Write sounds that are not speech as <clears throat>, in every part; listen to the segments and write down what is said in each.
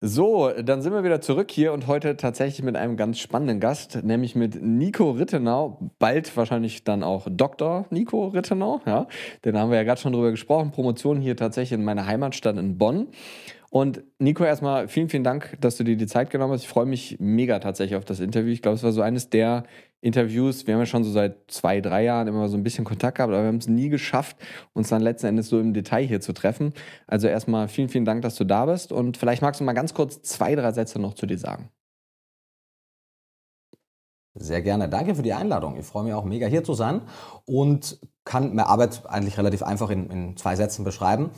So, dann sind wir wieder zurück hier und heute tatsächlich mit einem ganz spannenden Gast, nämlich mit Nico Rittenau, bald wahrscheinlich dann auch Dr. Nico Rittenau, ja. Den haben wir ja gerade schon drüber gesprochen, Promotion hier tatsächlich in meiner Heimatstadt in Bonn. Und Nico, erstmal vielen, vielen Dank, dass du dir die Zeit genommen hast. Ich freue mich mega tatsächlich auf das Interview. Ich glaube, es war so eines der Interviews. Wir haben ja schon so seit zwei, drei Jahren immer so ein bisschen Kontakt gehabt, aber wir haben es nie geschafft, uns dann letzten Endes so im Detail hier zu treffen. Also erstmal vielen, vielen Dank, dass du da bist. Und vielleicht magst du mal ganz kurz zwei, drei Sätze noch zu dir sagen. Sehr gerne. Danke für die Einladung. Ich freue mich auch mega hier zu sein und kann meine Arbeit eigentlich relativ einfach in, in zwei Sätzen beschreiben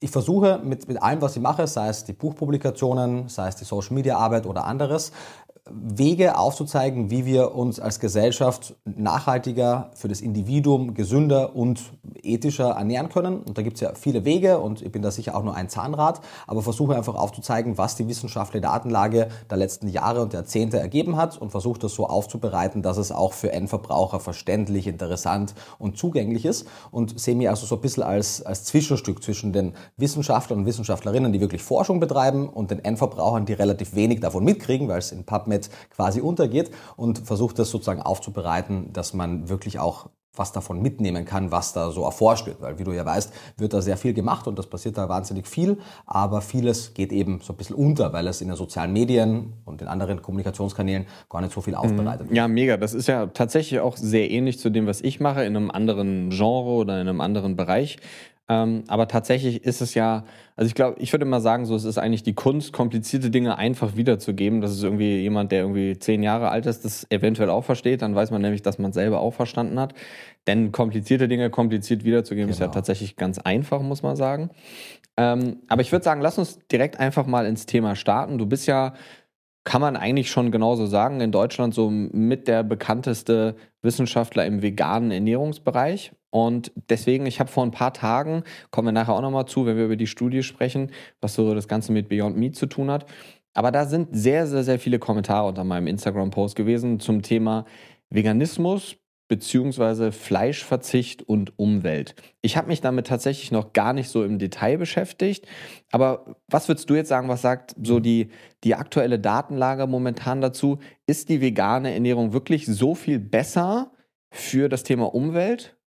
ich versuche mit, mit allem, was ich mache, sei es die Buchpublikationen, sei es die Social Media Arbeit oder anderes, Wege aufzuzeigen, wie wir uns als Gesellschaft nachhaltiger für das Individuum gesünder und ethischer ernähren können. Und da gibt es ja viele Wege und ich bin da sicher auch nur ein Zahnrad, aber versuche einfach aufzuzeigen, was die wissenschaftliche Datenlage der letzten Jahre und Jahrzehnte ergeben hat und versuche das so aufzubereiten, dass es auch für Endverbraucher verständlich, interessant und zugänglich ist und sehe mich also so ein bisschen als, als Zwischenstück zwischen den Wissenschaftlern und Wissenschaftlerinnen, die wirklich Forschung betreiben und den Endverbrauchern, die relativ wenig davon mitkriegen, weil es in PubMed Internet quasi untergeht und versucht das sozusagen aufzubereiten, dass man wirklich auch was davon mitnehmen kann, was da so erforscht wird. Weil wie du ja weißt, wird da sehr viel gemacht und das passiert da wahnsinnig viel, aber vieles geht eben so ein bisschen unter, weil es in den sozialen Medien und in anderen Kommunikationskanälen gar nicht so viel aufbereitet wird. Ja, mega. Das ist ja tatsächlich auch sehr ähnlich zu dem, was ich mache, in einem anderen Genre oder in einem anderen Bereich. Ähm, aber tatsächlich ist es ja, also ich glaube, ich würde mal sagen, so es ist eigentlich die Kunst, komplizierte Dinge einfach wiederzugeben. Das ist irgendwie jemand, der irgendwie zehn Jahre alt ist, das eventuell auch versteht. Dann weiß man nämlich, dass man selber auch verstanden hat. Denn komplizierte Dinge kompliziert wiederzugeben genau. ist ja genau. tatsächlich ganz einfach, muss man sagen. Ähm, aber ich würde sagen, lass uns direkt einfach mal ins Thema starten. Du bist ja kann man eigentlich schon genauso sagen, in Deutschland so mit der bekannteste Wissenschaftler im veganen Ernährungsbereich. Und deswegen, ich habe vor ein paar Tagen, kommen wir nachher auch nochmal zu, wenn wir über die Studie sprechen, was so das Ganze mit Beyond Meat zu tun hat. Aber da sind sehr, sehr, sehr viele Kommentare unter meinem Instagram-Post gewesen zum Thema Veganismus beziehungsweise Fleischverzicht und Umwelt. Ich habe mich damit tatsächlich noch gar nicht so im Detail beschäftigt. Aber was würdest du jetzt sagen, was sagt so die, die aktuelle Datenlage momentan dazu? Ist die vegane Ernährung wirklich so viel besser für das Thema Umwelt?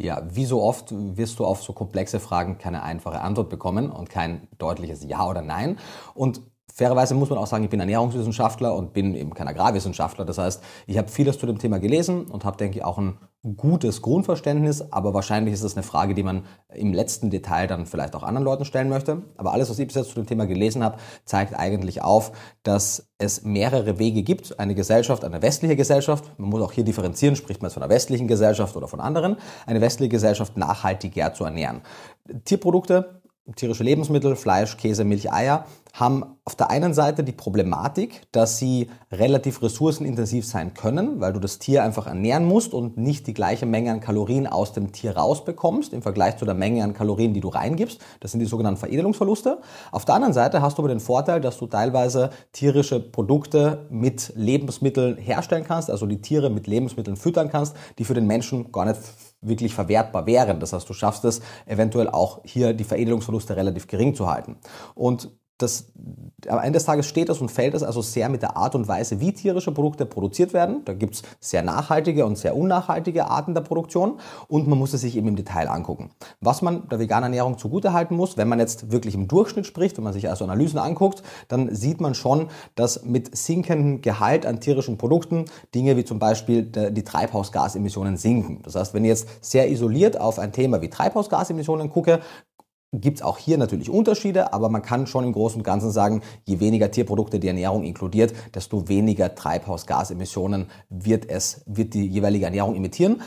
Ja, wie so oft wirst du auf so komplexe Fragen keine einfache Antwort bekommen und kein deutliches Ja oder Nein. Und Fairerweise muss man auch sagen, ich bin Ernährungswissenschaftler und bin eben kein Agrarwissenschaftler. Das heißt, ich habe vieles zu dem Thema gelesen und habe, denke ich, auch ein gutes Grundverständnis, aber wahrscheinlich ist das eine Frage, die man im letzten Detail dann vielleicht auch anderen Leuten stellen möchte. Aber alles, was ich bis jetzt zu dem Thema gelesen habe, zeigt eigentlich auf, dass es mehrere Wege gibt, eine Gesellschaft, eine westliche Gesellschaft, man muss auch hier differenzieren, spricht man jetzt von einer westlichen Gesellschaft oder von anderen, eine westliche Gesellschaft nachhaltiger zu ernähren. Tierprodukte tierische Lebensmittel, Fleisch, Käse, Milch, Eier, haben auf der einen Seite die Problematik, dass sie relativ ressourcenintensiv sein können, weil du das Tier einfach ernähren musst und nicht die gleiche Menge an Kalorien aus dem Tier rausbekommst im Vergleich zu der Menge an Kalorien, die du reingibst. Das sind die sogenannten Veredelungsverluste. Auf der anderen Seite hast du aber den Vorteil, dass du teilweise tierische Produkte mit Lebensmitteln herstellen kannst, also die Tiere mit Lebensmitteln füttern kannst, die für den Menschen gar nicht wirklich verwertbar wären. Das heißt, du schaffst es eventuell auch hier die Veredelungsverluste relativ gering zu halten. Und das, am Ende des Tages steht es und fällt es also sehr mit der Art und Weise, wie tierische Produkte produziert werden. Da gibt es sehr nachhaltige und sehr unnachhaltige Arten der Produktion und man muss es sich eben im Detail angucken. Was man der veganen Ernährung zugutehalten muss, wenn man jetzt wirklich im Durchschnitt spricht, wenn man sich also Analysen anguckt, dann sieht man schon, dass mit sinkendem Gehalt an tierischen Produkten Dinge wie zum Beispiel die Treibhausgasemissionen sinken. Das heißt, wenn ich jetzt sehr isoliert auf ein Thema wie Treibhausgasemissionen gucke, gibt es auch hier natürlich Unterschiede, aber man kann schon im Großen und Ganzen sagen, je weniger Tierprodukte die Ernährung inkludiert, desto weniger Treibhausgasemissionen wird es, wird die jeweilige Ernährung emittieren.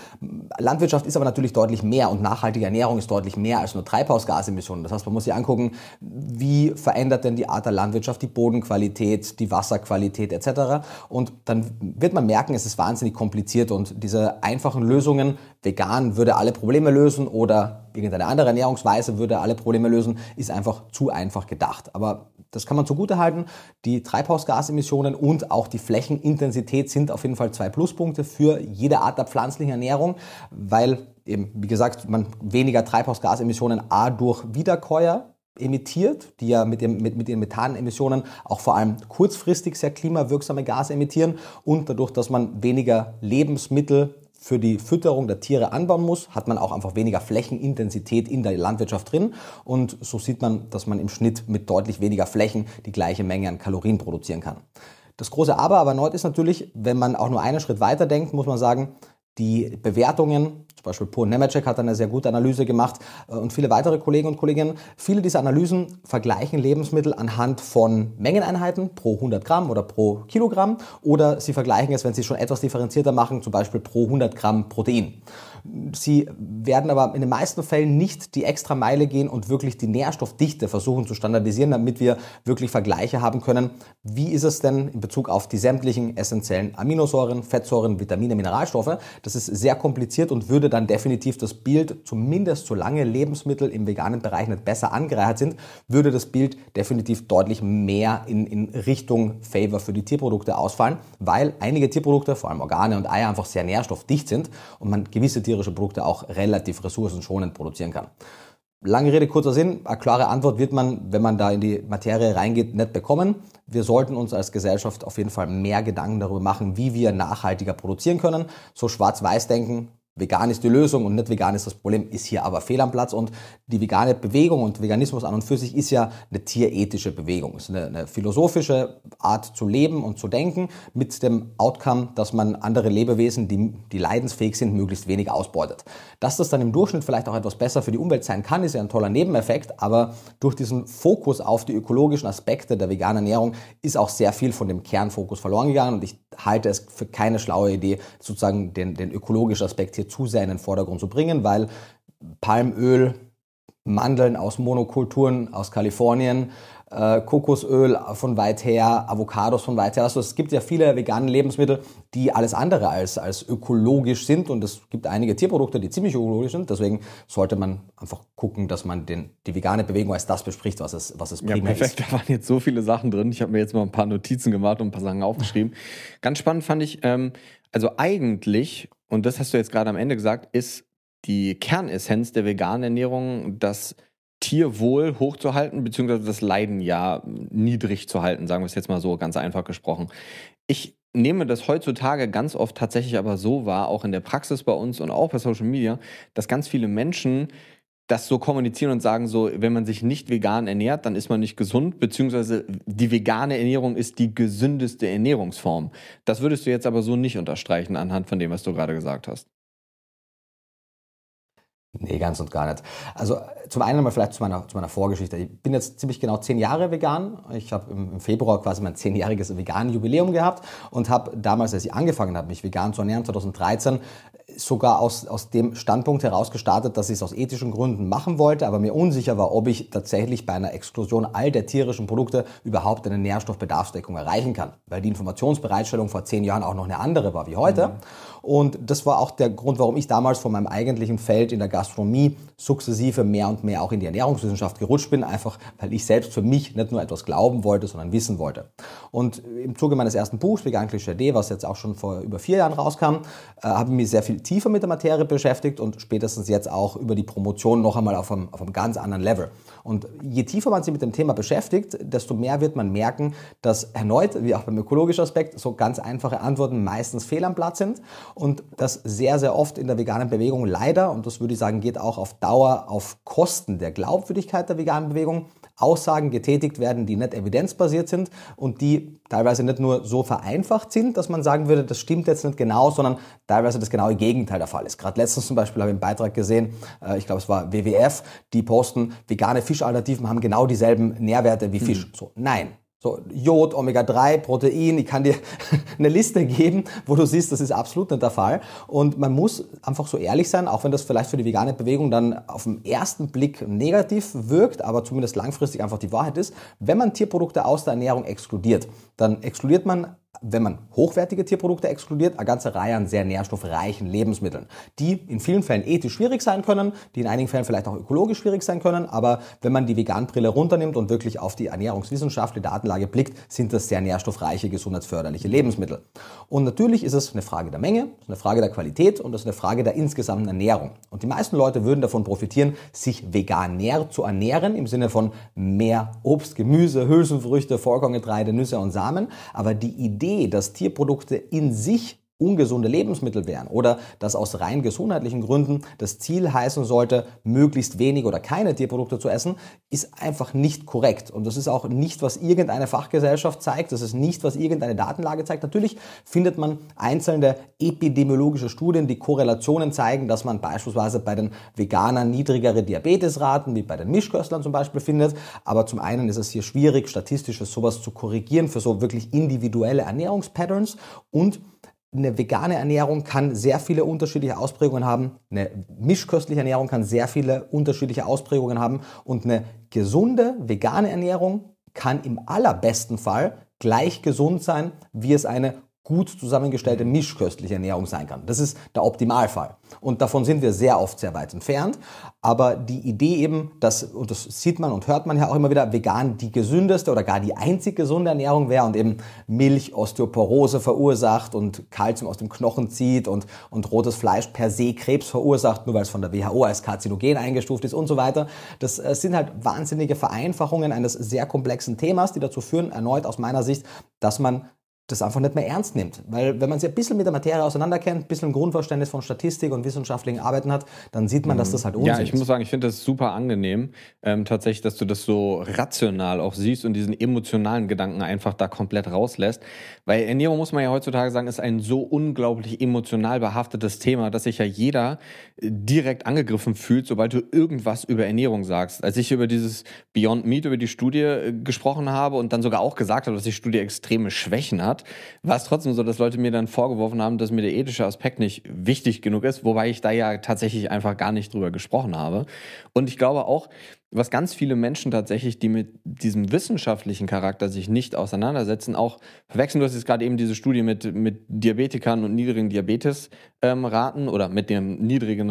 Landwirtschaft ist aber natürlich deutlich mehr und nachhaltige Ernährung ist deutlich mehr als nur Treibhausgasemissionen. Das heißt, man muss sich angucken, wie verändert denn die Art der Landwirtschaft die Bodenqualität, die Wasserqualität etc. Und dann wird man merken, es ist wahnsinnig kompliziert und diese einfachen Lösungen, vegan würde alle Probleme lösen oder irgendeine andere Ernährungsweise würde alle Probleme lösen, ist einfach zu einfach gedacht. Aber das kann man zugute halten. Die Treibhausgasemissionen und auch die Flächenintensität sind auf jeden Fall zwei Pluspunkte für jede Art der pflanzlichen Ernährung, weil eben, wie gesagt, man weniger Treibhausgasemissionen A durch Wiederkäuer emittiert, die ja mit, dem, mit, mit den Methanemissionen auch vor allem kurzfristig sehr klimawirksame Gase emittieren und dadurch, dass man weniger Lebensmittel für die Fütterung der Tiere anbauen muss, hat man auch einfach weniger Flächenintensität in der Landwirtschaft drin und so sieht man, dass man im Schnitt mit deutlich weniger Flächen die gleiche Menge an Kalorien produzieren kann. Das große Aber aber erneut ist natürlich, wenn man auch nur einen Schritt weiter denkt, muss man sagen, die Bewertungen, zum Beispiel Paul Nemecek hat eine sehr gute Analyse gemacht äh, und viele weitere Kollegen und Kolleginnen. Viele dieser Analysen vergleichen Lebensmittel anhand von Mengeneinheiten pro 100 Gramm oder pro Kilogramm oder sie vergleichen es, wenn sie schon etwas differenzierter machen, zum Beispiel pro 100 Gramm Protein. Sie werden aber in den meisten Fällen nicht die extra Meile gehen und wirklich die Nährstoffdichte versuchen zu standardisieren, damit wir wirklich Vergleiche haben können. Wie ist es denn in Bezug auf die sämtlichen essentiellen Aminosäuren, Fettsäuren, Vitamine, Mineralstoffe? Das ist sehr kompliziert und würde dann definitiv das Bild, zumindest solange Lebensmittel im veganen Bereich nicht besser angereichert sind, würde das Bild definitiv deutlich mehr in, in Richtung Favor für die Tierprodukte ausfallen, weil einige Tierprodukte, vor allem Organe und Eier, einfach sehr nährstoffdicht sind und man gewisse tierische Produkte auch relativ ressourcenschonend produzieren kann. Lange Rede, kurzer Sinn. Eine klare Antwort wird man, wenn man da in die Materie reingeht, nicht bekommen. Wir sollten uns als Gesellschaft auf jeden Fall mehr Gedanken darüber machen, wie wir nachhaltiger produzieren können. So schwarz-weiß denken vegan ist die Lösung und nicht vegan ist das Problem, ist hier aber fehl am Platz. Und die vegane Bewegung und Veganismus an und für sich ist ja eine tierethische Bewegung. Es ist eine, eine philosophische Art zu leben und zu denken mit dem Outcome, dass man andere Lebewesen, die, die leidensfähig sind, möglichst wenig ausbeutet. Dass das dann im Durchschnitt vielleicht auch etwas besser für die Umwelt sein kann, ist ja ein toller Nebeneffekt, aber durch diesen Fokus auf die ökologischen Aspekte der veganen Ernährung ist auch sehr viel von dem Kernfokus verloren gegangen und ich halte es für keine schlaue Idee, sozusagen den, den ökologischen Aspekt hier zu sehr in den Vordergrund zu bringen, weil Palmöl, Mandeln aus Monokulturen aus Kalifornien, äh, Kokosöl von weit her, Avocados von weit her. Also es gibt ja viele vegane Lebensmittel, die alles andere als, als ökologisch sind und es gibt einige Tierprodukte, die ziemlich ökologisch sind. Deswegen sollte man einfach gucken, dass man den, die vegane Bewegung als das bespricht, was es, was es primär ja, perfekt. ist. Da waren jetzt so viele Sachen drin. Ich habe mir jetzt mal ein paar Notizen gemacht und ein paar Sachen aufgeschrieben. Ganz spannend fand ich, ähm, also eigentlich und das hast du jetzt gerade am Ende gesagt, ist die Kernessenz der veganen Ernährung, das Tierwohl hochzuhalten, beziehungsweise das Leiden ja niedrig zu halten, sagen wir es jetzt mal so ganz einfach gesprochen. Ich nehme das heutzutage ganz oft tatsächlich aber so wahr, auch in der Praxis bei uns und auch bei Social Media, dass ganz viele Menschen das so kommunizieren und sagen so, wenn man sich nicht vegan ernährt, dann ist man nicht gesund, beziehungsweise die vegane Ernährung ist die gesündeste Ernährungsform. Das würdest du jetzt aber so nicht unterstreichen anhand von dem, was du gerade gesagt hast. Nee, ganz und gar nicht. Also zum einen mal vielleicht zu meiner, zu meiner Vorgeschichte. Ich bin jetzt ziemlich genau zehn Jahre vegan. Ich habe im, Februar quasi mein zehnjähriges veganen Jubiläum gehabt und habe damals, als ich angefangen habe, mich vegan zu ernähren, 2013, sogar aus, aus dem Standpunkt heraus gestartet, dass ich es aus ethischen Gründen machen wollte, aber mir unsicher war, ob ich tatsächlich bei einer Exklusion all der tierischen Produkte überhaupt eine Nährstoffbedarfsdeckung erreichen kann, weil die Informationsbereitstellung vor zehn Jahren auch noch eine andere war wie heute. Mhm. Und das war auch der Grund, warum ich damals von meinem eigentlichen Feld in der Gastronomie sukzessive mehr und mehr auch in die Ernährungswissenschaft gerutscht bin, einfach weil ich selbst für mich nicht nur etwas glauben wollte, sondern wissen wollte. Und im Zuge meines ersten Buchs, Vegan Klischee D, was jetzt auch schon vor über vier Jahren rauskam, äh, habe ich mich sehr viel tiefer mit der Materie beschäftigt und spätestens jetzt auch über die Promotion noch einmal auf einem, auf einem ganz anderen Level. Und je tiefer man sich mit dem Thema beschäftigt, desto mehr wird man merken, dass erneut, wie auch beim ökologischen Aspekt, so ganz einfache Antworten meistens fehl am Platz sind. Und dass sehr, sehr oft in der veganen Bewegung leider, und das würde ich sagen, geht auch auf Dauer auf Kosten der Glaubwürdigkeit der veganen Bewegung, Aussagen getätigt werden, die nicht evidenzbasiert sind und die teilweise nicht nur so vereinfacht sind, dass man sagen würde, das stimmt jetzt nicht genau, sondern teilweise das genaue Gegenteil der Fall ist. Gerade letztens zum Beispiel habe ich einen Beitrag gesehen, äh, ich glaube es war WWF, die posten, vegane Fischalternativen haben genau dieselben Nährwerte wie Fisch. Mhm. So, nein, so, Jod, Omega-3, Protein, ich kann dir <laughs> eine Liste geben, wo du siehst, das ist absolut nicht der Fall. Und man muss einfach so ehrlich sein, auch wenn das vielleicht für die vegane Bewegung dann auf den ersten Blick negativ wirkt, aber zumindest langfristig einfach die Wahrheit ist. Wenn man Tierprodukte aus der Ernährung exkludiert, dann exkludiert man wenn man hochwertige Tierprodukte exkludiert, eine ganze Reihe an sehr nährstoffreichen Lebensmitteln, die in vielen Fällen ethisch schwierig sein können, die in einigen Fällen vielleicht auch ökologisch schwierig sein können, aber wenn man die Veganbrille runternimmt und wirklich auf die Ernährungswissenschaft, die Datenlage blickt, sind das sehr nährstoffreiche, gesundheitsförderliche Lebensmittel. Und natürlich ist es eine Frage der Menge, eine Frage der Qualität und es ist eine Frage der insgesamten Ernährung. Und die meisten Leute würden davon profitieren, sich veganär zu ernähren, im Sinne von mehr Obst, Gemüse, Hülsenfrüchte, Vollkorngetreide, Nüsse und Samen. Aber die Idee, dass Tierprodukte in sich ungesunde Lebensmittel wären oder dass aus rein gesundheitlichen Gründen das Ziel heißen sollte, möglichst wenig oder keine Tierprodukte zu essen, ist einfach nicht korrekt. Und das ist auch nicht, was irgendeine Fachgesellschaft zeigt, das ist nicht, was irgendeine Datenlage zeigt. Natürlich findet man einzelne epidemiologische Studien, die Korrelationen zeigen, dass man beispielsweise bei den Veganern niedrigere Diabetesraten, wie bei den Mischköstlern zum Beispiel findet. Aber zum einen ist es hier schwierig, statistisches sowas zu korrigieren für so wirklich individuelle Ernährungspatterns und eine vegane Ernährung kann sehr viele unterschiedliche Ausprägungen haben. Eine mischköstliche Ernährung kann sehr viele unterschiedliche Ausprägungen haben. Und eine gesunde vegane Ernährung kann im allerbesten Fall gleich gesund sein, wie es eine gut zusammengestellte mischköstliche Ernährung sein kann. Das ist der Optimalfall. Und davon sind wir sehr oft sehr weit entfernt. Aber die Idee eben, dass, und das sieht man und hört man ja auch immer wieder, vegan die gesündeste oder gar die einzig gesunde Ernährung wäre und eben Milch Osteoporose verursacht und Kalzium aus dem Knochen zieht und, und rotes Fleisch per se Krebs verursacht, nur weil es von der WHO als Karzinogen eingestuft ist und so weiter. Das äh, sind halt wahnsinnige Vereinfachungen eines sehr komplexen Themas, die dazu führen, erneut aus meiner Sicht, dass man das einfach nicht mehr ernst nimmt. Weil wenn man sich ein bisschen mit der Materie auseinanderkennt, ein bisschen ein Grundverständnis von Statistik und wissenschaftlichen Arbeiten hat, dann sieht man, dass mhm. das halt Unsinn ist. Ja, ich muss sagen, ich finde das super angenehm, ähm, tatsächlich, dass du das so rational auch siehst und diesen emotionalen Gedanken einfach da komplett rauslässt. Weil Ernährung, muss man ja heutzutage sagen, ist ein so unglaublich emotional behaftetes Thema, dass sich ja jeder äh, direkt angegriffen fühlt, sobald du irgendwas über Ernährung sagst. Als ich über dieses Beyond Meat, über die Studie äh, gesprochen habe und dann sogar auch gesagt habe, dass die Studie extreme Schwächen hat, war es trotzdem so, dass Leute mir dann vorgeworfen haben, dass mir der ethische Aspekt nicht wichtig genug ist, wobei ich da ja tatsächlich einfach gar nicht drüber gesprochen habe. Und ich glaube auch, was ganz viele Menschen tatsächlich, die mit diesem wissenschaftlichen Charakter sich nicht auseinandersetzen, auch verwechseln. Du hast jetzt gerade eben diese Studie mit, mit Diabetikern und niedrigen Diabetesraten ähm, oder mit dem niedrigen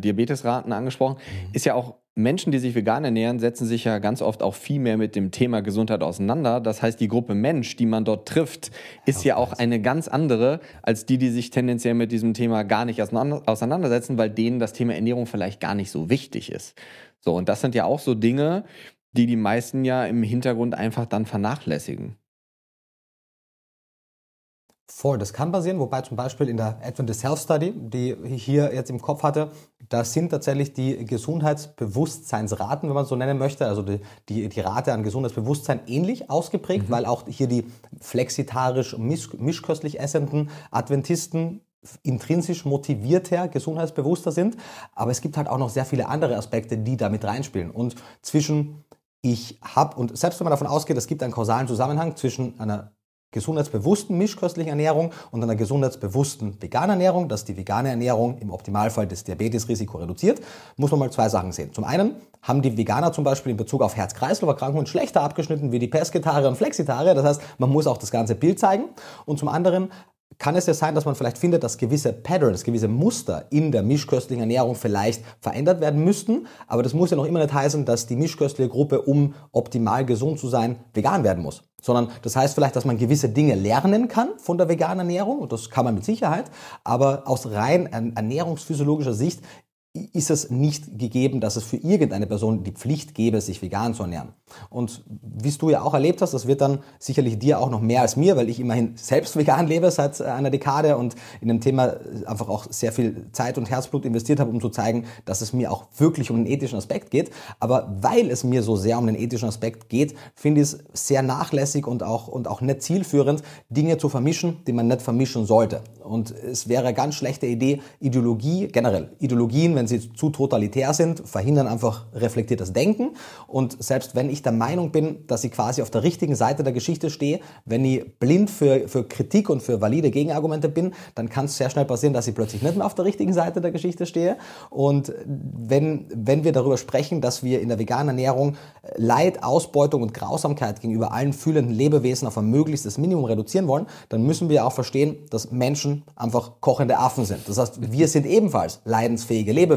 Diabetesraten angesprochen. Mhm. Ist ja auch Menschen, die sich vegan ernähren, setzen sich ja ganz oft auch viel mehr mit dem Thema Gesundheit auseinander. Das heißt, die Gruppe Mensch, die man dort trifft, ist ja auch eine ganz andere als die, die sich tendenziell mit diesem Thema gar nicht auseinandersetzen, weil denen das Thema Ernährung vielleicht gar nicht so wichtig ist. So, und das sind ja auch so Dinge, die die meisten ja im Hintergrund einfach dann vernachlässigen. Voll, das kann passieren, wobei zum Beispiel in der Adventist Health Study, die ich hier jetzt im Kopf hatte, da sind tatsächlich die Gesundheitsbewusstseinsraten, wenn man so nennen möchte, also die, die, die Rate an Gesundheitsbewusstsein ähnlich ausgeprägt, mhm. weil auch hier die flexitarisch misch, mischköstlich essenden Adventisten intrinsisch motivierter, gesundheitsbewusster sind. Aber es gibt halt auch noch sehr viele andere Aspekte, die da mit reinspielen. Und zwischen ich habe, und selbst wenn man davon ausgeht, es gibt einen kausalen Zusammenhang zwischen einer gesundheitsbewussten mischköstlichen Ernährung und einer gesundheitsbewussten veganen Ernährung, dass die vegane Ernährung im Optimalfall das Diabetesrisiko reduziert, muss man mal zwei Sachen sehen. Zum einen haben die Veganer zum Beispiel in Bezug auf Herz-Kreislauf-Erkrankungen schlechter abgeschnitten wie die Pesketarier und Flexitarier. Das heißt, man muss auch das ganze Bild zeigen. Und zum anderen kann es ja sein, dass man vielleicht findet, dass gewisse Patterns, gewisse Muster in der mischköstlichen Ernährung vielleicht verändert werden müssten. Aber das muss ja noch immer nicht heißen, dass die mischköstliche Gruppe, um optimal gesund zu sein, vegan werden muss. Sondern das heißt vielleicht, dass man gewisse Dinge lernen kann von der veganen Ernährung. Und das kann man mit Sicherheit. Aber aus rein ernährungsphysiologischer Sicht ist es nicht gegeben, dass es für irgendeine Person die Pflicht gäbe, sich vegan zu ernähren. Und wie du ja auch erlebt hast, das wird dann sicherlich dir auch noch mehr als mir, weil ich immerhin selbst vegan lebe seit einer Dekade und in dem Thema einfach auch sehr viel Zeit und Herzblut investiert habe, um zu zeigen, dass es mir auch wirklich um den ethischen Aspekt geht. Aber weil es mir so sehr um den ethischen Aspekt geht, finde ich es sehr nachlässig und auch, und auch nicht zielführend, Dinge zu vermischen, die man nicht vermischen sollte. Und es wäre eine ganz schlechte Idee, Ideologie, generell Ideologien, wenn sie zu totalitär sind, verhindern einfach reflektiertes Denken. Und selbst wenn ich der Meinung bin, dass ich quasi auf der richtigen Seite der Geschichte stehe, wenn ich blind für, für Kritik und für valide Gegenargumente bin, dann kann es sehr schnell passieren, dass ich plötzlich nicht mehr auf der richtigen Seite der Geschichte stehe. Und wenn, wenn wir darüber sprechen, dass wir in der veganen Ernährung Leid, Ausbeutung und Grausamkeit gegenüber allen fühlenden Lebewesen auf ein möglichstes Minimum reduzieren wollen, dann müssen wir auch verstehen, dass Menschen einfach kochende Affen sind. Das heißt, wir sind ebenfalls leidensfähige Lebewesen.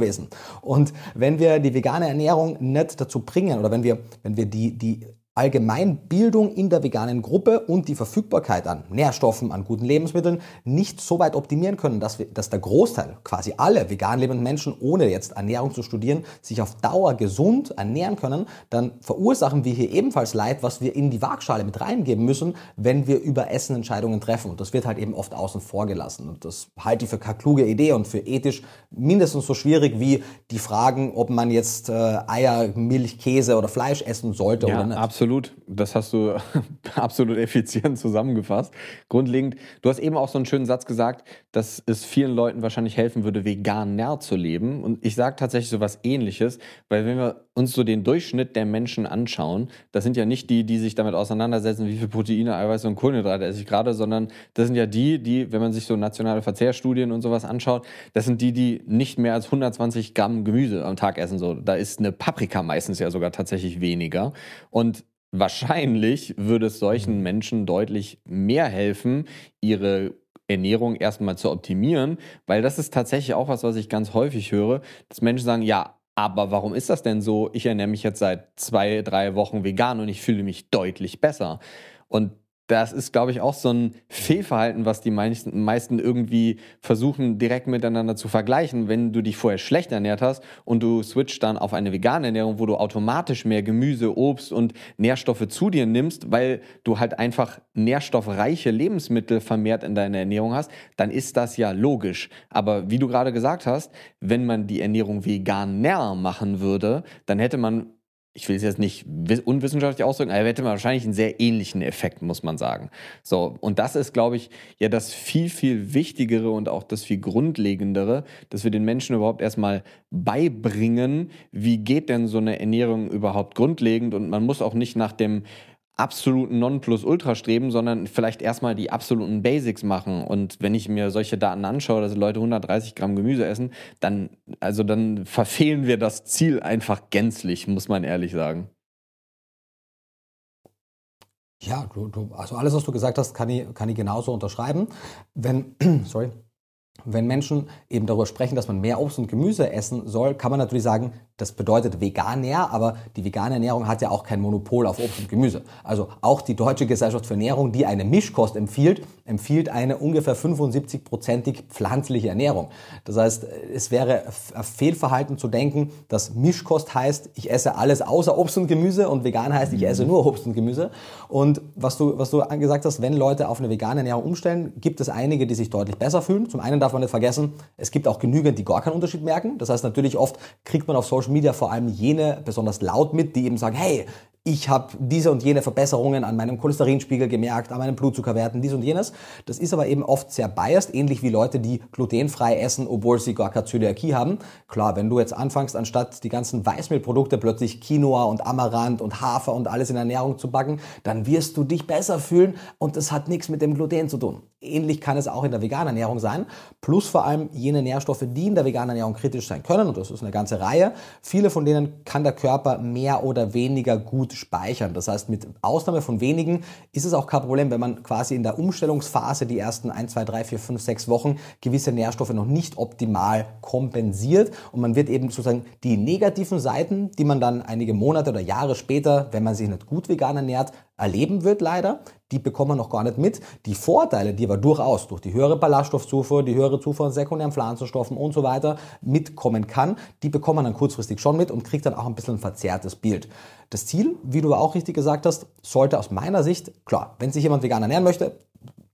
Und wenn wir die vegane Ernährung nicht dazu bringen oder wenn wir, wenn wir die, die Allgemeinbildung in der veganen Gruppe und die Verfügbarkeit an Nährstoffen, an guten Lebensmitteln nicht so weit optimieren können, dass, wir, dass der Großteil, quasi alle vegan lebenden Menschen, ohne jetzt Ernährung zu studieren, sich auf Dauer gesund ernähren können, dann verursachen wir hier ebenfalls Leid, was wir in die Waagschale mit reingeben müssen, wenn wir über Essen Entscheidungen treffen. Und das wird halt eben oft außen vor gelassen. Und das halte ich für keine kluge Idee und für ethisch mindestens so schwierig wie die Fragen, ob man jetzt äh, Eier, Milch, Käse oder Fleisch essen sollte ja, oder nicht. Absolut absolut. Das hast du <laughs> absolut effizient zusammengefasst. Grundlegend, du hast eben auch so einen schönen Satz gesagt, dass es vielen Leuten wahrscheinlich helfen würde, veganer zu leben. Und ich sage tatsächlich so was ähnliches, weil wenn wir uns so den Durchschnitt der Menschen anschauen, das sind ja nicht die, die sich damit auseinandersetzen, wie viel Proteine, Eiweiße und Kohlenhydrate esse ich gerade, sondern das sind ja die, die, wenn man sich so nationale Verzehrstudien und sowas anschaut, das sind die, die nicht mehr als 120 Gramm Gemüse am Tag essen. So, da ist eine Paprika meistens ja sogar tatsächlich weniger. Und Wahrscheinlich würde es solchen mhm. Menschen deutlich mehr helfen, ihre Ernährung erstmal zu optimieren, weil das ist tatsächlich auch was, was ich ganz häufig höre, dass Menschen sagen, ja, aber warum ist das denn so? Ich ernähre mich jetzt seit zwei, drei Wochen vegan und ich fühle mich deutlich besser. Und das ist, glaube ich, auch so ein Fehlverhalten, was die meisten, irgendwie versuchen, direkt miteinander zu vergleichen. Wenn du dich vorher schlecht ernährt hast und du switcht dann auf eine vegane Ernährung, wo du automatisch mehr Gemüse, Obst und Nährstoffe zu dir nimmst, weil du halt einfach nährstoffreiche Lebensmittel vermehrt in deiner Ernährung hast, dann ist das ja logisch. Aber wie du gerade gesagt hast, wenn man die Ernährung veganer machen würde, dann hätte man ich will es jetzt nicht unwissenschaftlich ausdrücken, aber er hätte wahrscheinlich einen sehr ähnlichen Effekt, muss man sagen. So, und das ist, glaube ich, ja das viel, viel Wichtigere und auch das viel Grundlegendere, dass wir den Menschen überhaupt erstmal beibringen, wie geht denn so eine Ernährung überhaupt grundlegend und man muss auch nicht nach dem absoluten Nonplusultra streben, sondern vielleicht erstmal die absoluten Basics machen. Und wenn ich mir solche Daten anschaue, dass Leute 130 Gramm Gemüse essen, dann, also dann verfehlen wir das Ziel einfach gänzlich, muss man ehrlich sagen. Ja, du, du, also alles, was du gesagt hast, kann ich, kann ich genauso unterschreiben. Wenn, <clears throat> sorry, wenn Menschen eben darüber sprechen, dass man mehr Obst und Gemüse essen soll, kann man natürlich sagen, das bedeutet veganer, aber die vegane Ernährung hat ja auch kein Monopol auf Obst und Gemüse. Also auch die Deutsche Gesellschaft für Ernährung, die eine Mischkost empfiehlt, empfiehlt eine ungefähr 75-prozentig pflanzliche Ernährung. Das heißt, es wäre Fehlverhalten zu denken, dass Mischkost heißt, ich esse alles außer Obst und Gemüse und vegan heißt, ich esse nur Obst und Gemüse. Und was du, was du gesagt hast, wenn Leute auf eine vegane Ernährung umstellen, gibt es einige, die sich deutlich besser fühlen. Zum einen darf man nicht vergessen, es gibt auch genügend, die gar keinen Unterschied merken. Das heißt, natürlich oft kriegt man auf Social Media vor allem jene besonders laut mit, die eben sagen, hey, ich habe diese und jene Verbesserungen an meinem Cholesterinspiegel gemerkt, an meinen Blutzuckerwerten, dies und jenes. Das ist aber eben oft sehr biased, ähnlich wie Leute, die glutenfrei essen, obwohl sie gar keine Zöliakie haben. Klar, wenn du jetzt anfängst, anstatt die ganzen Weißmehlprodukte plötzlich Quinoa und Amaranth und Hafer und alles in Ernährung zu backen, dann wirst du dich besser fühlen und das hat nichts mit dem Gluten zu tun. Ähnlich kann es auch in der veganen Ernährung sein. Plus vor allem jene Nährstoffe, die in der veganen Ernährung kritisch sein können. Und das ist eine ganze Reihe. Viele von denen kann der Körper mehr oder weniger gut speichern. Das heißt, mit Ausnahme von wenigen ist es auch kein Problem, wenn man quasi in der Umstellungsphase die ersten 1, 2, 3, 4, 5, 6 Wochen gewisse Nährstoffe noch nicht optimal kompensiert. Und man wird eben sozusagen die negativen Seiten, die man dann einige Monate oder Jahre später, wenn man sich nicht gut vegan ernährt, erleben wird leider, die bekommen wir noch gar nicht mit. Die Vorteile, die aber durchaus durch die höhere Ballaststoffzufuhr, die höhere Zufuhr an sekundären Pflanzenstoffen und so weiter mitkommen kann, die bekommt man dann kurzfristig schon mit und kriegt dann auch ein bisschen ein verzerrtes Bild. Das Ziel, wie du auch richtig gesagt hast, sollte aus meiner Sicht, klar, wenn sich jemand vegan ernähren möchte,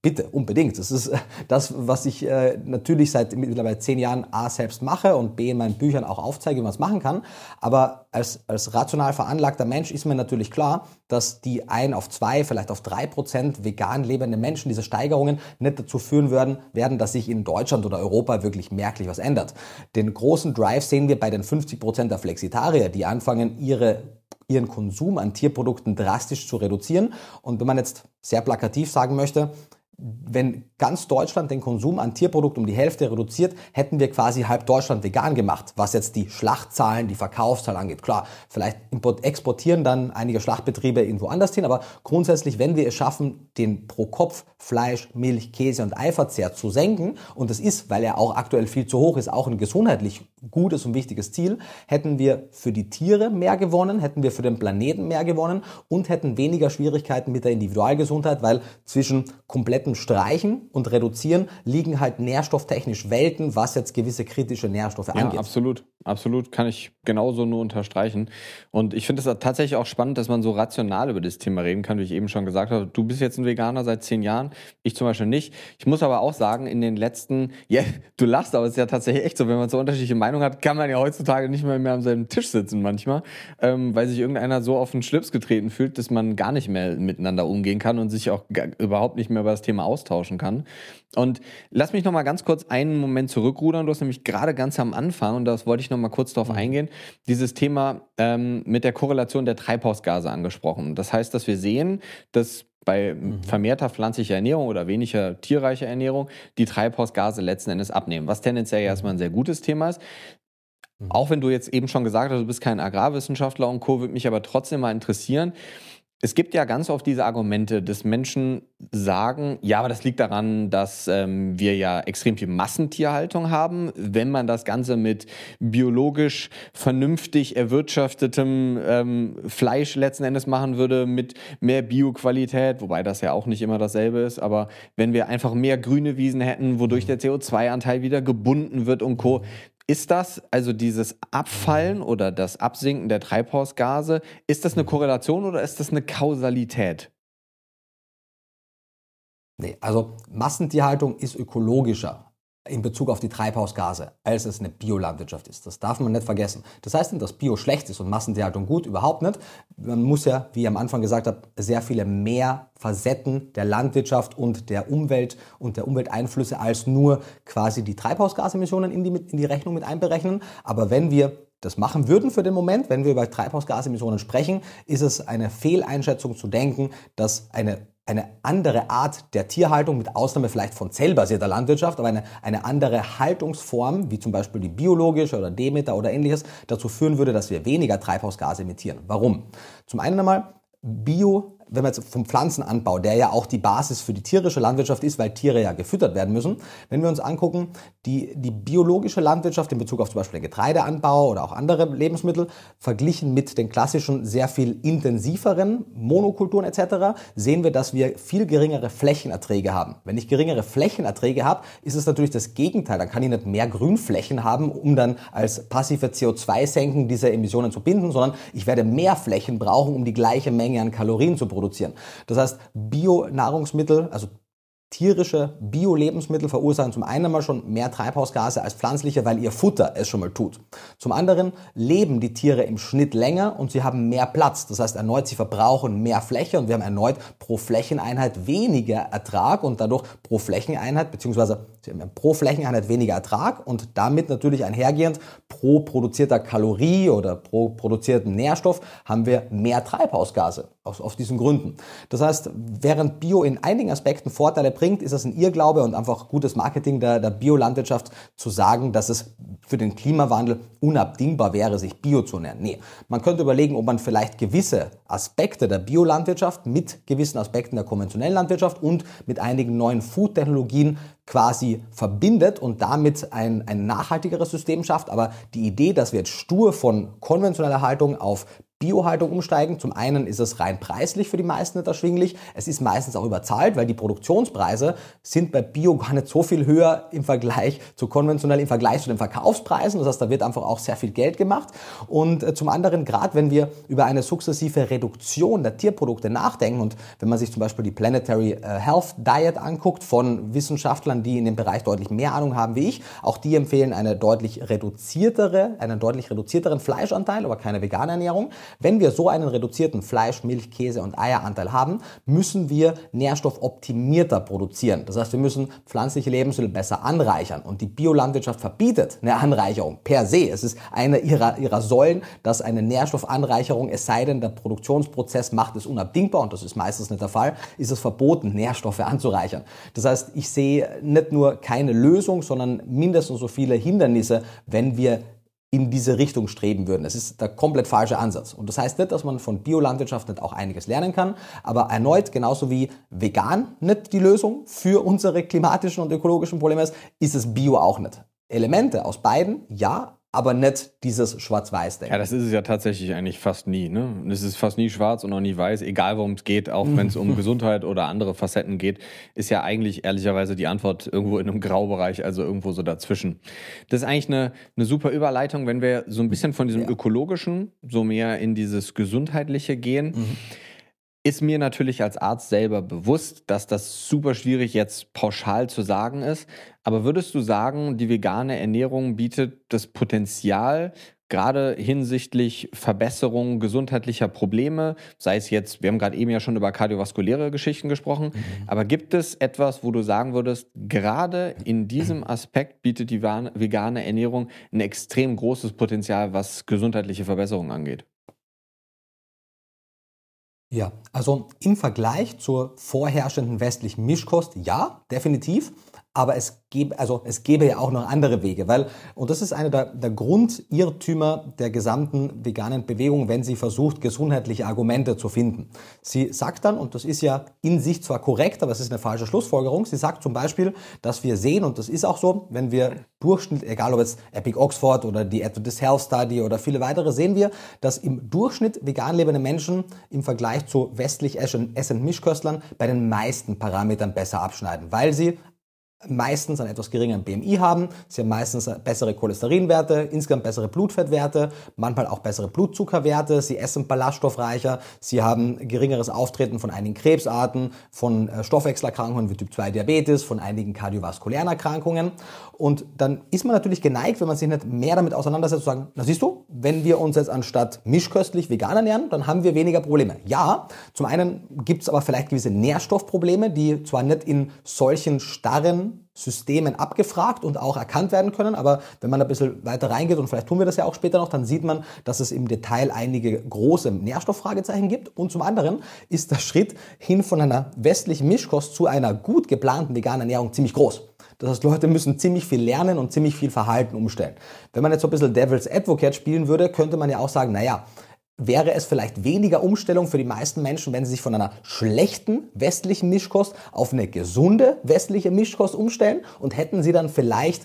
Bitte, unbedingt. Das ist äh, das, was ich äh, natürlich seit mittlerweile zehn Jahren A selbst mache und B in meinen Büchern auch aufzeige, wie man es machen kann. Aber als, als rational veranlagter Mensch ist mir natürlich klar, dass die ein auf zwei, vielleicht auf drei Prozent vegan lebende Menschen diese Steigerungen nicht dazu führen werden, werden, dass sich in Deutschland oder Europa wirklich merklich was ändert. Den großen Drive sehen wir bei den 50 Prozent der Flexitarier, die anfangen, ihre ihren Konsum an Tierprodukten drastisch zu reduzieren. Und wenn man jetzt sehr plakativ sagen möchte, wenn ganz Deutschland den Konsum an Tierprodukten um die Hälfte reduziert, hätten wir quasi halb Deutschland vegan gemacht, was jetzt die Schlachtzahlen, die Verkaufszahlen angeht. Klar, vielleicht exportieren dann einige Schlachtbetriebe irgendwo anders hin, aber grundsätzlich, wenn wir es schaffen, den pro Kopf Fleisch, Milch, Käse und Eiverzehr zu senken, und das ist, weil er auch aktuell viel zu hoch ist, auch ein gesundheitlich gutes und wichtiges Ziel, hätten wir für die Tiere mehr gewonnen, hätten wir für den Planeten mehr gewonnen und hätten weniger Schwierigkeiten mit der Individualgesundheit, weil zwischen kompletten Streichen und Reduzieren liegen halt nährstofftechnisch Welten, was jetzt gewisse kritische Nährstoffe ja, angeht. Absolut, absolut, kann ich genauso nur unterstreichen. Und ich finde es tatsächlich auch spannend, dass man so rational über das Thema reden kann, wie ich eben schon gesagt habe. Du bist jetzt ein Veganer seit zehn Jahren, ich zum Beispiel nicht. Ich muss aber auch sagen, in den letzten, ja, du lachst, aber es ist ja tatsächlich echt so, wenn man so unterschiedliche Meinungen hat, kann man ja heutzutage nicht mehr, mehr am selben Tisch sitzen manchmal, ähm, weil sich irgendeiner so auf den Schlips getreten fühlt, dass man gar nicht mehr miteinander umgehen kann und sich auch überhaupt nicht mehr über das Thema austauschen kann. Und lass mich noch mal ganz kurz einen Moment zurückrudern. Du hast nämlich gerade ganz am Anfang, und das wollte ich noch mal kurz darauf mhm. eingehen, dieses Thema ähm, mit der Korrelation der Treibhausgase angesprochen. Das heißt, dass wir sehen, dass bei mhm. vermehrter pflanzlicher Ernährung oder weniger tierreicher Ernährung die Treibhausgase letzten Endes abnehmen, was tendenziell ja erstmal ein sehr gutes Thema ist. Mhm. Auch wenn du jetzt eben schon gesagt hast, du bist kein Agrarwissenschaftler und Co., würde mich aber trotzdem mal interessieren, es gibt ja ganz oft diese Argumente, dass Menschen sagen, ja, aber das liegt daran, dass ähm, wir ja extrem viel Massentierhaltung haben. Wenn man das Ganze mit biologisch vernünftig erwirtschaftetem ähm, Fleisch letzten Endes machen würde, mit mehr Bioqualität, wobei das ja auch nicht immer dasselbe ist, aber wenn wir einfach mehr grüne Wiesen hätten, wodurch der CO2-Anteil wieder gebunden wird und Co., ist das, also dieses Abfallen oder das Absinken der Treibhausgase, ist das eine Korrelation oder ist das eine Kausalität? Nee, also Massentierhaltung ist ökologischer in Bezug auf die Treibhausgase, als es eine Biolandwirtschaft ist. Das darf man nicht vergessen. Das heißt nicht, dass Bio schlecht ist und Massentierhaltung gut, überhaupt nicht. Man muss ja, wie ich am Anfang gesagt habe, sehr viele mehr Facetten der Landwirtschaft und der Umwelt und der Umwelteinflüsse als nur quasi die Treibhausgasemissionen in die, in die Rechnung mit einberechnen. Aber wenn wir das machen würden für den Moment, wenn wir über Treibhausgasemissionen sprechen, ist es eine Fehleinschätzung zu denken, dass eine eine andere Art der Tierhaltung, mit Ausnahme vielleicht von zellbasierter Landwirtschaft, aber eine, eine andere Haltungsform, wie zum Beispiel die biologische oder Demeter oder ähnliches, dazu führen würde, dass wir weniger Treibhausgase emittieren. Warum? Zum einen einmal, Bio wenn man jetzt vom Pflanzenanbau, der ja auch die Basis für die tierische Landwirtschaft ist, weil Tiere ja gefüttert werden müssen, wenn wir uns angucken, die, die biologische Landwirtschaft in Bezug auf zum Beispiel den Getreideanbau oder auch andere Lebensmittel, verglichen mit den klassischen, sehr viel intensiveren Monokulturen etc., sehen wir, dass wir viel geringere Flächenerträge haben. Wenn ich geringere Flächenerträge habe, ist es natürlich das Gegenteil. Dann kann ich nicht mehr Grünflächen haben, um dann als passive CO2-Senken diese Emissionen zu binden, sondern ich werde mehr Flächen brauchen, um die gleiche Menge an Kalorien zu produzieren produzieren. Das heißt, Bio-Nahrungsmittel, also tierische Bio-Lebensmittel verursachen zum einen mal schon mehr Treibhausgase als pflanzliche, weil ihr Futter es schon mal tut. Zum anderen leben die Tiere im Schnitt länger und sie haben mehr Platz. Das heißt erneut, sie verbrauchen mehr Fläche und wir haben erneut pro Flächeneinheit weniger Ertrag und dadurch pro Flächeneinheit, beziehungsweise pro Flächeneinheit weniger Ertrag und damit natürlich einhergehend pro produzierter Kalorie oder pro produzierten Nährstoff haben wir mehr Treibhausgase aus, aus diesen Gründen. Das heißt, während Bio in einigen Aspekten Vorteile bringt, ist das ein Irrglaube und einfach gutes Marketing der, der Biolandwirtschaft zu sagen, dass es für den Klimawandel unabdingbar wäre, sich Bio zu ernähren. Nee, man könnte überlegen, ob man vielleicht gewisse Aspekte der Biolandwirtschaft mit gewissen Aspekten der konventionellen Landwirtschaft und mit einigen neuen Food-Technologien quasi verbindet und damit ein, ein nachhaltigeres System schafft. Aber die Idee, dass wir jetzt stur von konventioneller Haltung auf Biohaltung umsteigen. Zum einen ist es rein preislich für die meisten nicht erschwinglich. Es ist meistens auch überzahlt, weil die Produktionspreise sind bei Bio gar nicht so viel höher im Vergleich zu konventionell, im Vergleich zu den Verkaufspreisen. Das heißt, da wird einfach auch sehr viel Geld gemacht. Und äh, zum anderen, gerade wenn wir über eine sukzessive Reduktion der Tierprodukte nachdenken und wenn man sich zum Beispiel die Planetary äh, Health Diet anguckt von Wissenschaftlern, die in dem Bereich deutlich mehr Ahnung haben wie ich, auch die empfehlen eine deutlich reduziertere, einen deutlich reduzierteren Fleischanteil, aber keine vegane Ernährung Wenn wir so einen reduzierten Fleisch, Milch, Käse und Eieranteil haben, müssen wir nährstoffoptimierter produzieren. Das heißt, wir müssen pflanzliche Lebensmittel besser anreichern. Und die Biolandwirtschaft verbietet eine Anreicherung per se. Es ist eine ihrer, ihrer Säulen, dass eine Nährstoffanreicherung, es sei denn, der Produktionsprozess macht es unabdingbar, und das ist meistens nicht der Fall, ist es verboten, Nährstoffe anzureichern. Das heißt, ich sehe nicht nur keine Lösung, sondern mindestens so viele Hindernisse, wenn wir in diese Richtung streben würden. Das ist der komplett falsche Ansatz. Und das heißt nicht, dass man von Biolandwirtschaft nicht auch einiges lernen kann, aber erneut, genauso wie vegan nicht die Lösung für unsere klimatischen und ökologischen Probleme ist, ist es Bio auch nicht. Elemente aus beiden, ja, aber nicht dieses Schwarz-Weiß-Denken. Ja, das ist es ja tatsächlich eigentlich fast nie. Ne? Es ist fast nie schwarz und auch nie weiß, egal worum es geht, auch wenn es um <laughs> Gesundheit oder andere Facetten geht, ist ja eigentlich ehrlicherweise die Antwort irgendwo in einem Graubereich, also irgendwo so dazwischen. Das ist eigentlich eine, eine super Überleitung, wenn wir so ein bisschen von diesem ja. ökologischen so mehr in dieses gesundheitliche gehen. Mhm ist mir natürlich als Arzt selber bewusst, dass das super schwierig jetzt pauschal zu sagen ist. Aber würdest du sagen, die vegane Ernährung bietet das Potenzial, gerade hinsichtlich Verbesserung gesundheitlicher Probleme, sei es jetzt, wir haben gerade eben ja schon über kardiovaskuläre Geschichten gesprochen, mhm. aber gibt es etwas, wo du sagen würdest, gerade in diesem Aspekt bietet die vegane Ernährung ein extrem großes Potenzial, was gesundheitliche Verbesserungen angeht? Ja, also im Vergleich zur vorherrschenden westlichen Mischkost, ja, definitiv. Aber es gäbe, also es gäbe ja auch noch andere Wege, weil, und das ist einer der, der Grundirrtümer der gesamten veganen Bewegung, wenn sie versucht, gesundheitliche Argumente zu finden. Sie sagt dann, und das ist ja in sich zwar korrekt, aber es ist eine falsche Schlussfolgerung, sie sagt zum Beispiel, dass wir sehen, und das ist auch so, wenn wir Durchschnitt, egal ob jetzt Epic Oxford oder die Adventist Health Study oder viele weitere, sehen wir, dass im Durchschnitt vegan lebende Menschen im Vergleich zu westlich essenden Mischköstlern bei den meisten Parametern besser abschneiden, weil sie meistens einen etwas geringeren BMI haben. Sie haben meistens bessere Cholesterinwerte, insgesamt bessere Blutfettwerte, manchmal auch bessere Blutzuckerwerte. Sie essen ballaststoffreicher. Sie haben geringeres Auftreten von einigen Krebsarten, von äh, Stoffwechselerkrankungen wie Typ 2 Diabetes, von einigen kardiovaskulären Erkrankungen. Und dann ist man natürlich geneigt, wenn man sich nicht mehr damit auseinandersetzt, zu sagen, na siehst du, wenn wir uns jetzt anstatt mischköstlich vegan ernähren, dann haben wir weniger Probleme. Ja, zum einen gibt es aber vielleicht gewisse Nährstoffprobleme, die zwar nicht in solchen starren Systemen abgefragt und auch erkannt werden können. Aber wenn man ein bisschen weiter reingeht, und vielleicht tun wir das ja auch später noch, dann sieht man, dass es im Detail einige große Nährstofffragezeichen gibt. Und zum anderen ist der Schritt hin von einer westlichen Mischkost zu einer gut geplanten veganen Ernährung ziemlich groß. Das heißt, Leute müssen ziemlich viel lernen und ziemlich viel Verhalten umstellen. Wenn man jetzt so ein bisschen Devil's Advocate spielen würde, könnte man ja auch sagen, naja, wäre es vielleicht weniger Umstellung für die meisten Menschen, wenn sie sich von einer schlechten westlichen Mischkost auf eine gesunde westliche Mischkost umstellen und hätten sie dann vielleicht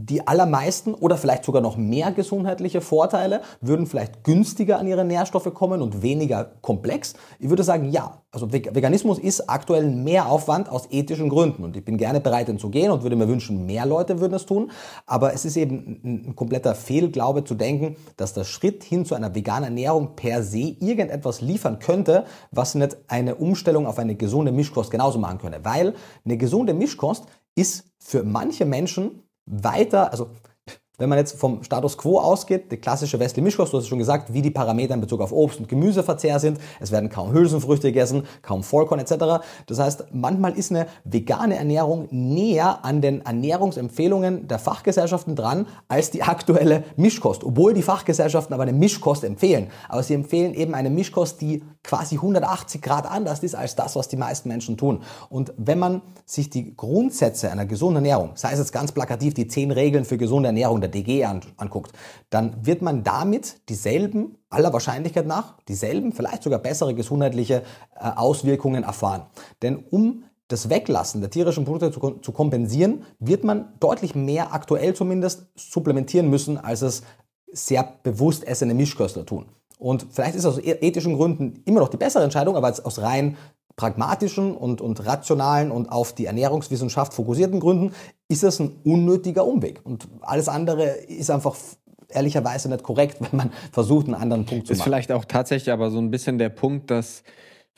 die allermeisten oder vielleicht sogar noch mehr gesundheitliche Vorteile würden vielleicht günstiger an ihre Nährstoffe kommen und weniger komplex. Ich würde sagen, ja. Also Veganismus ist aktuell mehr Aufwand aus ethischen Gründen und ich bin gerne bereit, den zu gehen und würde mir wünschen, mehr Leute würden es tun. Aber es ist eben ein kompletter Fehlglaube zu denken, dass der Schritt hin zu einer veganen Ernährung per se irgendetwas liefern könnte, was nicht eine Umstellung auf eine gesunde Mischkost genauso machen könnte. Weil eine gesunde Mischkost ist für manche Menschen weiter, also wenn man jetzt vom Status quo ausgeht, die klassische westliche Mischkost, du hast es schon gesagt, wie die Parameter in Bezug auf Obst- und Gemüseverzehr sind. Es werden kaum Hülsenfrüchte gegessen, kaum Vollkorn etc. Das heißt, manchmal ist eine vegane Ernährung näher an den Ernährungsempfehlungen der Fachgesellschaften dran als die aktuelle Mischkost. Obwohl die Fachgesellschaften aber eine Mischkost empfehlen. Aber sie empfehlen eben eine Mischkost, die quasi 180 Grad anders ist als das, was die meisten Menschen tun. Und wenn man sich die Grundsätze einer gesunden Ernährung, sei es jetzt ganz plakativ die zehn Regeln für gesunde Ernährung der DG anguckt, dann wird man damit dieselben, aller Wahrscheinlichkeit nach, dieselben, vielleicht sogar bessere gesundheitliche äh, Auswirkungen erfahren. Denn um das Weglassen der tierischen Produkte zu, zu kompensieren, wird man deutlich mehr aktuell zumindest supplementieren müssen, als es sehr bewusst essende Mischköstler tun. Und vielleicht ist aus e-, ethischen Gründen immer noch die bessere Entscheidung, aber aus rein pragmatischen und, und rationalen und auf die Ernährungswissenschaft fokussierten Gründen ist das ein unnötiger Umweg. Und alles andere ist einfach ehrlicherweise nicht korrekt, <laughs> wenn man versucht, einen anderen Punkt zu machen. Ist vielleicht auch tatsächlich aber so ein bisschen der Punkt, dass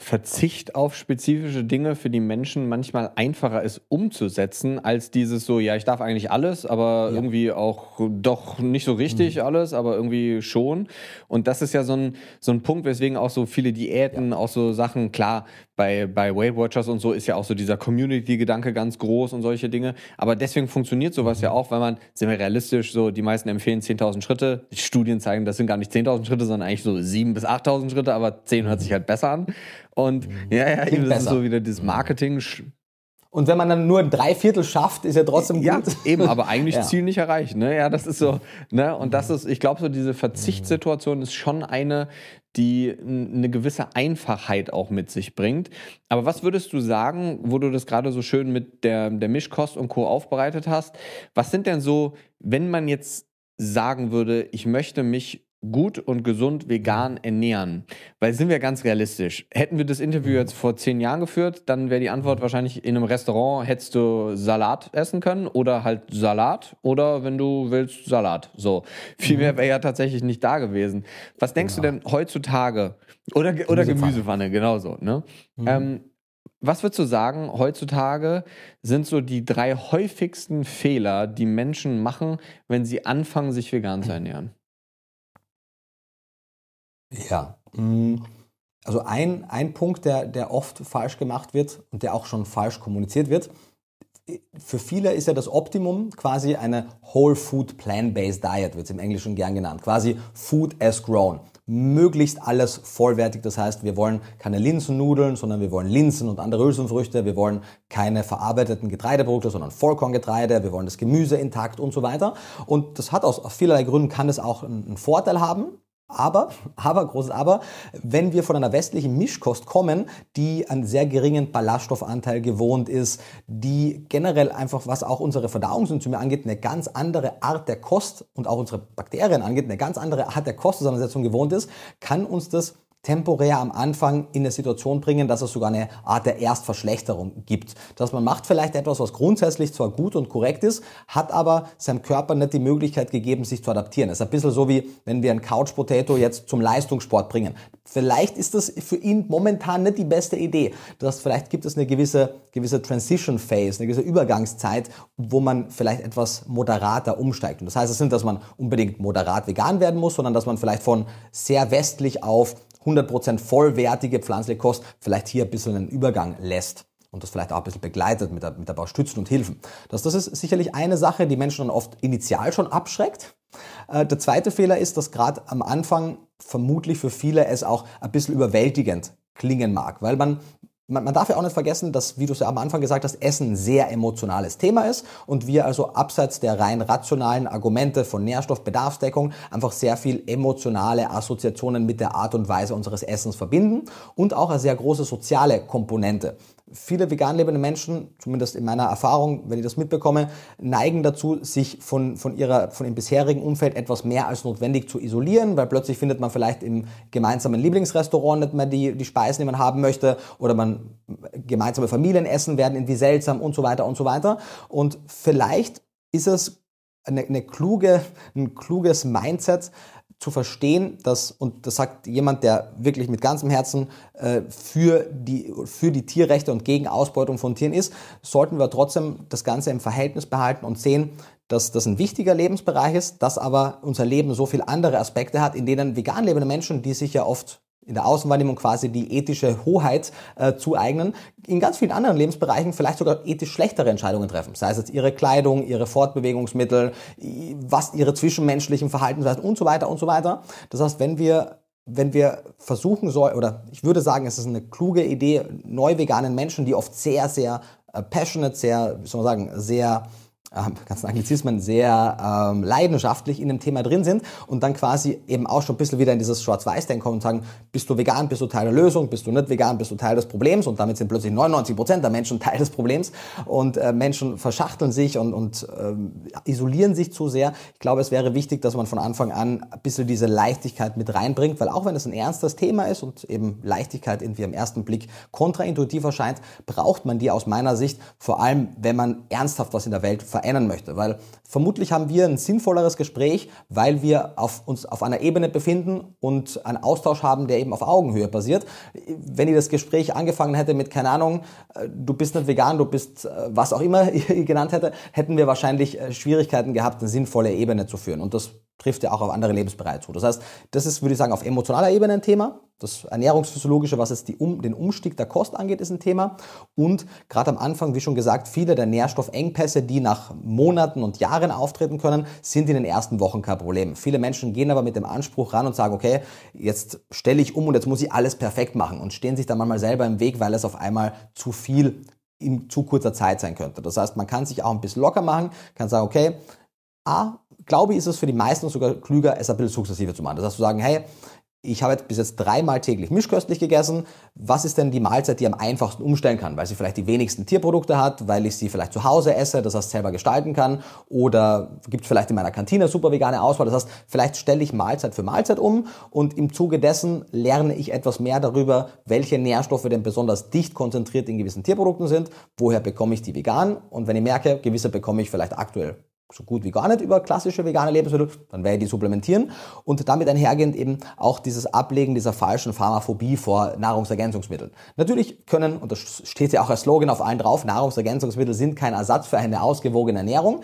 Verzicht auf spezifische Dinge für die Menschen manchmal einfacher ist umzusetzen, als dieses so, ja, ich darf eigentlich alles, aber ja. irgendwie auch doch nicht so richtig mhm. alles, aber irgendwie schon. Und das ist ja so ein, so ein Punkt, weswegen auch so viele Diäten, ja. auch so Sachen, klar, bei, bei Weight Watchers und so ist ja auch so dieser Community-Gedanke ganz groß und solche Dinge. Aber deswegen funktioniert sowas mhm. ja auch, weil man, sind wir realistisch, so die meisten empfehlen 10.000 Schritte. Die Studien zeigen, das sind gar nicht 10.000 Schritte, sondern eigentlich so 7.000 bis 8.000 Schritte, aber 10 hört sich halt besser an. Und mhm. ja, ja, eben, das besser. ist so wieder das mhm. Marketing. Und wenn man dann nur ein Dreiviertel schafft, ist ja trotzdem gut. Ja, eben, aber <laughs> eigentlich ja. Ziel nicht erreicht. Ne? Ja, das ist so. Ne? Und das ist, ich glaube, so diese Verzichtssituation ist schon eine, die eine gewisse Einfachheit auch mit sich bringt. Aber was würdest du sagen, wo du das gerade so schön mit der, der Mischkost und Co. aufbereitet hast? Was sind denn so, wenn man jetzt sagen würde, ich möchte mich gut und gesund vegan ernähren? Weil sind wir ganz realistisch. Hätten wir das Interview jetzt vor zehn Jahren geführt, dann wäre die Antwort wahrscheinlich in einem Restaurant hättest du Salat essen können oder halt Salat oder wenn du willst Salat. So. Viel mehr wäre ja tatsächlich nicht da gewesen. Was denkst genau. du denn heutzutage? Oder, oder Gemüsepfanne, genauso. Ne? Mhm. Ähm, was würdest du sagen, heutzutage sind so die drei häufigsten Fehler, die Menschen machen, wenn sie anfangen, sich vegan zu ernähren? Ja. Mm, also ein, ein Punkt, der, der oft falsch gemacht wird und der auch schon falsch kommuniziert wird, für viele ist ja das Optimum quasi eine Whole Food Plant-Based Diet, wird es im Englischen gern genannt. Quasi Food as grown. Möglichst alles vollwertig. Das heißt, wir wollen keine Linsennudeln, sondern wir wollen Linsen und andere Hülsenfrüchte. Wir wollen keine verarbeiteten Getreideprodukte, sondern Vollkorngetreide. Wir wollen das Gemüse intakt und so weiter. Und das hat aus, aus vielerlei Gründen kann es auch einen Vorteil haben. Aber, aber, großes Aber, wenn wir von einer westlichen Mischkost kommen, die einen sehr geringen Ballaststoffanteil gewohnt ist, die generell einfach, was auch unsere Verdauungsenzyme angeht, eine ganz andere Art der Kost und auch unsere Bakterien angeht, eine ganz andere Art der Kostzusammensetzung gewohnt ist, kann uns das temporär am Anfang in eine Situation bringen, dass es sogar eine Art der Erstverschlechterung gibt. Dass man macht vielleicht etwas, was grundsätzlich zwar gut und korrekt ist, hat aber seinem Körper nicht die Möglichkeit gegeben, sich zu adaptieren. Es ist ein bisschen so wie, wenn wir ein Couch Potato jetzt zum Leistungssport bringen. Vielleicht ist das für ihn momentan nicht die beste Idee. Das vielleicht gibt es eine gewisse, gewisse Transition Phase, eine gewisse Übergangszeit, wo man vielleicht etwas moderater umsteigt. Und das heißt es nicht, dass man unbedingt moderat vegan werden muss, sondern dass man vielleicht von sehr westlich auf 100% vollwertige pflanzliche Kost vielleicht hier ein bisschen einen Übergang lässt und das vielleicht auch ein bisschen begleitet mit, mit ein paar Stützen und Hilfen. Das, das ist sicherlich eine Sache, die Menschen dann oft initial schon abschreckt. Äh, der zweite Fehler ist, dass gerade am Anfang vermutlich für viele es auch ein bisschen überwältigend klingen mag, weil man man, man darf ja auch nicht vergessen, dass, wie du es ja am Anfang gesagt hast, Essen ein sehr emotionales Thema ist und wir also abseits der rein rationalen Argumente von Nährstoffbedarfsdeckung einfach sehr viel emotionale Assoziationen mit der Art und Weise unseres Essens verbinden und auch eine sehr große soziale Komponente viele vegan lebende Menschen, zumindest in meiner Erfahrung, wenn ich das mitbekomme, neigen dazu, sich von, von, ihrer, von ihrem bisherigen Umfeld etwas mehr als notwendig zu isolieren, weil plötzlich findet man vielleicht im gemeinsamen Lieblingsrestaurant nicht mehr die, die Speisen, die man haben möchte, oder man gemeinsame Familienessen werden irgendwie seltsam und so weiter und so weiter. Und vielleicht ist es eine, eine kluge, ein kluges Mindset, zu verstehen, dass, und das sagt jemand, der wirklich mit ganzem Herzen äh, für, die, für die Tierrechte und gegen Ausbeutung von Tieren ist, sollten wir trotzdem das Ganze im Verhältnis behalten und sehen, dass das ein wichtiger Lebensbereich ist, dass aber unser Leben so viele andere Aspekte hat, in denen vegan lebende Menschen, die sich ja oft in der Außenwahrnehmung quasi die ethische Hoheit äh, zueignen, in ganz vielen anderen Lebensbereichen vielleicht sogar ethisch schlechtere Entscheidungen treffen. Sei es jetzt ihre Kleidung, ihre Fortbewegungsmittel, was ihre zwischenmenschlichen Verhaltensweisen und so weiter und so weiter. Das heißt, wenn wir wenn wir versuchen sollen, oder ich würde sagen, es ist eine kluge Idee, neu veganen Menschen, die oft sehr, sehr äh, passionate, sehr, wie soll man sagen, sehr ähm, ganzen Anglizismen sehr ähm, leidenschaftlich in dem Thema drin sind und dann quasi eben auch schon ein bisschen wieder in dieses Schwarz-Weiß-Denken kommen und sagen, bist du vegan, bist du Teil der Lösung, bist du nicht vegan, bist du Teil des Problems? Und damit sind plötzlich 99 Prozent der Menschen Teil des Problems. Und äh, Menschen verschachteln sich und, und ähm, isolieren sich zu sehr. Ich glaube, es wäre wichtig, dass man von Anfang an ein bisschen diese Leichtigkeit mit reinbringt, weil auch wenn es ein ernstes Thema ist und eben Leichtigkeit irgendwie am ersten Blick kontraintuitiv erscheint, braucht man die aus meiner Sicht, vor allem wenn man ernsthaft was in der Welt verändert verändern möchte. Weil vermutlich haben wir ein sinnvolleres Gespräch, weil wir auf uns auf einer Ebene befinden und einen Austausch haben, der eben auf Augenhöhe basiert. Wenn ich das Gespräch angefangen hätte mit, keine Ahnung, äh, du bist nicht vegan, du bist äh, was auch immer <laughs> ich genannt hätte, hätten wir wahrscheinlich äh, Schwierigkeiten gehabt, eine sinnvolle Ebene zu führen. Und das trifft ja auch auf andere Lebensbereiche zu. Das heißt, das ist, würde ich sagen, auf emotionaler Ebene ein Thema. Das Ernährungsphysiologische, was jetzt um, den Umstieg der Kost angeht, ist ein Thema. Und gerade am Anfang, wie schon gesagt, viele der Nährstoffengpässe, die nach Monaten und Jahren auftreten können, sind in den ersten Wochen kein Problem. Viele Menschen gehen aber mit dem Anspruch ran und sagen, okay, jetzt stelle ich um und jetzt muss ich alles perfekt machen und stehen sich dann manchmal selber im Weg, weil es auf einmal zu viel in zu kurzer Zeit sein könnte. Das heißt, man kann sich auch ein bisschen locker machen, kann sagen, okay, A, glaube ich, ist es für die meisten sogar klüger, es ein bisschen sukzessive zu machen. Das heißt, zu sagen, hey, ich habe bis jetzt dreimal täglich mischköstlich gegessen. Was ist denn die Mahlzeit, die am einfachsten umstellen kann? Weil sie vielleicht die wenigsten Tierprodukte hat, weil ich sie vielleicht zu Hause esse, das heißt selber gestalten kann oder gibt vielleicht in meiner Kantine super vegane Auswahl. Das heißt, vielleicht stelle ich Mahlzeit für Mahlzeit um und im Zuge dessen lerne ich etwas mehr darüber, welche Nährstoffe denn besonders dicht konzentriert in gewissen Tierprodukten sind, woher bekomme ich die vegan und wenn ich merke, gewisse bekomme ich vielleicht aktuell so gut wie gar nicht über klassische vegane Lebensmittel, dann werde ich die supplementieren und damit einhergehend eben auch dieses Ablegen dieser falschen Pharmaphobie vor Nahrungsergänzungsmitteln. Natürlich können, und das steht ja auch als Slogan auf allen drauf, Nahrungsergänzungsmittel sind kein Ersatz für eine ausgewogene Ernährung,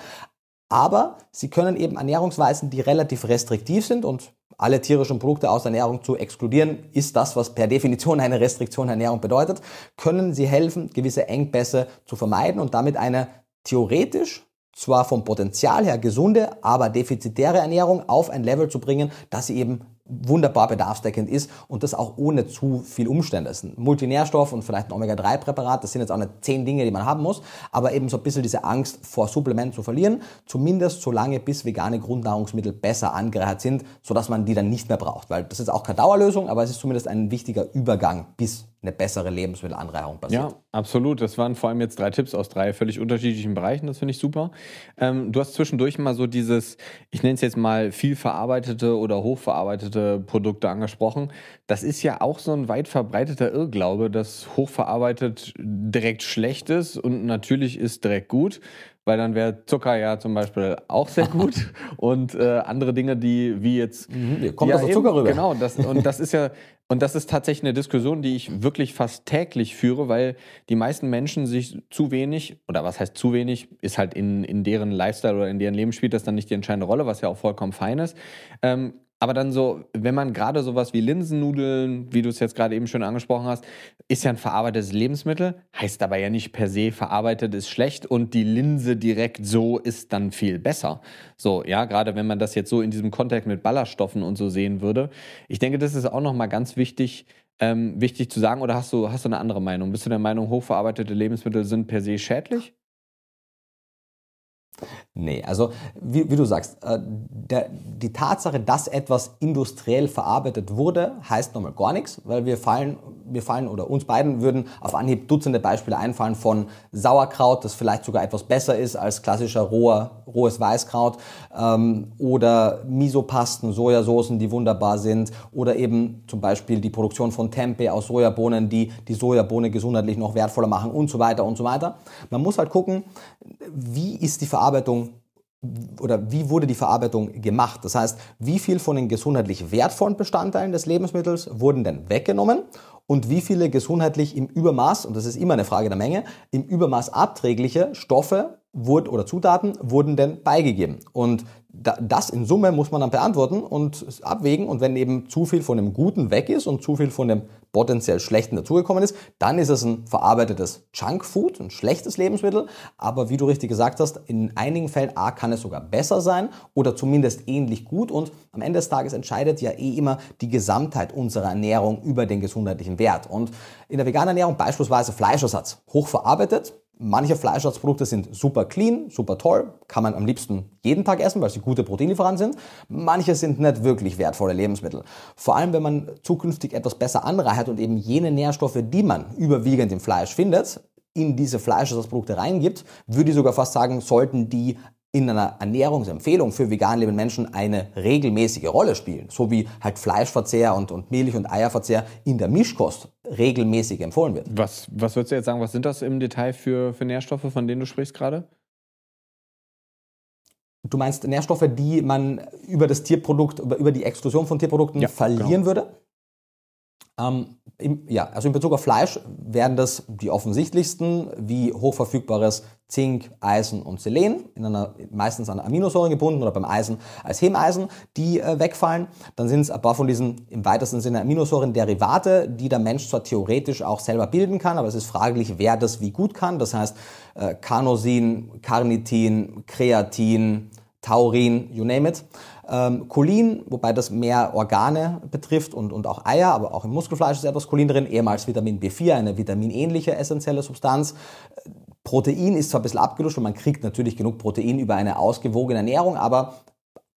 aber sie können eben Ernährungsweisen, die relativ restriktiv sind und alle tierischen Produkte aus der Ernährung zu exkludieren, ist das, was per Definition eine Restriktion der Ernährung bedeutet, können sie helfen, gewisse Engpässe zu vermeiden und damit eine theoretisch zwar vom Potenzial her gesunde, aber defizitäre Ernährung auf ein Level zu bringen, dass sie eben wunderbar bedarfsdeckend ist und das auch ohne zu viel Umstände. Das ist ein Multinährstoff und vielleicht ein Omega-3-Präparat, das sind jetzt auch nicht zehn Dinge, die man haben muss, aber eben so ein bisschen diese Angst vor Supplementen zu verlieren, zumindest solange bis vegane Grundnahrungsmittel besser angereichert sind, sodass man die dann nicht mehr braucht, weil das ist auch keine Dauerlösung, aber es ist zumindest ein wichtiger Übergang bis eine bessere Lebensmittelanreicherung passiert. Ja, absolut. Das waren vor allem jetzt drei Tipps aus drei völlig unterschiedlichen Bereichen. Das finde ich super. Ähm, du hast zwischendurch mal so dieses, ich nenne es jetzt mal viel verarbeitete oder hochverarbeitete Produkte angesprochen. Das ist ja auch so ein weit verbreiteter Irrglaube, dass hochverarbeitet direkt schlecht ist und natürlich ist direkt gut weil dann wäre Zucker ja zum Beispiel auch sehr <laughs> gut und äh, andere Dinge, die wie jetzt mhm, kommt ja, also Zucker rüber. Genau, das, und das ist ja und das ist tatsächlich eine Diskussion, die ich wirklich fast täglich führe, weil die meisten Menschen sich zu wenig, oder was heißt zu wenig, ist halt in, in deren Lifestyle oder in deren Leben spielt das dann nicht die entscheidende Rolle, was ja auch vollkommen fein ist. Ähm, aber dann so, wenn man gerade sowas wie Linsennudeln, wie du es jetzt gerade eben schon angesprochen hast, ist ja ein verarbeitetes Lebensmittel, heißt aber ja nicht per se verarbeitet ist schlecht und die Linse direkt so ist dann viel besser. So, ja, gerade wenn man das jetzt so in diesem Kontext mit Ballaststoffen und so sehen würde. Ich denke, das ist auch nochmal ganz wichtig, ähm, wichtig zu sagen. Oder hast du, hast du eine andere Meinung? Bist du der Meinung, hochverarbeitete Lebensmittel sind per se schädlich? Nee, also wie, wie du sagst, äh, der, die Tatsache, dass etwas industriell verarbeitet wurde, heißt nochmal gar nichts, weil wir fallen, wir fallen oder uns beiden würden auf Anhieb Dutzende Beispiele einfallen von Sauerkraut, das vielleicht sogar etwas besser ist als klassischer roher, rohes Weißkraut ähm, oder Misopasten, Sojasoßen, die wunderbar sind oder eben zum Beispiel die Produktion von Tempeh aus Sojabohnen, die die Sojabohne gesundheitlich noch wertvoller machen und so weiter und so weiter. Man muss halt gucken, wie ist die Verarbeitung oder wie wurde die Verarbeitung gemacht? Das heißt, wie viel von den gesundheitlich wertvollen Bestandteilen des Lebensmittels wurden denn weggenommen und wie viele gesundheitlich im Übermaß, und das ist immer eine Frage der Menge, im Übermaß abträgliche Stoffe wurd, oder Zutaten wurden denn beigegeben? Und das in Summe muss man dann beantworten und abwägen. Und wenn eben zu viel von dem Guten weg ist und zu viel von dem potenziell Schlechten dazugekommen ist, dann ist es ein verarbeitetes Junkfood, ein schlechtes Lebensmittel. Aber wie du richtig gesagt hast, in einigen Fällen A kann es sogar besser sein oder zumindest ähnlich gut. Und am Ende des Tages entscheidet ja eh immer die Gesamtheit unserer Ernährung über den gesundheitlichen Wert. Und in der veganen Ernährung beispielsweise Fleischersatz, hochverarbeitet, Manche Fleischersatzprodukte sind super clean, super toll, kann man am liebsten jeden Tag essen, weil sie gute Proteinlieferanten sind. Manche sind nicht wirklich wertvolle Lebensmittel. Vor allem, wenn man zukünftig etwas besser anreichert und eben jene Nährstoffe, die man überwiegend im Fleisch findet, in diese Fleischersatzprodukte reingibt, würde ich sogar fast sagen, sollten die in einer Ernährungsempfehlung für vegan lebende Menschen eine regelmäßige Rolle spielen, so wie halt Fleischverzehr und, und Milch- und Eierverzehr in der Mischkost regelmäßig empfohlen wird. Was, was würdest du jetzt sagen, was sind das im Detail für, für Nährstoffe, von denen du sprichst gerade? Du meinst Nährstoffe, die man über das Tierprodukt, über die Exklusion von Tierprodukten ja, verlieren genau. würde? Ähm, im, ja, also in Bezug auf Fleisch wären das die offensichtlichsten, wie hochverfügbares Zink, Eisen und Selen, in einer, meistens an Aminosäuren gebunden oder beim Eisen als Hemeisen, die äh, wegfallen. Dann sind es ein paar von diesen im weitesten Sinne Aminosäuren-Derivate, die der Mensch zwar theoretisch auch selber bilden kann, aber es ist fraglich, wer das wie gut kann. Das heißt äh, Carnosin, Carnitin, Kreatin, Taurin, you name it. Ähm, Cholin, wobei das mehr Organe betrifft und, und auch Eier, aber auch im Muskelfleisch ist etwas Cholin drin, ehemals Vitamin B4, eine vitaminähnliche essentielle Substanz. Protein ist zwar ein bisschen abgeluscht und man kriegt natürlich genug Protein über eine ausgewogene Ernährung, aber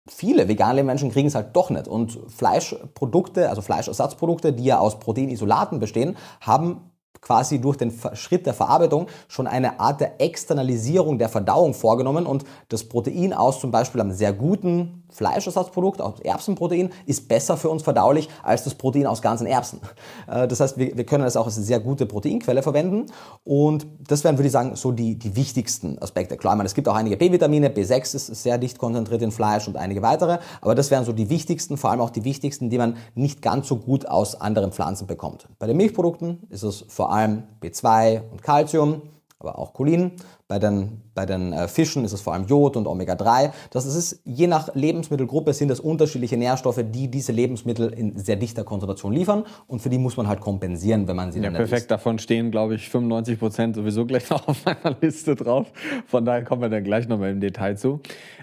viele vegane Menschen kriegen es halt doch nicht. Und Fleischprodukte, also Fleischersatzprodukte, die ja aus Proteinisolaten bestehen, haben quasi durch den Schritt der Verarbeitung schon eine Art der Externalisierung der Verdauung vorgenommen und das Protein aus zum Beispiel einem sehr guten Fleischersatzprodukt aus Erbsenprotein ist besser für uns verdaulich als das Protein aus ganzen Erbsen. Äh, das heißt, wir, können das auch als eine sehr gute Proteinquelle verwenden und das wären, würde ich sagen, so die, die wichtigsten Aspekte. Klar, meine, es gibt auch einige B-Vitamine, B6 ist sehr dicht konzentriert in Fleisch und einige weitere, aber das wären so die wichtigsten, vor allem auch die wichtigsten, die man nicht ganz so gut aus anderen Pflanzen bekommt. Bei den Milchprodukten ist es vor allem B2 und Calcium, aber auch Cholin. Bei den, bei den äh, Fischen ist es vor allem Jod und Omega-3. Das ist, je nach Lebensmittelgruppe sind es unterschiedliche Nährstoffe, die diese Lebensmittel in sehr dichter Konzentration liefern und für die muss man halt kompensieren, wenn man sie ja, dann perfekt. Isst. Davon stehen, glaube ich, 95 Prozent sowieso gleich <laughs> noch auf meiner Liste drauf. Von daher kommen wir dann gleich nochmal im Detail zu.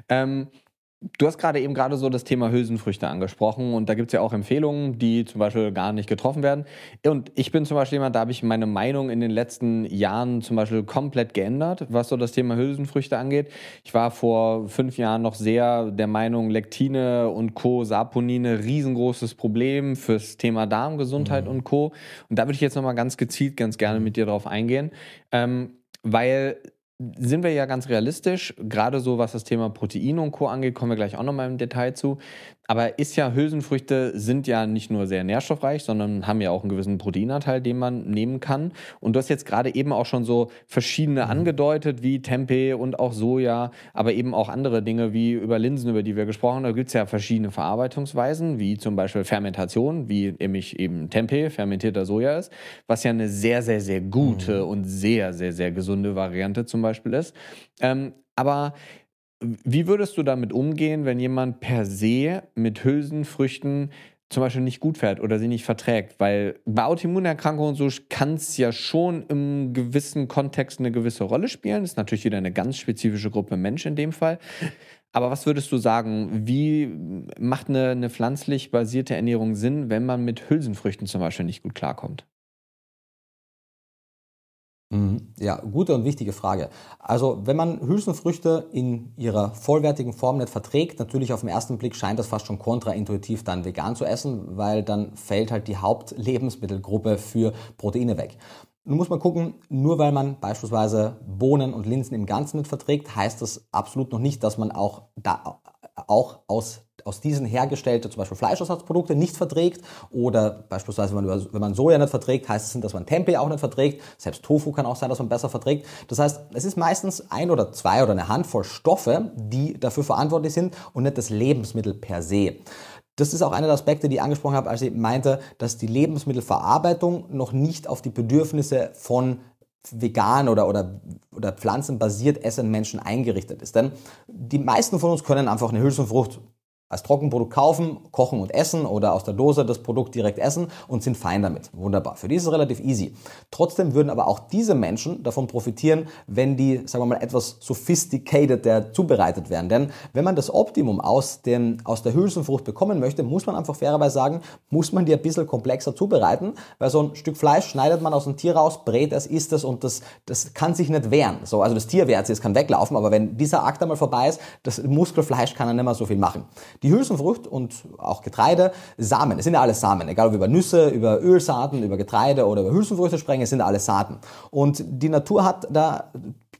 Ähm, Du hast gerade eben gerade so das Thema Hülsenfrüchte angesprochen und da gibt es ja auch Empfehlungen, die zum Beispiel gar nicht getroffen werden. Und ich bin zum Beispiel jemand, da habe ich meine Meinung in den letzten Jahren zum Beispiel komplett geändert, was so das Thema Hülsenfrüchte angeht. Ich war vor fünf Jahren noch sehr der Meinung, Lektine und Co., Saponine, riesengroßes Problem fürs Thema Darmgesundheit mhm. und Co. Und da würde ich jetzt nochmal ganz gezielt ganz gerne mit dir drauf eingehen, ähm, weil sind wir ja ganz realistisch, gerade so was das Thema Protein und Co. angeht, kommen wir gleich auch nochmal im Detail zu. Aber ist ja, Hülsenfrüchte sind ja nicht nur sehr nährstoffreich, sondern haben ja auch einen gewissen Proteinanteil, den man nehmen kann. Und du hast jetzt gerade eben auch schon so verschiedene mhm. angedeutet, wie Tempeh und auch Soja, aber eben auch andere Dinge wie über Linsen, über die wir gesprochen haben. Da gibt es ja verschiedene Verarbeitungsweisen, wie zum Beispiel Fermentation, wie nämlich eben Tempeh, fermentierter Soja ist, was ja eine sehr, sehr, sehr gute mhm. und sehr, sehr, sehr gesunde Variante zum Beispiel ist. Ähm, aber wie würdest du damit umgehen, wenn jemand per se mit Hülsenfrüchten zum Beispiel nicht gut fährt oder sie nicht verträgt? Weil bei Autoimmunerkrankungen so kann es ja schon im gewissen Kontext eine gewisse Rolle spielen. Das ist natürlich wieder eine ganz spezifische Gruppe Mensch in dem Fall. Aber was würdest du sagen, wie macht eine, eine pflanzlich basierte Ernährung Sinn, wenn man mit Hülsenfrüchten zum Beispiel nicht gut klarkommt? Mhm. Ja, gute und wichtige Frage. Also wenn man Hülsenfrüchte in ihrer vollwertigen Form nicht verträgt, natürlich auf den ersten Blick scheint das fast schon kontraintuitiv dann vegan zu essen, weil dann fällt halt die Hauptlebensmittelgruppe für Proteine weg. Nun muss man gucken, nur weil man beispielsweise Bohnen und Linsen im Ganzen nicht verträgt, heißt das absolut noch nicht, dass man auch, da, auch aus aus diesen hergestellte zum Beispiel Fleischersatzprodukte nicht verträgt oder beispielsweise wenn man, wenn man Soja nicht verträgt, heißt es, dass man Tempeh auch nicht verträgt. Selbst Tofu kann auch sein, dass man besser verträgt. Das heißt, es ist meistens ein oder zwei oder eine Handvoll Stoffe, die dafür verantwortlich sind und nicht das Lebensmittel per se. Das ist auch einer der Aspekte, die ich angesprochen habe, als ich meinte, dass die Lebensmittelverarbeitung noch nicht auf die Bedürfnisse von vegan oder, oder, oder pflanzenbasiert essenden Menschen eingerichtet ist. Denn die meisten von uns können einfach eine Hülsenfrucht als Trockenprodukt kaufen, kochen und essen oder aus der Dose das Produkt direkt essen und sind fein damit. Wunderbar. Für die ist es relativ easy. Trotzdem würden aber auch diese Menschen davon profitieren, wenn die, sagen wir mal, etwas sophisticated zubereitet werden. Denn wenn man das Optimum aus, dem, aus der Hülsenfrucht bekommen möchte, muss man einfach fairerweise sagen, muss man die ein bisschen komplexer zubereiten, weil so ein Stück Fleisch schneidet man aus dem Tier raus, brät es, isst es und das, das kann sich nicht wehren. So, also das Tier wehrt sich, es kann weglaufen, aber wenn dieser Akt einmal vorbei ist, das Muskelfleisch kann dann nicht mehr so viel machen. Die Hülsenfrucht und auch Getreide, Samen. Es sind ja alles Samen. Egal ob über Nüsse, über Ölsaaten, über Getreide oder über Hülsenfrüchte sprechen, es sind alles Saaten. Und die Natur hat da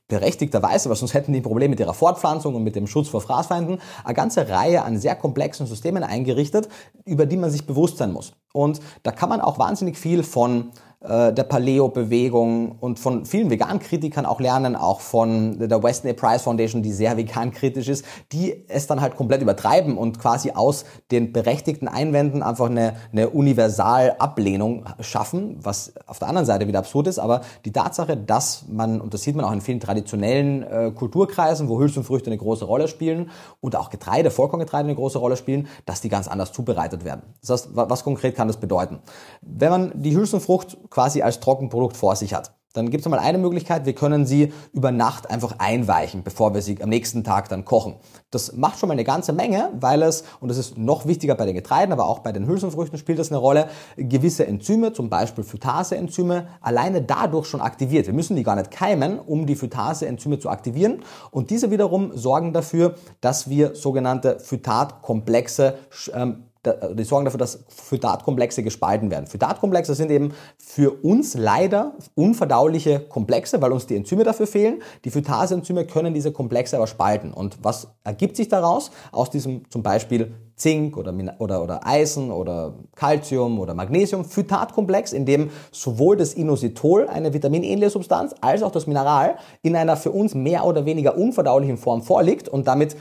berechtigterweise, weil sonst hätten die Probleme mit ihrer Fortpflanzung und mit dem Schutz vor Fraßfeinden, eine ganze Reihe an sehr komplexen Systemen eingerichtet, über die man sich bewusst sein muss. Und da kann man auch wahnsinnig viel von äh, der Paleo-Bewegung und von vielen veganen Kritikern auch lernen, auch von der Weston A. Price Foundation, die sehr vegan kritisch ist, die es dann halt komplett übertreiben und quasi aus den berechtigten Einwänden einfach eine, eine Universal-Ablehnung schaffen, was auf der anderen Seite wieder absurd ist, aber die Tatsache, dass man, und das sieht man auch in vielen traditionellen äh, Kulturkreisen, wo Hülsenfrüchte eine große Rolle spielen und auch Getreide, Vollkorngetreide eine große Rolle spielen, dass die ganz anders zubereitet werden. Das heißt, was konkret kann das bedeuten? Wenn man die Hülsenfrucht quasi als Trockenprodukt vor sich hat, dann gibt es mal eine Möglichkeit, wir können sie über Nacht einfach einweichen, bevor wir sie am nächsten Tag dann kochen. Das macht schon mal eine ganze Menge, weil es, und das ist noch wichtiger bei den Getreiden, aber auch bei den Hülsenfrüchten spielt das eine Rolle, gewisse Enzyme, zum Beispiel Phytase-Enzyme, alleine dadurch schon aktiviert. Wir müssen die gar nicht keimen, um die Phytase-Enzyme zu aktivieren. Und diese wiederum sorgen dafür, dass wir sogenannte Phytatkomplexe ähm, die sorgen dafür, dass Phytatkomplexe gespalten werden. Phytatkomplexe sind eben für uns leider unverdauliche Komplexe, weil uns die Enzyme dafür fehlen. Die Phytase-Enzyme können diese Komplexe aber spalten. Und was ergibt sich daraus? Aus diesem zum Beispiel Zink oder, oder, oder Eisen oder Calcium oder Magnesium Phytatkomplex, in dem sowohl das Inositol, eine vitaminähnliche Substanz, als auch das Mineral in einer für uns mehr oder weniger unverdaulichen Form vorliegt und damit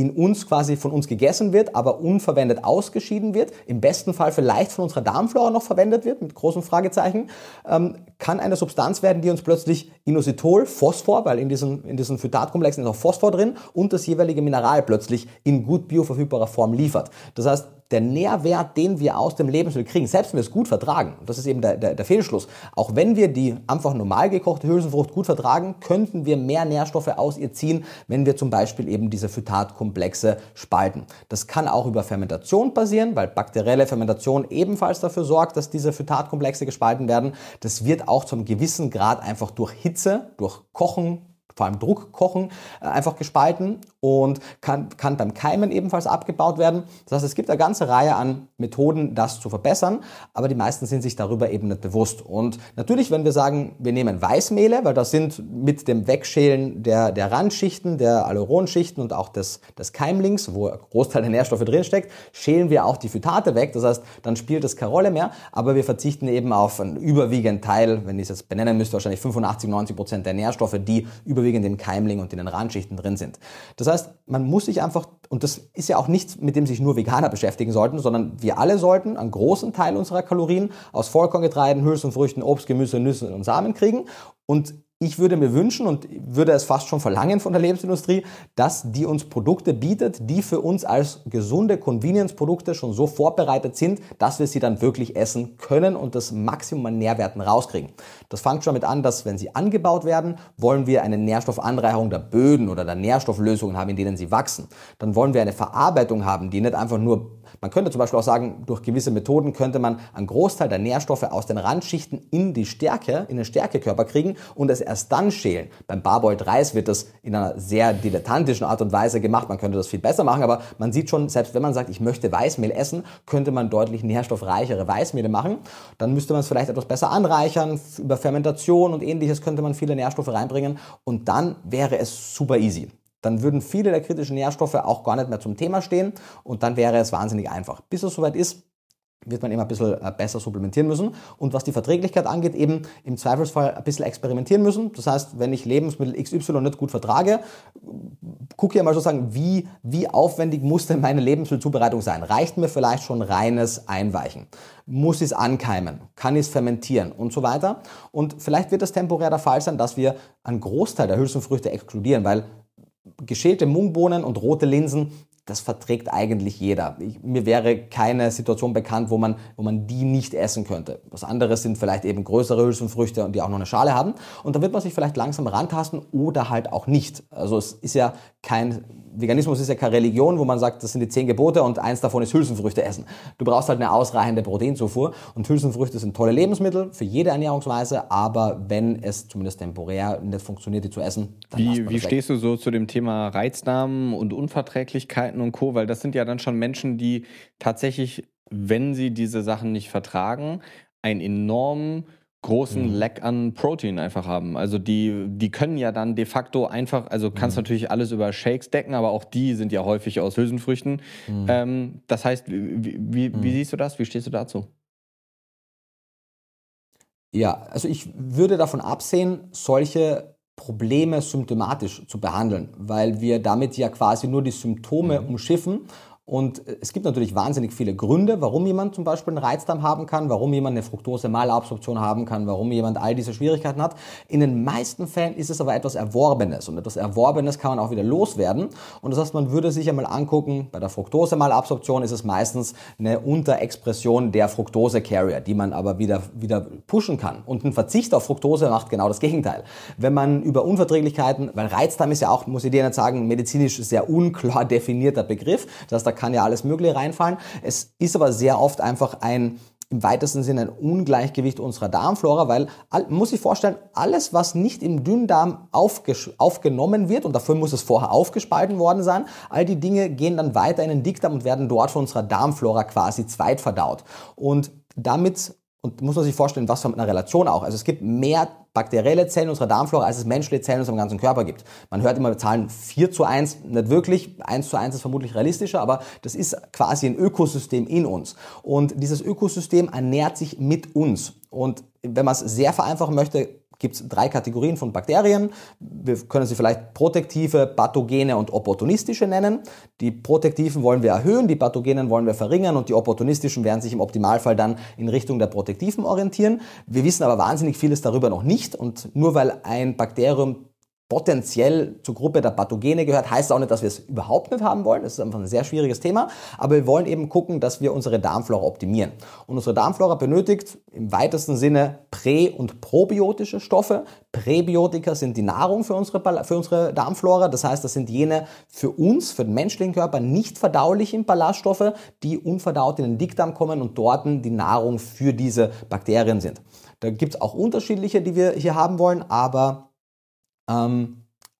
in uns quasi von uns gegessen wird, aber unverwendet ausgeschieden wird, im besten Fall vielleicht von unserer Darmflora noch verwendet wird, mit großen Fragezeichen, ähm, kann eine Substanz werden, die uns plötzlich Inositol, Phosphor, weil in diesen, in diesen Phytatkomplexen ist auch Phosphor drin und das jeweilige Mineral plötzlich in gut bioverfügbarer Form liefert. Das heißt, der Nährwert, den wir aus dem Lebensmittel kriegen, selbst wenn wir es gut vertragen, das ist eben der, der, der Fehlschluss, auch wenn wir die einfach normal gekochte Hülsenfrucht gut vertragen, könnten wir mehr Nährstoffe aus ihr ziehen, wenn wir zum Beispiel eben diese Phytatkomplexe spalten. Das kann auch über Fermentation passieren, weil bakterielle Fermentation ebenfalls dafür sorgt, dass diese Phytatkomplexe gespalten werden. Das wird auch zum gewissen Grad einfach durch Hitze, durch Kochen, vor allem Druckkochen, äh, einfach gespalten und kann, kann beim Keimen ebenfalls abgebaut werden. Das heißt, es gibt eine ganze Reihe an Methoden, das zu verbessern, aber die meisten sind sich darüber eben nicht bewusst. Und natürlich, wenn wir sagen, wir nehmen Weißmehle, weil das sind mit dem Wegschälen der, der Randschichten, der Aluronschichten und auch des, des Keimlings, wo ein Großteil der Nährstoffe drinsteckt, schälen wir auch die Phytate weg. Das heißt, dann spielt es keine Rolle mehr, aber wir verzichten eben auf einen überwiegenden Teil, wenn ich es jetzt benennen müsste, wahrscheinlich 85, 90 Prozent der Nährstoffe, die überwiegend im Keimling und in den Randschichten drin sind. Das heißt, man muss sich einfach, und das ist ja auch nichts, mit dem sich nur Veganer beschäftigen sollten, sondern wir alle sollten einen großen Teil unserer Kalorien aus Vollkorngetreiden, Hülsenfrüchten, Obst, Gemüse, Nüsse und Samen kriegen. Und ich würde mir wünschen und würde es fast schon verlangen von der Lebensindustrie, dass die uns Produkte bietet, die für uns als gesunde Convenience-Produkte schon so vorbereitet sind, dass wir sie dann wirklich essen können und das Maximum an Nährwerten rauskriegen. Das fängt schon mit an, dass wenn sie angebaut werden, wollen wir eine Nährstoffanreicherung der Böden oder der Nährstofflösungen haben, in denen sie wachsen. Dann wollen wir eine Verarbeitung haben, die nicht einfach nur man könnte zum Beispiel auch sagen, durch gewisse Methoden könnte man einen Großteil der Nährstoffe aus den Randschichten in die Stärke, in den Stärkekörper kriegen und es erst dann schälen. Beim Barboiled Reis wird das in einer sehr dilettantischen Art und Weise gemacht. Man könnte das viel besser machen, aber man sieht schon, selbst wenn man sagt, ich möchte Weißmehl essen, könnte man deutlich nährstoffreichere Weißmehle machen. Dann müsste man es vielleicht etwas besser anreichern. Über Fermentation und ähnliches könnte man viele Nährstoffe reinbringen und dann wäre es super easy dann würden viele der kritischen Nährstoffe auch gar nicht mehr zum Thema stehen und dann wäre es wahnsinnig einfach. Bis es soweit ist, wird man immer ein bisschen äh, besser supplementieren müssen. Und was die Verträglichkeit angeht, eben im Zweifelsfall ein bisschen experimentieren müssen. Das heißt, wenn ich Lebensmittel XY nicht gut vertrage, gucke ich mal sozusagen, wie, wie aufwendig muss denn meine Lebensmittelzubereitung sein? Reicht mir vielleicht schon reines Einweichen? Muss ich es ankeimen? Kann ich es fermentieren? Und so weiter. Und vielleicht wird es temporär der Fall sein, dass wir einen Großteil der Hülsenfrüchte exkludieren, weil geschälte Mungbohnen und rote Linsen, das verträgt eigentlich jeder. Ich, mir wäre keine Situation bekannt, wo man, wo man die nicht essen könnte. Was anderes sind vielleicht eben größere Hülsenfrüchte und die auch noch eine Schale haben. Und da wird man sich vielleicht langsam rantasten oder halt auch nicht. Also es ist ja kein Veganismus ist ja keine Religion, wo man sagt, das sind die zehn Gebote und eins davon ist Hülsenfrüchte essen. Du brauchst halt eine ausreichende Proteinzufuhr und Hülsenfrüchte sind tolle Lebensmittel für jede Ernährungsweise, aber wenn es zumindest temporär nicht funktioniert, die zu essen, dann Wie, wie stehst du so zu dem Thema Reiznamen und Unverträglichkeiten und Co., weil das sind ja dann schon Menschen, die tatsächlich, wenn sie diese Sachen nicht vertragen, einen enormen großen mhm. Lack an Protein einfach haben. Also die, die können ja dann de facto einfach, also kannst mhm. natürlich alles über Shakes decken, aber auch die sind ja häufig aus Hülsenfrüchten. Mhm. Ähm, das heißt, wie, wie, wie, mhm. siehst du das? Wie stehst du dazu? Ja, also ich würde davon absehen, solche Probleme symptomatisch zu behandeln, weil wir damit ja quasi nur die Symptome mhm. umschiffen und es gibt natürlich wahnsinnig viele Gründe, warum jemand zum Beispiel einen Reizdarm haben kann, warum jemand eine Fructose-Malabsorption haben kann, warum jemand all diese Schwierigkeiten hat. In den meisten Fällen ist es aber etwas Erworbenes und etwas Erworbenes kann man auch wieder loswerden. Und das heißt, man würde sich einmal angucken, bei der Fructose-Malabsorption ist es meistens eine Unterexpression der Fructose-Carrier, die man aber wieder, wieder pushen kann. Und ein Verzicht auf Fructose macht genau das Gegenteil. Wenn man über Unverträglichkeiten, weil Reizdarm ist ja auch, muss ich dir nicht sagen, medizinisch sehr unklar <laughs> definierter Begriff, das heißt, kann ja alles Mögliche reinfallen. Es ist aber sehr oft einfach ein im weitesten Sinne ein Ungleichgewicht unserer Darmflora, weil muss sich vorstellen, alles, was nicht im Dünndarm aufgenommen wird, und dafür muss es vorher aufgespalten worden sein, all die Dinge gehen dann weiter in den Dickdarm und werden dort von unserer Darmflora quasi zweitverdaut. Und damit und muss man sich vorstellen, was für eine Relation auch. Also es gibt mehr bakterielle Zellen unserer Darmflora, als es menschliche Zellen in unserem ganzen Körper gibt. Man hört immer Zahlen 4 zu 1, nicht wirklich, 1 zu 1 ist vermutlich realistischer, aber das ist quasi ein Ökosystem in uns. Und dieses Ökosystem ernährt sich mit uns. Und wenn man es sehr vereinfachen möchte, gibt es drei Kategorien von Bakterien. Wir können sie vielleicht protektive, pathogene und opportunistische nennen. Die protektiven wollen wir erhöhen, die pathogenen wollen wir verringern und die opportunistischen werden sich im Optimalfall dann in Richtung der protektiven orientieren. Wir wissen aber wahnsinnig vieles darüber noch nicht und nur weil ein Bakterium potenziell zur Gruppe der Pathogene gehört, heißt auch nicht, dass wir es überhaupt nicht haben wollen. Das ist einfach ein sehr schwieriges Thema. Aber wir wollen eben gucken, dass wir unsere Darmflora optimieren. Und unsere Darmflora benötigt im weitesten Sinne prä- und probiotische Stoffe. Präbiotika sind die Nahrung für unsere, für unsere Darmflora. Das heißt, das sind jene für uns, für den menschlichen Körper nicht verdaulichen Ballaststoffe, die unverdaut in den Dickdarm kommen und dort die Nahrung für diese Bakterien sind. Da gibt es auch unterschiedliche, die wir hier haben wollen, aber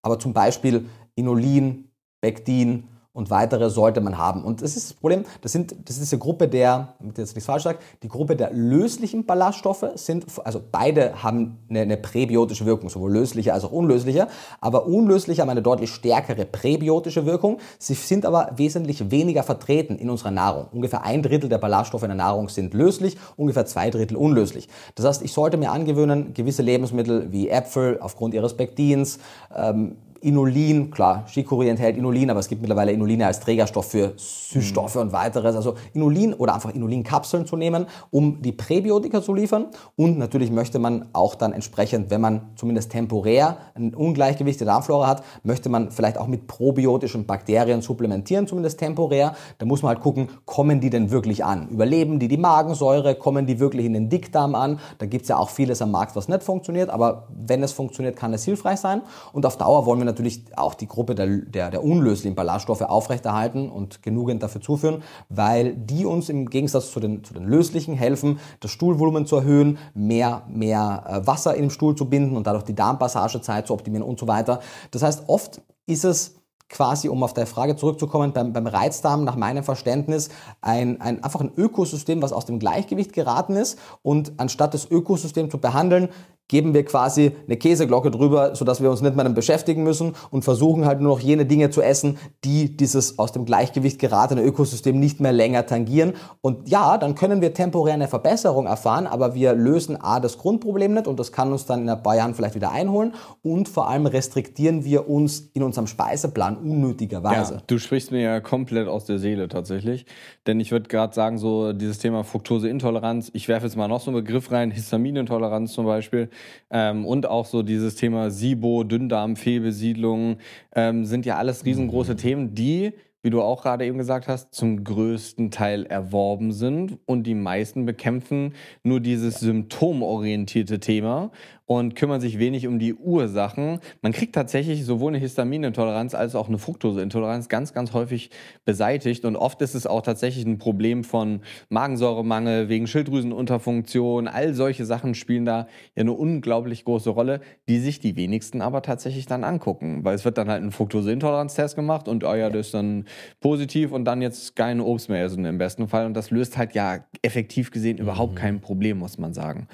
aber zum Beispiel Inulin, Pektin, und weitere sollte man haben. Und das ist das Problem, das, sind, das ist diese Gruppe der, damit ich jetzt nichts falsch sage, die Gruppe der löslichen Ballaststoffe sind, also beide haben eine, eine präbiotische Wirkung, sowohl lösliche als auch unlösliche, aber unlösliche haben eine deutlich stärkere präbiotische Wirkung. Sie sind aber wesentlich weniger vertreten in unserer Nahrung. Ungefähr ein Drittel der Ballaststoffe in der Nahrung sind löslich, ungefähr zwei Drittel unlöslich. Das heißt, ich sollte mir angewöhnen, gewisse Lebensmittel wie Äpfel aufgrund ihres Pektins, ähm, Inulin, klar, Chicorée enthält Inulin, aber es gibt mittlerweile Inuline als Trägerstoff für Süßstoffe mhm. und weiteres. Also Inulin oder einfach Inulinkapseln zu nehmen, um die Präbiotika zu liefern. Und natürlich möchte man auch dann entsprechend, wenn man zumindest temporär ein Ungleichgewicht der Darmflora hat, möchte man vielleicht auch mit probiotischen Bakterien supplementieren, zumindest temporär. Da muss man halt gucken, kommen die denn wirklich an? Überleben die die Magensäure? Kommen die wirklich in den Dickdarm an? Da gibt's ja auch vieles am Markt, was nicht funktioniert, aber wenn es funktioniert, kann es hilfreich sein. Und auf Dauer wollen wir natürlich auch die Gruppe der, der, der unlöslichen Ballaststoffe aufrechterhalten und genügend dafür zuführen, weil die uns im Gegensatz zu den, zu den löslichen helfen, das Stuhlvolumen zu erhöhen, mehr, mehr äh, Wasser im Stuhl zu binden und dadurch die Darmpassagezeit zu optimieren und so weiter. Das heißt, oft ist es quasi, um auf deine Frage zurückzukommen, beim, beim Reizdarm nach meinem Verständnis ein, ein, einfach ein Ökosystem, was aus dem Gleichgewicht geraten ist und anstatt das Ökosystem zu behandeln, geben wir quasi eine Käseglocke drüber, sodass wir uns nicht mehr damit beschäftigen müssen und versuchen halt nur noch jene Dinge zu essen, die dieses aus dem Gleichgewicht geratene Ökosystem nicht mehr länger tangieren. Und ja, dann können wir temporär eine Verbesserung erfahren, aber wir lösen A, das Grundproblem nicht und das kann uns dann in ein paar Jahren vielleicht wieder einholen und vor allem restriktieren wir uns in unserem Speiseplan unnötigerweise. Ja, du sprichst mir ja komplett aus der Seele tatsächlich, denn ich würde gerade sagen, so dieses Thema Fructoseintoleranz, ich werfe jetzt mal noch so einen Begriff rein, Histaminintoleranz zum Beispiel, ähm, und auch so dieses Thema SIBO, Dünndarm, Fehlbesiedlung ähm, sind ja alles riesengroße Themen, die wie du auch gerade eben gesagt hast, zum größten Teil erworben sind und die meisten bekämpfen nur dieses symptomorientierte Thema und kümmern sich wenig um die Ursachen. Man kriegt tatsächlich sowohl eine Histaminintoleranz als auch eine Fructoseintoleranz ganz, ganz häufig beseitigt. Und oft ist es auch tatsächlich ein Problem von Magensäuremangel wegen Schilddrüsenunterfunktion. All solche Sachen spielen da ja eine unglaublich große Rolle, die sich die wenigsten aber tatsächlich dann angucken. Weil es wird dann halt ein Fructoseintoleranztest gemacht und oh ja, das ist dann positiv und dann jetzt kein Obst mehr essen im besten Fall. Und das löst halt ja effektiv gesehen überhaupt mhm. kein Problem, muss man sagen.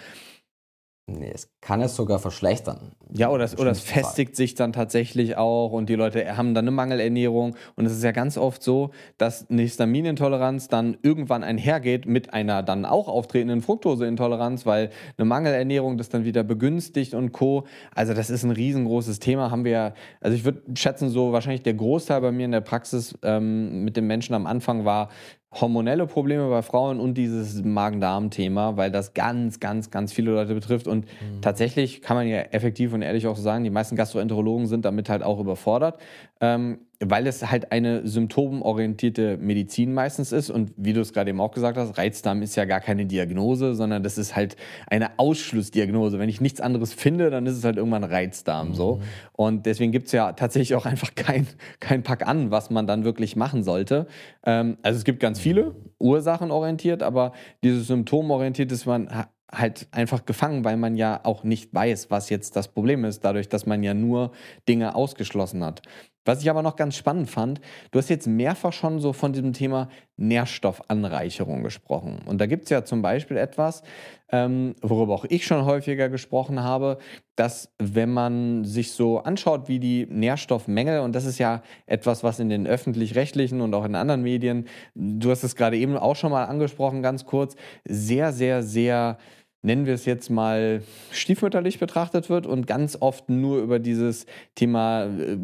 Nee, es kann es sogar verschlechtern. Ja, oder es, oder es festigt Fall. sich dann tatsächlich auch und die Leute haben dann eine Mangelernährung. Und es ist ja ganz oft so, dass eine Histaminintoleranz dann irgendwann einhergeht mit einer dann auch auftretenden Fructoseintoleranz, weil eine Mangelernährung das dann wieder begünstigt und Co. Also das ist ein riesengroßes Thema. Haben wir, also ich würde schätzen, so wahrscheinlich der Großteil bei mir in der Praxis ähm, mit den Menschen am Anfang war, hormonelle Probleme bei Frauen und dieses Magen-Darm-Thema, weil das ganz, ganz, ganz viele Leute betrifft. Und mhm. tatsächlich kann man ja effektiv und ehrlich auch sagen, die meisten Gastroenterologen sind damit halt auch überfordert. Ähm, weil es halt eine symptomorientierte Medizin meistens ist. Und wie du es gerade eben auch gesagt hast, Reizdarm ist ja gar keine Diagnose, sondern das ist halt eine Ausschlussdiagnose. Wenn ich nichts anderes finde, dann ist es halt irgendwann Reizdarm mhm. so. Und deswegen gibt es ja tatsächlich auch einfach kein, kein Pack an, was man dann wirklich machen sollte. Ähm, also es gibt ganz viele Ursachen orientiert, aber dieses symptomorientiert ist man halt einfach gefangen, weil man ja auch nicht weiß, was jetzt das Problem ist, dadurch, dass man ja nur Dinge ausgeschlossen hat. Was ich aber noch ganz spannend fand, du hast jetzt mehrfach schon so von diesem Thema Nährstoffanreicherung gesprochen. Und da gibt es ja zum Beispiel etwas, ähm, worüber auch ich schon häufiger gesprochen habe, dass wenn man sich so anschaut, wie die Nährstoffmängel, und das ist ja etwas, was in den öffentlich-rechtlichen und auch in anderen Medien, du hast es gerade eben auch schon mal angesprochen, ganz kurz, sehr, sehr, sehr nennen wir es jetzt mal, stiefmütterlich betrachtet wird und ganz oft nur über dieses Thema äh,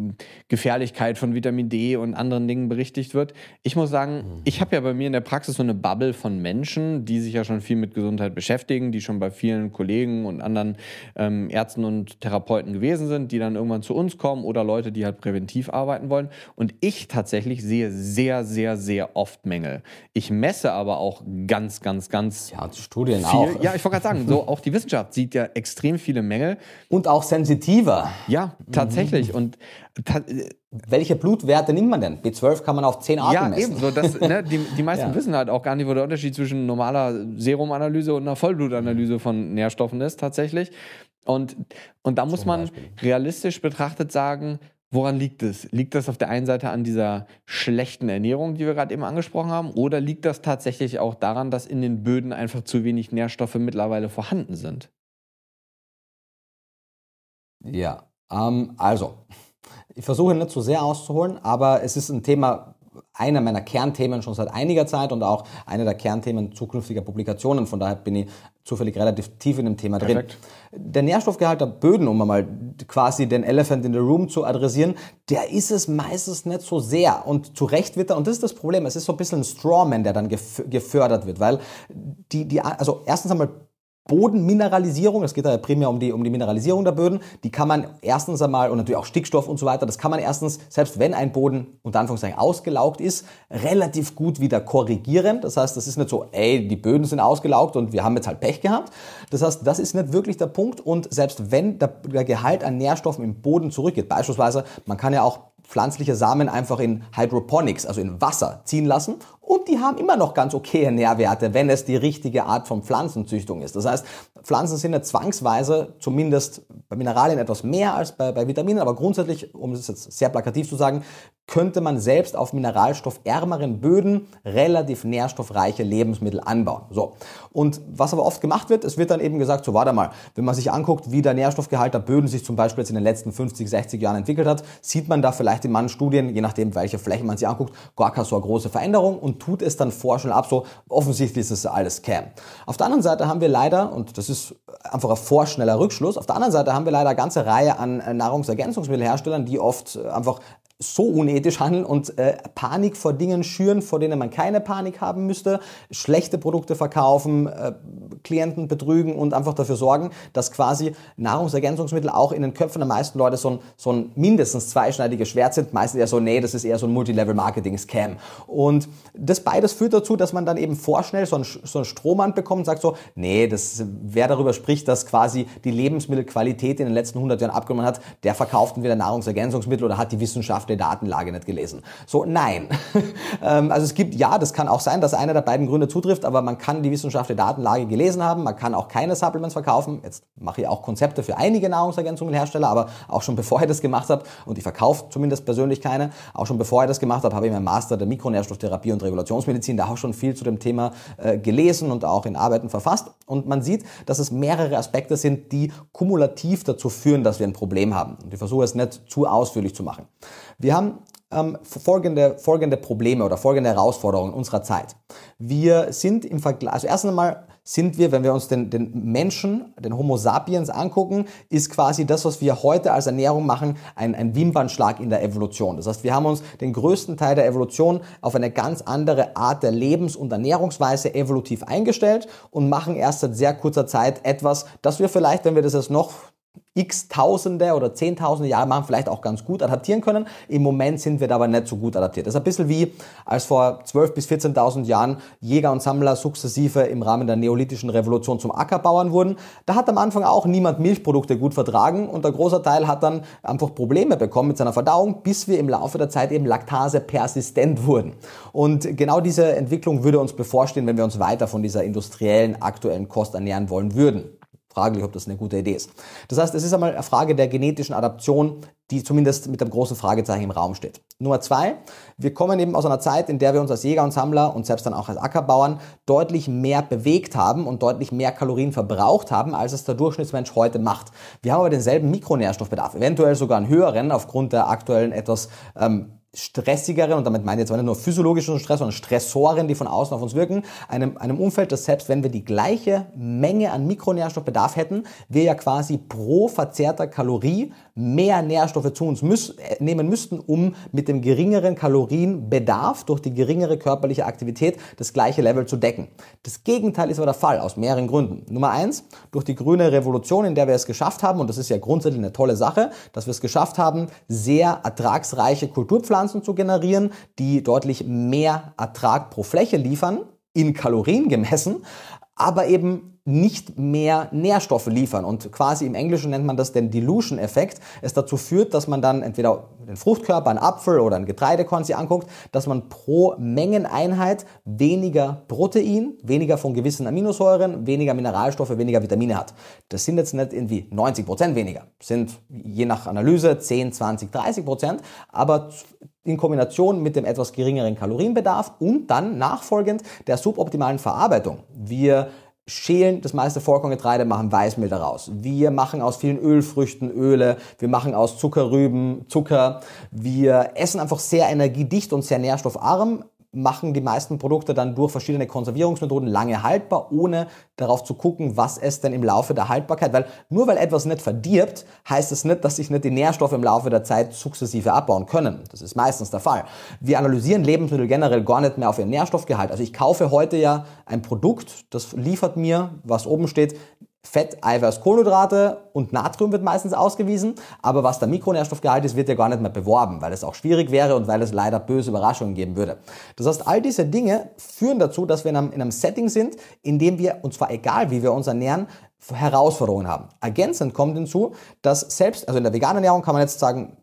Gefährlichkeit von Vitamin D und anderen Dingen berichtigt wird. Ich muss sagen, mhm. ich habe ja bei mir in der Praxis so eine Bubble von Menschen, die sich ja schon viel mit Gesundheit beschäftigen, die schon bei vielen Kollegen und anderen ähm, Ärzten und Therapeuten gewesen sind, die dann irgendwann zu uns kommen oder Leute, die halt präventiv arbeiten wollen. Und ich tatsächlich sehe sehr, sehr, sehr oft Mängel. Ich messe aber auch ganz, ganz, ganz. Ja, Studien viel. auch. Ja, ich wollte gerade sagen, sagen, so auch die Wissenschaft sieht ja extrem viele Mängel. Und auch sensitiver. Ja, tatsächlich. Mhm. Und ta welche Blutwerte nimmt man denn? B12 kann man auf 10 Arten ja, messen. Ja, eben. So, das, ne, die, die meisten <laughs> ja. wissen halt auch gar nicht, wo der Unterschied zwischen normaler Serumanalyse und einer Vollblutanalyse von Nährstoffen ist tatsächlich. Und, und da muss man realistisch betrachtet sagen, Woran liegt es? Liegt das auf der einen Seite an dieser schlechten Ernährung, die wir gerade eben angesprochen haben, oder liegt das tatsächlich auch daran, dass in den Böden einfach zu wenig Nährstoffe mittlerweile vorhanden sind? Ja, ähm, also, ich versuche nicht zu sehr auszuholen, aber es ist ein Thema, einer meiner Kernthemen schon seit einiger Zeit und auch einer der Kernthemen zukünftiger Publikationen. Von daher bin ich zufällig relativ tief in dem Thema drin. Der Nährstoffgehalt der Böden, um mal quasi den Elephant in the Room zu adressieren, der ist es meistens nicht so sehr. Und zu Recht wird er, und das ist das Problem, es ist so ein bisschen ein Strawman, der dann gefördert wird, weil die, die, also erstens einmal Bodenmineralisierung, es geht da ja primär um die, um die Mineralisierung der Böden, die kann man erstens einmal, und natürlich auch Stickstoff und so weiter, das kann man erstens, selbst wenn ein Boden unter Anführungszeichen ausgelaugt ist, relativ gut wieder korrigieren. Das heißt, das ist nicht so, ey, die Böden sind ausgelaugt und wir haben jetzt halt Pech gehabt. Das heißt, das ist nicht wirklich der Punkt und selbst wenn der, der Gehalt an Nährstoffen im Boden zurückgeht, beispielsweise, man kann ja auch pflanzliche Samen einfach in Hydroponics, also in Wasser, ziehen lassen und die haben immer noch ganz okaye Nährwerte, wenn es die richtige Art von Pflanzenzüchtung ist. Das heißt, Pflanzen sind ja zwangsweise zumindest bei Mineralien etwas mehr als bei, bei Vitaminen, aber grundsätzlich, um es jetzt sehr plakativ zu sagen, könnte man selbst auf mineralstoffärmeren Böden relativ nährstoffreiche Lebensmittel anbauen. So. Und was aber oft gemacht wird, es wird dann eben gesagt, so warte mal, wenn man sich anguckt, wie der Nährstoffgehalt der Böden sich zum Beispiel jetzt in den letzten 50, 60 Jahren entwickelt hat, sieht man da vielleicht in manchen Studien, je nachdem welche Fläche man sich anguckt, gar keine so eine große Veränderung und tut es dann vorschnell ab, so offensichtlich ist es alles Scam. Auf der anderen Seite haben wir leider, und das ist einfach ein vorschneller Rückschluss, auf der anderen Seite haben wir leider eine ganze Reihe an Nahrungsergänzungsmittelherstellern, die oft einfach so unethisch handeln und äh, Panik vor Dingen schüren, vor denen man keine Panik haben müsste, schlechte Produkte verkaufen, äh, Klienten betrügen und einfach dafür sorgen, dass quasi Nahrungsergänzungsmittel auch in den Köpfen der meisten Leute so ein, so ein mindestens zweischneidiges Schwert sind. Meistens eher so, nee, das ist eher so ein Multilevel-Marketing-Scam. Und das beides führt dazu, dass man dann eben vorschnell so einen, so einen Strohmann bekommt und sagt so, nee, das, wer darüber spricht, dass quasi die Lebensmittelqualität in den letzten 100 Jahren abgenommen hat, der verkauft entweder Nahrungsergänzungsmittel oder hat die Wissenschaft wissenschaftliche Datenlage nicht gelesen. So, nein. <laughs> Ähm, also es gibt, ja, das kann auch sein, dass einer der beiden Gründe zutrifft, aber man kann die wissenschaftliche Datenlage gelesen haben, man kann auch keine Supplements verkaufen. Jetzt mache ich auch Konzepte für einige Nahrungsergänzungshersteller, aber auch schon <laughs> bevor ich das gemacht habe, und ich verkaufe zumindest persönlich keine, auch schon bevor ich das gemacht habe, habe ich meinen Master der Mikronährstofftherapie und Regulationsmedizin, da auch schon viel zu dem Thema äh, gelesen und auch in Arbeiten verfasst. Und man sieht, dass es mehrere Aspekte sind, die kumulativ dazu führen, dass wir ein Problem haben. Und ich versuche es nicht zu ausführlich zu machen. Wir haben ähm, folgende, folgende Probleme oder folgende Herausforderungen unserer Zeit. Wir sind im Vergleich, also erst einmal sind wir, wenn wir uns den, den Menschen, den Homo sapiens angucken, ist quasi das, was wir heute als Ernährung machen, ein, ein Wimpernschlag in der Evolution. Das heißt, wir haben uns den größten Teil der Evolution auf eine ganz andere Art der Lebens- und Ernährungsweise evolutiv eingestellt und machen erst seit sehr kurzer Zeit etwas, das wir vielleicht, wenn wir das jetzt noch x Tausende oder Zehntausende Jahre machen, vielleicht auch ganz gut adaptieren können. Im Moment sind wir da aber nicht so gut adaptiert. Das ist ein bisschen wie, als vor 12.000 bis 14.000 Jahren Jäger und Sammler sukzessive im Rahmen der neolithischen Revolution zum Ackerbauern wurden. Da hat am Anfang auch niemand Milchprodukte gut vertragen und der große Teil hat dann einfach Probleme bekommen mit seiner Verdauung, bis wir im Laufe der Zeit eben Laktase persistent wurden. Und genau diese Entwicklung würde uns bevorstehen, wenn wir uns weiter von dieser industriellen aktuellen Kost ernähren wollen würden fraglich, ob das eine gute Idee ist. Das heißt, es ist einmal eine Frage der genetischen Adaption, die zumindest mit einem großen Fragezeichen im Raum steht. Nummer zwei, wir kommen eben aus einer Zeit, in der wir uns als Jäger und Sammler und selbst dann auch als Ackerbauern deutlich mehr bewegt haben und deutlich mehr Kalorien verbraucht haben, als es der Durchschnittsmensch heute macht. Wir haben aber denselben Mikronährstoffbedarf, eventuell sogar einen höheren aufgrund der aktuellen etwas ähm, stressigeren, und damit meine ich jetzt nicht nur physiologischen Stress, sondern Stressoren, die von außen auf uns wirken, einem, einem Umfeld, das selbst wenn wir die gleiche Menge an Mikronährstoffbedarf hätten, wir ja quasi pro verzehrter Kalorie mehr Nährstoffe zu uns müß, äh, nehmen müssten, um mit dem geringeren Kalorienbedarf durch die geringere körperliche Aktivität das gleiche Level zu decken. Das Gegenteil ist aber der Fall, aus mehreren Gründen. Nummer eins, durch die grüne Revolution, in der wir es geschafft haben, und das ist ja grundsätzlich eine tolle Sache, dass wir es geschafft haben, sehr ertragsreiche Kulturpflanzen Pflanzen zu generieren, die deutlich mehr Ertrag pro Fläche liefern, in Kalorien gemessen, aber eben nicht mehr Nährstoffe liefern. Und quasi im Englischen nennt man das den Dilution-Effekt. Es dazu führt, dass man dann entweder den Fruchtkörper, einen Apfel oder ein Getreidekorn sich anguckt, dass man pro Mengeneinheit weniger Protein, weniger von gewissen Aminosäuren, weniger Mineralstoffe, weniger Vitamine hat. Das sind jetzt nicht irgendwie 90 Prozent weniger. Das sind je nach Analyse 10, 20, 30 Prozent. Aber in Kombination mit dem etwas geringeren Kalorienbedarf und dann nachfolgend der suboptimalen Verarbeitung. Wir schälen das meiste Vollkorngetreide, machen Weißmehl daraus. Wir machen aus vielen Ölfrüchten Öle, wir machen aus Zuckerrüben Zucker. Wir essen einfach sehr energiedicht und sehr nährstoffarm, machen die meisten Produkte dann durch verschiedene Konservierungsmethoden lange haltbar, ohne darauf zu gucken, was es denn im Laufe der Haltbarkeit, weil nur weil etwas nicht verdirbt, heißt es nicht, dass sich nicht die Nährstoffe im Laufe der Zeit sukzessive abbauen können. Das ist meistens der Fall. Wir analysieren Lebensmittel generell gar nicht mehr auf ihren Nährstoffgehalt. Also ich kaufe heute ja ein Produkt, das liefert mir, was oben steht, Fett, Eiweiß, Kohlenhydrate und Natrium wird meistens ausgewiesen, aber was der Mikronährstoffgehalt ist, wird ja gar nicht mehr beworben, weil es auch schwierig wäre und weil es leider böse Überraschungen geben würde. Das heißt, all diese Dinge führen dazu, dass wir in einem, in einem Setting sind, in dem wir, und zwar egal wie wir uns ernähren, Herausforderungen haben. Ergänzend kommt hinzu, dass selbst, also in der veganen Ernährung kann man jetzt sagen,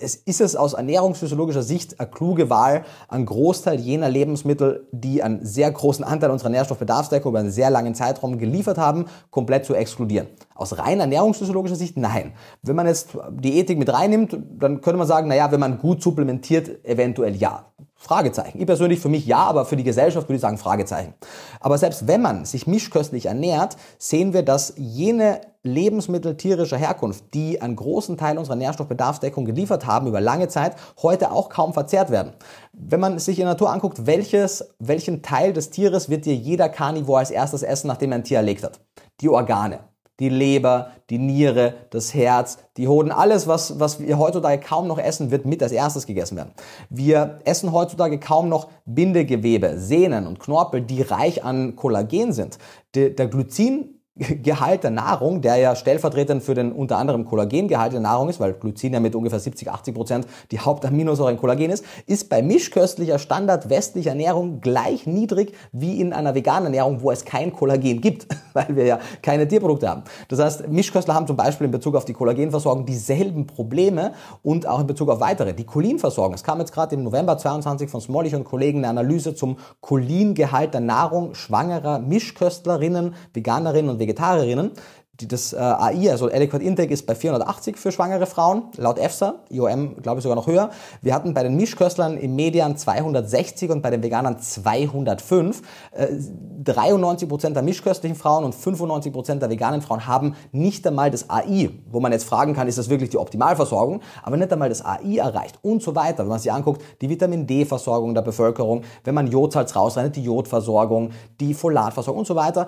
es ist es aus ernährungsphysiologischer Sicht eine kluge Wahl, einen Großteil jener Lebensmittel, die einen sehr großen Anteil unserer Nährstoffbedarfsdeckung über einen sehr langen Zeitraum geliefert haben, komplett zu exkludieren. Aus rein ernährungsphysiologischer Sicht nein. Wenn man jetzt die Ethik mit reinnimmt, dann könnte man sagen, naja, wenn man gut supplementiert, eventuell ja. Fragezeichen. Ich persönlich für mich ja, aber für die Gesellschaft würde ich sagen Fragezeichen. Aber selbst wenn man sich mischköstlich ernährt, sehen wir, dass jene Lebensmittel tierischer Herkunft, die einen großen Teil unserer Nährstoffbedarfsdeckung geliefert haben über lange Zeit, heute auch kaum verzehrt werden. Wenn man sich in der Natur anguckt, welches, welchen Teil des Tieres wird dir jeder Karnivor als erstes essen, nachdem er ein Tier erlegt hat? Die Organe die Leber, die Niere, das Herz, die Hoden, alles, was, was wir heutzutage kaum noch essen, wird mit als erstes gegessen werden. Wir essen heutzutage kaum noch Bindegewebe, Sehnen und Knorpel, die reich an Kollagen sind. Der Glycin Gehalt der Nahrung, der ja stellvertretend für den unter anderem Kollagengehalt der Nahrung ist, weil Glycin ja mit ungefähr 70, 80 Prozent die Hauptaminosäure in Kollagen ist, ist bei mischköstlicher Standard westlicher Ernährung gleich niedrig wie in einer veganen Ernährung, wo es kein Kollagen gibt, <laughs> weil wir ja keine Tierprodukte haben. Das heißt, Mischköstler haben zum Beispiel in Bezug auf die Kollagenversorgung dieselben Probleme und auch in Bezug auf weitere. Die Cholinversorgung. Es kam jetzt gerade im November 22 von Smolich und Kollegen eine Analyse zum Cholingehalt der Nahrung schwangerer Mischköstlerinnen, Veganerinnen und Vegetarierinnen das äh, AI, also Adequate Intake, ist bei 480 für schwangere Frauen, laut EFSA, IOM glaube ich sogar noch höher. Wir hatten bei den Mischköstlern im Median 260 und bei den Veganern 205. Äh, 93 Prozent der mischköstlichen Frauen und 95 Prozent der veganen Frauen haben nicht einmal das AI, wo man jetzt fragen kann, ist das wirklich die Optimalversorgung, aber nicht einmal das AI erreicht und so weiter. Wenn man sich anguckt, die Vitamin D-Versorgung der Bevölkerung, wenn man Jodsalz rausrechnet, die Jodversorgung, die Folatversorgung und so weiter.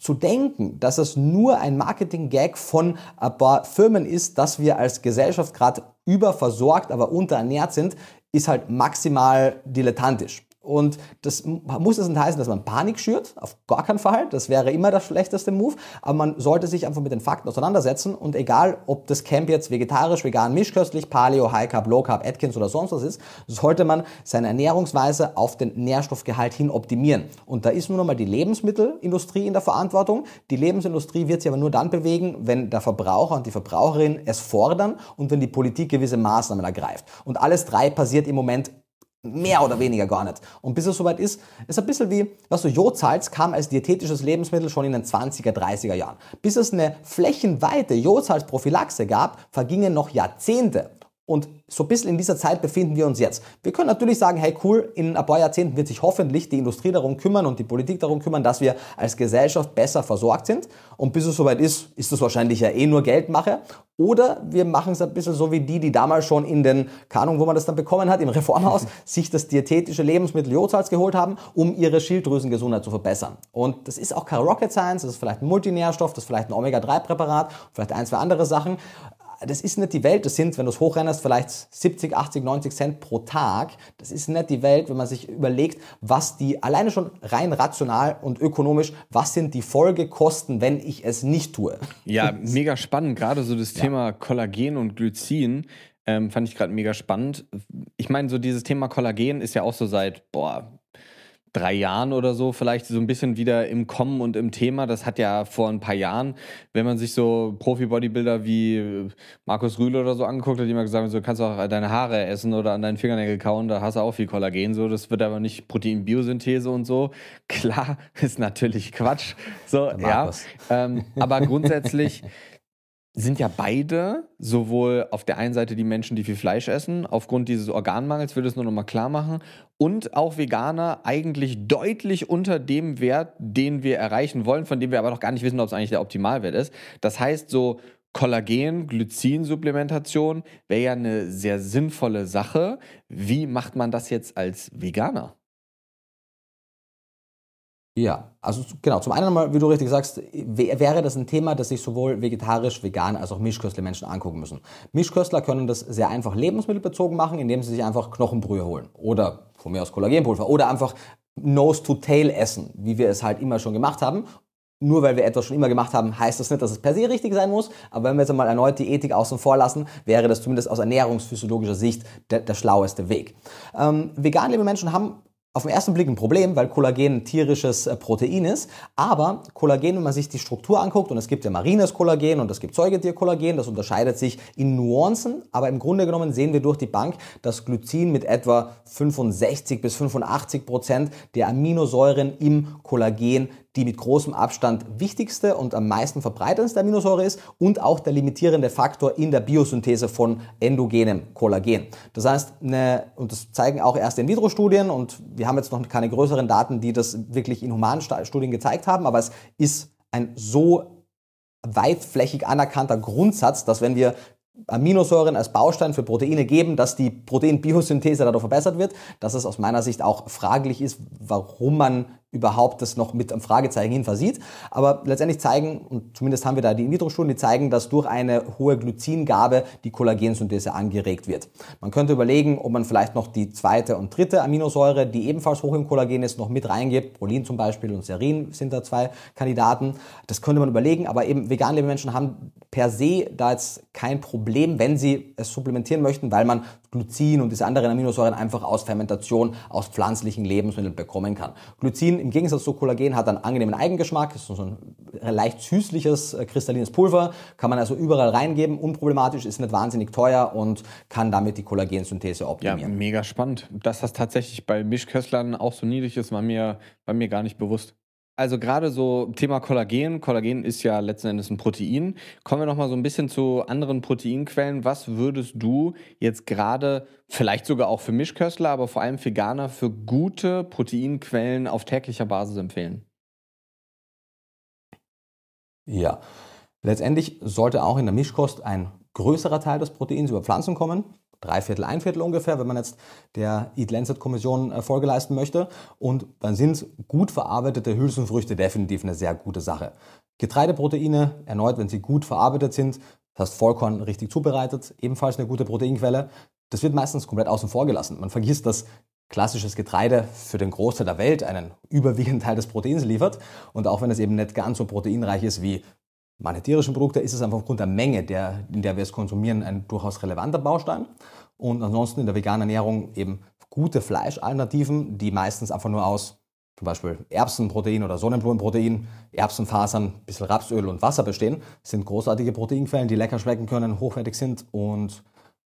Zu denken, dass es nur ein Marketing-Gag von ein paar Firmen ist, dass wir als Gesellschaft gerade überversorgt, aber unterernährt sind, ist halt maximal dilettantisch. Und das muss es nicht heißen, dass man Panik schürt, auf gar keinen Fall. Das wäre immer der schlechteste Move. Aber man sollte sich einfach mit den Fakten auseinandersetzen und egal, ob das Camp jetzt vegetarisch, vegan, mischköstlich, Paleo, High Carb, Low Carb, Atkins oder sonst was ist, sollte man seine Ernährungsweise auf den Nährstoffgehalt hin optimieren. Und da ist nur noch mal die Lebensmittelindustrie in der Verantwortung. Die Lebensindustrie wird sich aber nur dann bewegen, wenn der Verbraucher und die Verbraucherin es fordern und wenn die Politik gewisse Maßnahmen ergreift. Und alles drei passiert im Moment Mehr oder weniger gar nicht. Und bis es soweit ist, ist ein bisschen wie, was du, Jodsalz kam als diätetisches Lebensmittel schon in den 20er, 30er Jahren. Bis es eine flächenweite Jodsalzprophylaxe gab, vergingen noch Jahrzehnte. Und so ein bisschen in dieser Zeit befinden wir uns jetzt. Wir können natürlich sagen, hey cool, in ein paar Jahrzehnten wird sich hoffentlich die Industrie darum kümmern und die Politik darum kümmern, dass wir als Gesellschaft besser versorgt sind. Und bis es soweit ist, ist das wahrscheinlich ja eh nur Geldmache. Oder wir machen es ein bisschen so wie die, die damals schon in den, keine Ahnung, wo man das dann bekommen hat, im Reformhaus, <laughs> sich das diätetische Lebensmittel Jodsalz geholt haben, um ihre Schilddrüsengesundheit zu verbessern. Und das ist auch kein Rocket Science, das ist vielleicht ein Multinährstoff, das ist vielleicht ein Omega-3-Präparat, vielleicht ein, zwei andere Sachen das ist nicht die Welt, das sind, wenn du es hochrennst, vielleicht 70, 80, 90 Cent pro Tag. Das ist nicht die Welt, wenn man sich überlegt, was die, alleine schon rein rational und ökonomisch, was sind die Folgekosten, wenn ich es nicht tue. Ja, <laughs> mega spannend, gerade so das ja. Thema Kollagen und Glycin. Ähm, fand ich gerade mega spannend. Ich meine, so dieses Thema Kollagen ist ja auch so seit, boah, drei Jahren oder so vielleicht so ein bisschen wieder im Kommen und im Thema. Das hat ja vor ein paar Jahren, wenn man sich so Profi-Bodybuilder wie Markus Rühle oder so angeguckt hat, die immer gesagt haben, so kannst du auch deine Haare essen oder an deinen Fingernägel kauen, da hast du auch viel Kollagen. So, das wird aber nicht Protein-Biosynthese und so. Klar, <laughs> ist natürlich Quatsch. So, ja. Ähm, aber grundsätzlich <laughs> sind ja beide, sowohl auf der einen Seite die Menschen, die viel Fleisch essen, aufgrund dieses Organmangels, will das nur nochmal klar machen, und auch Veganer eigentlich deutlich unter dem Wert, den wir erreichen wollen, von dem wir aber noch gar nicht wissen, ob es eigentlich der Optimalwert ist. Das heißt, so Kollagen, Glycin-Supplementation wäre ja eine sehr sinnvolle Sache. Wie macht man das jetzt als Veganer? Ja, also genau, zum einen mal, wie du richtig sagst, wäre das ein Thema, das sich sowohl vegetarisch, vegan als auch Mischköstler-Menschen angucken müssen. Mischköstler können das sehr einfach lebensmittelbezogen machen, indem sie sich einfach Knochenbrühe holen oder von mir aus Kollagenpulver oder einfach Nose to Tail essen, wie wir es halt immer schon gemacht haben. Nur weil wir etwas schon immer gemacht haben, heißt das nicht, dass es per se richtig sein muss. Aber wenn wir jetzt einmal erneut die Ethik außen vor lassen, wäre das zumindest aus ernährungsphysiologischer Sicht der, der schlaueste Weg. Ähm, vegan lebende Menschen haben auf den ersten Blick ein Problem, weil Kollagen ein tierisches äh, Protein ist. Aber Kollagen, wenn man sich die Struktur anguckt, und es gibt ja marines Kollagen und es gibt Säugetierkollagen, das unterscheidet sich in Nuancen. Aber im Grunde genommen sehen wir durch die Bank, dass Glycin mit etwa 65 bis 85 Prozent der Aminosäuren im Kollagen die mit großem Abstand wichtigste und am meisten verbreitendste Aminosäure ist und auch der limitierende Faktor in der Biosynthese von endogenem Kollagen. Das heißt, eine, und das zeigen auch erste In-vitro-Studien und wir haben jetzt noch keine größeren Daten, die das wirklich in humanen Studien gezeigt haben, aber es ist ein so weitflächig anerkannter Grundsatz, dass wenn wir Aminosäuren als Baustein für Proteine geben, dass die Proteinbiosynthese dadurch verbessert wird, dass es aus meiner Sicht auch fraglich ist, warum man überhaupt das noch mit einem Fragezeichen hin versieht. Aber letztendlich zeigen, und zumindest haben wir da die In-vitro-Studien, die zeigen, dass durch eine hohe Glycingabe die Kollagensynthese angeregt wird. Man könnte überlegen, ob man vielleicht noch die zweite und dritte Aminosäure, die ebenfalls hoch im Kollagen ist, noch mit reingibt. Prolin zum Beispiel und Serin sind da zwei Kandidaten. Das könnte man überlegen, aber eben vegan lebende Menschen haben per se da jetzt kein Problem, wenn sie es supplementieren möchten, weil man Glycin und diese anderen Aminosäuren einfach aus Fermentation, aus pflanzlichen Lebensmitteln bekommen kann. Glycin im Gegensatz zu Kollagen hat einen angenehmen Eigengeschmack, ist so ein leicht süßliches, äh, kristallines Pulver, kann man also überall reingeben, unproblematisch, ist nicht wahnsinnig teuer und kann damit die Kollagensynthese optimieren. Ja, mega spannend. Dass das tatsächlich bei Mischköstlern auch so niedrig ist, war mir, war mir gar nicht bewusst. Also gerade so Thema Kollagen. Kollagen ist ja letzten Endes ein Protein. Kommen wir noch mal so ein bisschen zu anderen Proteinquellen. Was würdest du jetzt gerade, vielleicht sogar auch für Mischköstler, aber vor allem Veganer, für gute Proteinquellen auf täglicher Basis empfehlen? Ja, letztendlich sollte auch in der Mischkost ein größerer Teil des Proteins über Pflanzen kommen drei Viertel, ein Viertel ungefähr, wenn man jetzt der Eat Lancet Kommission äh, Folge leisten möchte. Und dann sind gut verarbeitete Hülsenfrüchte definitiv eine sehr gute Sache. Getreideproteine, erneut, wenn sie gut verarbeitet sind, das heißt Vollkorn richtig zubereitet, ebenfalls eine gute Proteinquelle. Das wird meistens komplett außen vor gelassen. Man vergisst, dass klassisches Getreide für den Großteil der Welt einen überwiegenden Teil des Proteins liefert. Und auch wenn es eben nicht ganz so proteinreich ist wie meine tierischen Produkte ist es einfach aufgrund der Menge, der, in der wir es konsumieren, ein durchaus relevanter Baustein. Und ansonsten in der veganen Ernährung eben gute Fleischalternativen, die meistens einfach nur aus zum Beispiel Erbsenprotein oder Sonnenblumenprotein, Erbsenfasern, bisschen Rapsöl und Wasser bestehen, sind großartige Proteinquellen, die lecker schmecken können, hochwertig sind und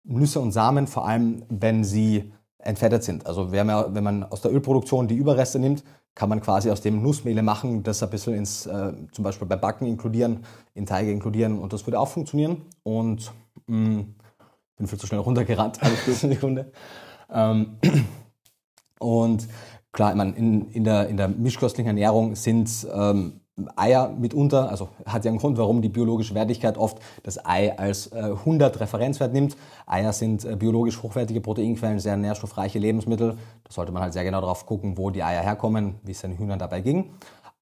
Nüsse und Samen, vor allem wenn sie entfettet sind. Also wenn man aus der Ölproduktion die Überreste nimmt, kann man quasi aus dem Nussmehle machen, das ein bisschen ins, äh, zum Beispiel bei Backen inkludieren, in Teige inkludieren und das würde auch funktionieren. Und mh, mm, bin viel zu schnell runtergerannt, <laughs> eine Sekunde. Ähm, und klar, ich meine, in, in, der, in der mischköstlichen Ernährung sind ähm, Eier mitunter, also hat ja einen Grund, warum die biologische Wertigkeit oft das Ei als äh, 100 Referenzwert nimmt. Eier sind äh, biologisch hochwertige Proteinquellen, sehr nährstoffreiche Lebensmittel. Da sollte man halt sehr genau darauf gucken, wo die Eier herkommen, wie es den Hühnern dabei ging.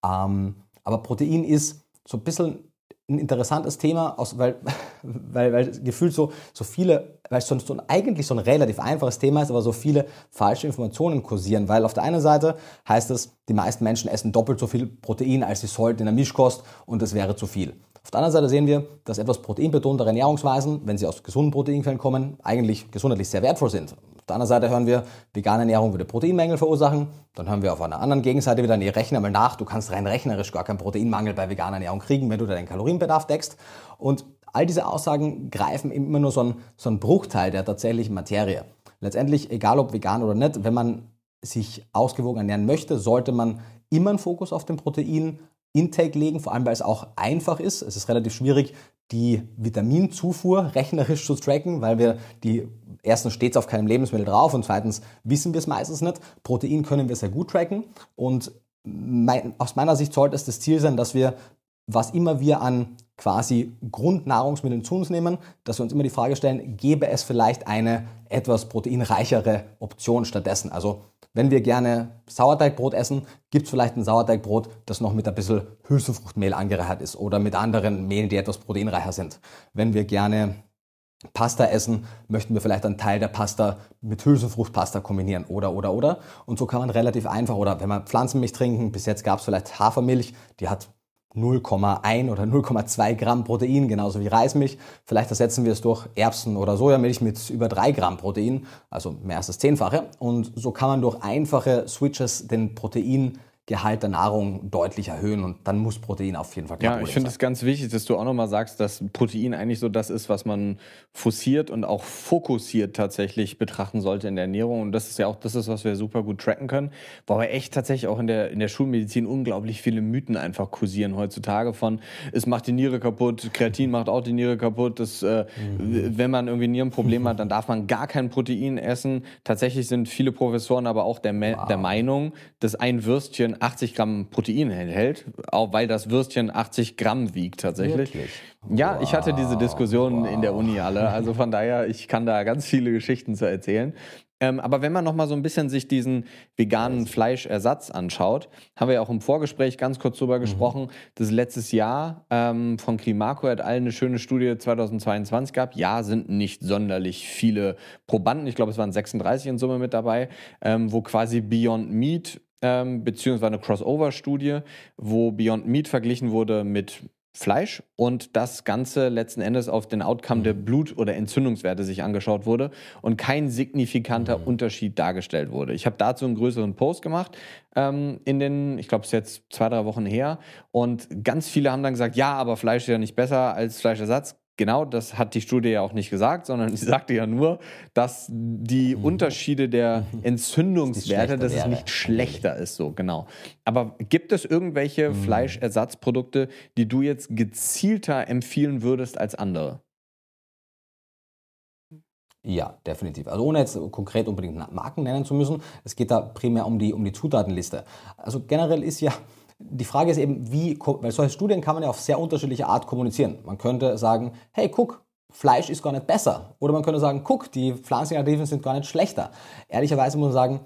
Ähm, aber Protein ist so ein bisschen ein interessantes Thema, weil, <laughs> weil, weil gefühlt so, so viele, weil es so, so eigentlich so ein relativ einfaches Thema ist, aber so viele falsche Informationen kursieren. Weil auf der einen Seite heißt es, die meisten Menschen essen doppelt so viel Protein, als sie sollten in der Mischkost und das wäre zu viel. Auf der anderen Seite sehen wir, dass etwas proteinbetontere Ernährungsweisen, wenn sie aus gesunden Proteinquellen kommen, eigentlich gesundheitlich sehr wertvoll sind. Auf der anderen Seite hören wir, vegane Ernährung würde Proteinmängel verursachen. Dann hören wir auf einer anderen Gegenseite wieder, nee, rechne mal nach, du kannst rein rechnerisch gar keinen Proteinmangel bei veganer Ernährung kriegen, wenn du deinen Kalorienbedarf deckst. Und all diese Aussagen greifen immer nur so einen, so einen Bruchteil der tatsächlichen Materie. Letztendlich, egal ob vegan oder nicht, wenn man sich ausgewogen ernähren möchte, sollte man immer einen Fokus auf den Protein Intake legen, vor allem weil es auch einfach ist. Es ist relativ schwierig, die Vitaminzufuhr rechnerisch zu tracken, weil wir die erstens steht auf keinem Lebensmittel drauf und zweitens wissen wir es meistens nicht. Protein können wir sehr gut tracken und mein, aus meiner Sicht sollte es das Ziel sein, dass wir, was immer wir an quasi Grundnahrungsmitteln zu uns nehmen, dass wir uns immer die Frage stellen, gäbe es vielleicht eine etwas proteinreichere Option stattdessen? Also wenn wir gerne Sauerteigbrot essen, gibt es vielleicht ein Sauerteigbrot, das noch mit ein bisschen Hülsenfruchtmehl angereichert ist oder mit anderen Mehlen, die etwas proteinreicher sind. Wenn wir gerne Pasta essen, möchten wir vielleicht einen Teil der Pasta mit Hülsenfruchtpasta kombinieren oder oder oder. Und so kann man relativ einfach, oder wenn man Pflanzenmilch trinken, bis jetzt gab es vielleicht Hafermilch, die hat 0,1 oder 0,2 Gramm Protein, genauso wie Reismilch. Vielleicht ersetzen wir es durch Erbsen- oder Sojamilch mit über 3 Gramm Protein, also mehr als das Zehnfache. Und so kann man durch einfache Switches den Protein Gehalt der Nahrung deutlich erhöhen und dann muss Protein auf jeden Fall Ja, ich finde es ganz wichtig, dass du auch nochmal sagst, dass Protein eigentlich so das ist, was man forciert und auch fokussiert tatsächlich betrachten sollte in der Ernährung und das ist ja auch das ist, was wir super gut tracken können, wobei echt tatsächlich auch in der, in der Schulmedizin unglaublich viele Mythen einfach kursieren heutzutage von, es macht die Niere kaputt, Kreatin macht auch die Niere kaputt, das, äh, mhm. wenn man irgendwie Nierenprobleme hat, dann darf man gar kein Protein essen. Tatsächlich sind viele Professoren aber auch der, wow. der Meinung, dass ein Würstchen 80 Gramm Protein enthält, auch weil das Würstchen 80 Gramm wiegt tatsächlich. Wirklich? Ja, wow. ich hatte diese Diskussion wow. in der Uni alle, also von daher, ich kann da ganz viele Geschichten zu erzählen. Ähm, aber wenn man nochmal so ein bisschen sich diesen veganen Fleischersatz anschaut, haben wir ja auch im Vorgespräch ganz kurz drüber mhm. gesprochen, dass letztes Jahr ähm, von Climaco et al. eine schöne Studie 2022 gab. Ja, sind nicht sonderlich viele Probanden. Ich glaube, es waren 36 in Summe mit dabei, ähm, wo quasi Beyond Meat ähm, beziehungsweise eine Crossover-Studie, wo Beyond Meat verglichen wurde mit Fleisch und das Ganze letzten Endes auf den Outcome der mhm. Blut- oder Entzündungswerte sich angeschaut wurde und kein signifikanter mhm. Unterschied dargestellt wurde. Ich habe dazu einen größeren Post gemacht ähm, in den, ich glaube, es ist jetzt zwei, drei Wochen her und ganz viele haben dann gesagt, ja, aber Fleisch ist ja nicht besser als Fleischersatz. Genau, das hat die Studie ja auch nicht gesagt, sondern sie sagte ja nur, dass die mhm. Unterschiede der <laughs> Entzündungswerte, dass es nicht schlechter ist, so genau. Aber gibt es irgendwelche mhm. Fleischersatzprodukte, die du jetzt gezielter empfehlen würdest als andere? Ja, definitiv. Also ohne jetzt konkret unbedingt Marken nennen zu müssen, es geht da primär um die, um die Zutatenliste. Also generell ist ja die Frage ist eben, wie, weil solche Studien kann man ja auf sehr unterschiedliche Art kommunizieren. Man könnte sagen, hey, guck, Fleisch ist gar nicht besser. Oder man könnte sagen, guck, die pflanzlichen sind gar nicht schlechter. Ehrlicherweise muss man sagen,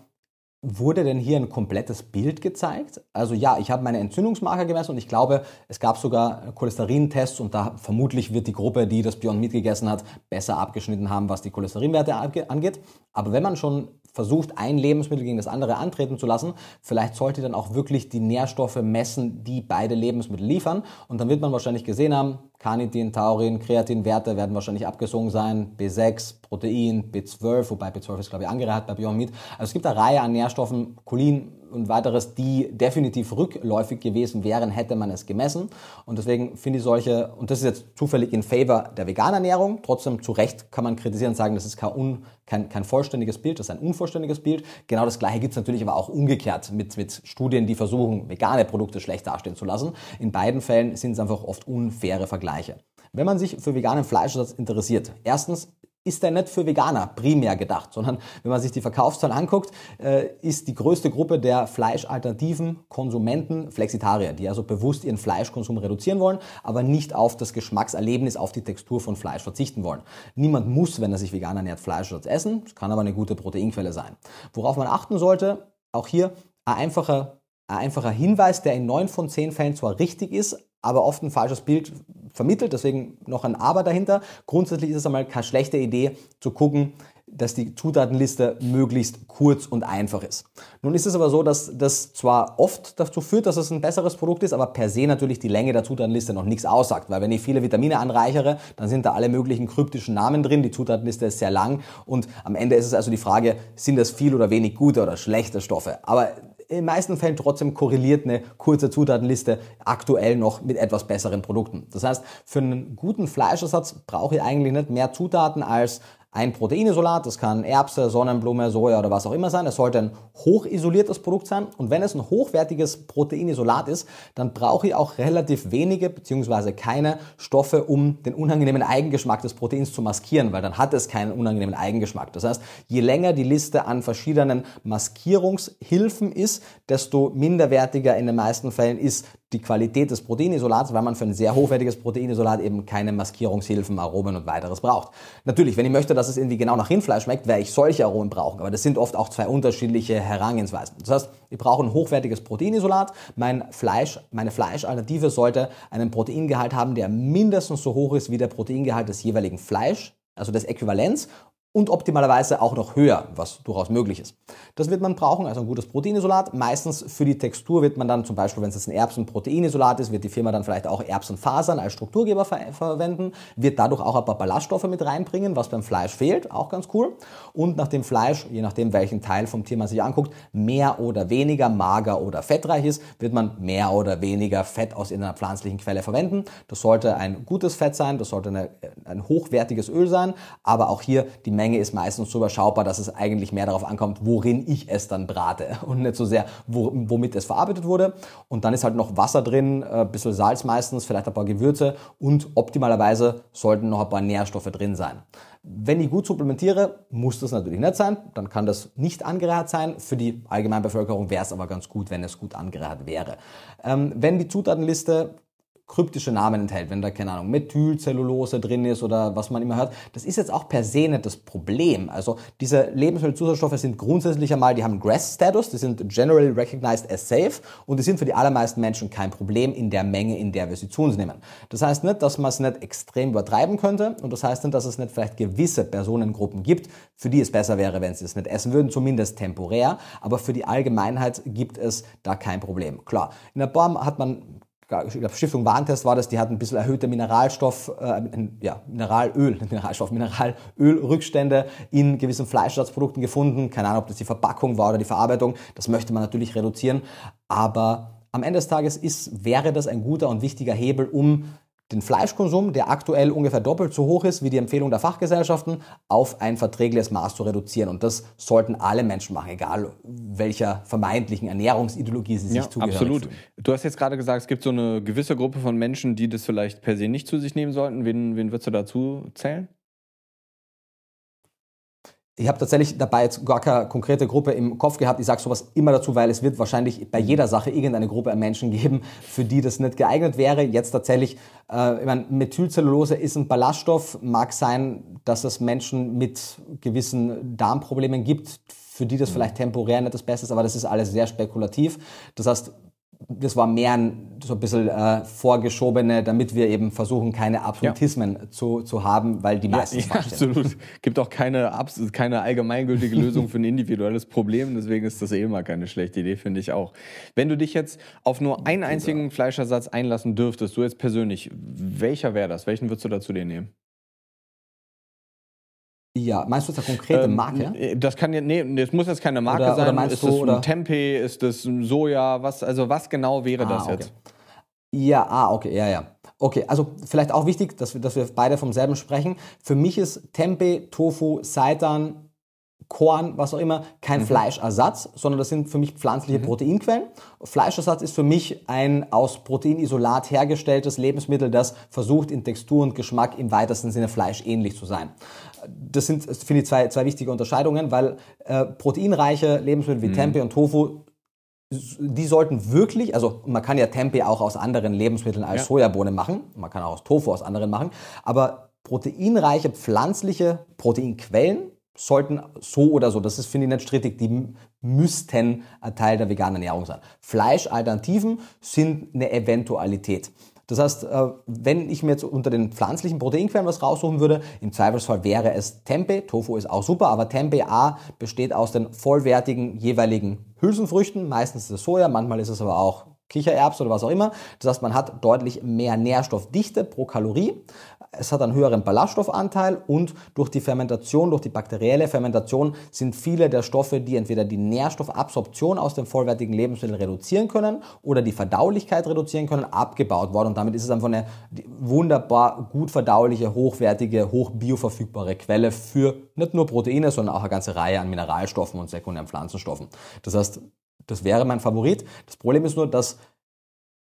Wurde denn hier ein komplettes Bild gezeigt? Also ja, ich habe meine Entzündungsmarker gemessen und ich glaube, es gab sogar Cholesterintests und da vermutlich wird die Gruppe, die das Beyond Meat gegessen hat, besser abgeschnitten haben, was die Cholesterinwerte angeht. Aber wenn man schon versucht, ein Lebensmittel gegen das andere antreten zu lassen, vielleicht sollte dann auch wirklich die Nährstoffe messen, die beide Lebensmittel liefern. Und dann wird man wahrscheinlich gesehen haben, Carnitin, Taurin, Kreatinwerte werden wahrscheinlich abgesungen sein, B6, Protein, B12, wobei B12 ist glaube ich angereiht bei Beyond Meat. Also es gibt eine Reihe an Nährstoffen, Cholin, und weiteres, die definitiv rückläufig gewesen wären, hätte man es gemessen. Und deswegen finde ich solche, und das ist jetzt zufällig in favor der veganen Ernährung, trotzdem zu Recht kann man kritisieren und sagen, das ist kein, un, kein, kein vollständiges Bild, das ist ein unvollständiges Bild. Genau das gleiche gibt es natürlich aber auch umgekehrt mit, mit Studien, die versuchen, vegane Produkte schlecht dastehen zu lassen. In beiden Fällen sind es einfach oft unfaire Vergleiche. Wenn man sich für veganen Fleischersatz interessiert, erstens ist der nicht für Veganer primär gedacht, sondern wenn man sich die Verkaufszahlen anguckt, äh, ist die größte Gruppe der fleischalternativen Konsumenten Flexitarier, die also bewusst ihren Fleischkonsum reduzieren wollen, aber nicht auf das Geschmackserlebnis, auf die Textur von Fleisch verzichten wollen. Niemand muss, wenn er sich vegan ernährt, Fleisch essen, es kann aber eine gute Proteinquelle sein. Worauf man achten sollte, auch hier ein einfacher ein einfacher Hinweis, der in neun von zehn Fällen zwar richtig ist, aber oft ein falsches Bild vermittelt, deswegen noch ein Aber dahinter. Grundsätzlich ist es einmal keine schlechte Idee zu gucken, dass die Zutatenliste möglichst kurz und einfach ist. Nun ist es aber so, dass das zwar oft dazu führt, dass es ein besseres Produkt ist, aber per se natürlich die Länge der Zutatenliste noch nichts aussagt, weil wenn ich viele Vitamine anreichere, dann sind da alle möglichen kryptischen Namen drin, die Zutatenliste ist sehr lang und am Ende ist es also die Frage, sind das viel oder wenig gute oder schlechte Stoffe? Aber in den meisten Fällen trotzdem korreliert eine kurze Zutatenliste aktuell noch mit etwas besseren Produkten. Das heißt, für einen guten Fleischersatz brauche ich eigentlich nicht mehr Zutaten als ein Proteinisolat, das kann Erbse, Sonnenblume, Soja oder was auch immer sein. Es sollte ein hochisoliertes Produkt sein. Und wenn es ein hochwertiges Proteinisolat ist, dann brauche ich auch relativ wenige bzw. keine Stoffe, um den unangenehmen Eigengeschmack des Proteins zu maskieren, weil dann hat es keinen unangenehmen Eigengeschmack. Das heißt, je länger die Liste an verschiedenen Maskierungshilfen ist, desto minderwertiger in den meisten Fällen ist die Qualität des Proteinisolats, weil man für ein sehr hochwertiges Proteinisolat eben keine Maskierungshilfen, Aromen und weiteres braucht. Natürlich, wenn ich möchte, dass es irgendwie genau nach Rindfleisch schmeckt, werde ich solche Aromen brauchen, aber das sind oft auch zwei unterschiedliche Herangehensweisen. Das heißt, wir brauchen ein hochwertiges Proteinisolat. Mein Fleisch, meine Fleischalternative sollte einen Proteingehalt haben, der mindestens so hoch ist wie der Proteingehalt des jeweiligen Fleisch, also des Äquivalenz und optimalerweise auch noch höher, was durchaus möglich ist. Das wird man brauchen, also ein gutes Proteinisolat. Meistens für die Textur wird man dann zum Beispiel, wenn es jetzt ein Erbsen-Proteinisolat ist, wird die Firma dann vielleicht auch Erbsenfasern als Strukturgeber ver verwenden, wird dadurch auch ein paar Ballaststoffe mit reinbringen, was beim Fleisch fehlt, auch ganz cool. Und nach dem Fleisch, je nachdem welchen Teil vom Tier man sich anguckt, mehr oder weniger mager oder fettreich ist, wird man mehr oder weniger Fett aus einer pflanzlichen Quelle verwenden. Das sollte ein gutes Fett sein, das sollte eine, ein hochwertiges Öl sein, aber auch hier die Menge ist meistens so überschaubar, dass es eigentlich mehr darauf ankommt, worin ich es dann brate <laughs> und nicht so sehr, wo, womit es verarbeitet wurde. Und dann ist halt noch Wasser drin, ein äh, bisschen Salz meistens, vielleicht ein paar Gewürze und optimalerweise sollten noch ein paar Nährstoffe drin sein. Wenn ich gut supplementiere, muss das natürlich nicht sein. Dann kann das nicht angereichert sein. Für die Allgemeinbevölkerung wäre es aber ganz gut, wenn es gut angereichert wäre. Ähm, wenn die Zutatenliste kryptische Namen enthält, wenn da, keine Ahnung, Methylcellulose drin ist oder was man immer hört, das ist jetzt auch per se nicht das Problem. Also diese Lebensmittelzusatzstoffe sind grundsätzlich einmal, die haben GRAS-Status, die sind generally recognized as safe und die sind für die allermeisten Menschen kein Problem in der Menge, in der wir sie zu uns nehmen. Das heißt nicht, dass man es nicht extrem übertreiben könnte und das heißt nicht, dass es nicht vielleicht gewisse Personengruppen gibt, für die es besser wäre, wenn sie es nicht essen würden, zumindest temporär, aber für die Allgemeinheit gibt es da kein Problem. Klar, in der Baum hat man ich glaube, Stiftung Warentest war das, die hatten ein bisschen erhöhte Mineralstoff, äh, ja, Mineralöl, <laughs> Mineralstoff, Mineralölrückstände in gewissen Fleischersatzprodukten gefunden. Keine Ahnung, ob das die Verpackung war oder die Verarbeitung. Das möchte man natürlich reduzieren. Aber am Ende des Tages ist, wäre das ein guter und wichtiger Hebel, um den Fleischkonsum, der aktuell ungefähr doppelt so hoch ist wie die Empfehlung der Fachgesellschaften, auf ein verträgliches Maß zu reduzieren. Und das sollten alle Menschen machen, egal welcher vermeintlichen Ernährungsideologie sie sich ja, zugehörig absolut. Fühlen. Du hast jetzt gerade gesagt, es gibt so eine gewisse Gruppe von Menschen, die das vielleicht per se nicht zu sich nehmen sollten. Wen, wen würdest du dazu zählen? Ich habe tatsächlich dabei jetzt gar keine konkrete Gruppe im Kopf gehabt. Ich sage sowas immer dazu, weil es wird wahrscheinlich bei jeder Sache irgendeine Gruppe an Menschen geben, für die das nicht geeignet wäre. Jetzt tatsächlich, äh, ich meine, Methylcellulose ist ein Ballaststoff. Mag sein, dass es Menschen mit gewissen Darmproblemen gibt, für die das mhm. vielleicht temporär nicht das Beste ist, aber das ist alles sehr spekulativ. Das heißt, das war mehr ein, so ein bisschen äh, vorgeschobene, damit wir eben versuchen, keine Absolutismen ja. zu, zu haben, weil die meisten ja, ja, absolut. Gibt auch keine, keine allgemeingültige Lösung für ein individuelles Problem, deswegen ist das eh immer keine schlechte Idee, finde ich auch. Wenn du dich jetzt auf nur einen einzigen Fleischersatz einlassen dürftest, du jetzt persönlich, welcher wäre das? Welchen würdest du dazu dir nehmen? Ja, meinst du jetzt eine konkrete ähm, Marke? Äh, das kann ja, nee, das muss jetzt keine Marke oder, sein. Oder ist du, das? Tempeh, ist das Soja, was, also was genau wäre ah, das okay. jetzt? Ja, ah, okay, ja, ja. Okay, also vielleicht auch wichtig, dass wir, dass wir beide vom selben sprechen. Für mich ist Tempeh, Tofu, Seitan, Korn, was auch immer, kein mhm. Fleischersatz, sondern das sind für mich pflanzliche mhm. Proteinquellen. Fleischersatz ist für mich ein aus Proteinisolat hergestelltes Lebensmittel, das versucht in Textur und Geschmack im weitesten Sinne fleischähnlich zu sein. Das sind, finde ich, zwei, zwei wichtige Unterscheidungen, weil äh, proteinreiche Lebensmittel wie mhm. Tempeh und Tofu die sollten wirklich, also man kann ja Tempeh auch aus anderen Lebensmitteln als ja. Sojabohne machen, man kann auch aus Tofu aus anderen machen, aber proteinreiche pflanzliche Proteinquellen sollten so oder so, das ist, finde ich nicht strittig, die müssten Teil der veganen Ernährung sein. Fleischalternativen sind eine Eventualität. Das heißt, äh, wenn ich mir jetzt unter den pflanzlichen Proteinquellen was raussuchen würde, im Zweifelsfall wäre es Tempeh. Tofu ist auch super, aber Tempeh A besteht aus den vollwertigen jeweiligen Hülsenfrüchten. Meistens ist es Soja, manchmal ist es aber auch Kichererbsen oder was auch immer. Das heißt, man hat deutlich mehr Nährstoffdichte pro Kalorie. Es hat einen höheren Ballaststoffanteil und durch die Fermentation, durch die bakterielle Fermentation sind viele der Stoffe, die entweder die Nährstoffabsorption aus dem vollwertigen Lebensmittel reduzieren können oder die Verdaulichkeit reduzieren können, abgebaut worden. Und damit ist es einfach eine wunderbar gut verdauliche, hochwertige, hochbioverfügbare Quelle für nicht nur Proteine, sondern auch eine ganze Reihe an Mineralstoffen und sekundären Pflanzenstoffen. Das heißt, das wäre mein Favorit. Das Problem ist nur, dass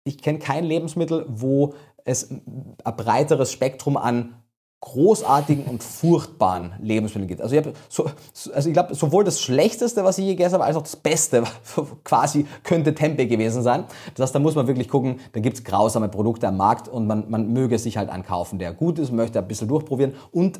ich kenne kein Lebensmittel, wo es ein breiteres Spektrum an großartigen und furchtbaren Lebensmitteln gibt. Also ich, so, also ich glaube, sowohl das Schlechteste, was ich je gegessen habe, als auch das Beste <laughs> quasi könnte Tempeh gewesen sein. Das heißt, da muss man wirklich gucken, da gibt es grausame Produkte am Markt und man, man möge sich halt ankaufen, der gut ist, möchte ein bisschen durchprobieren und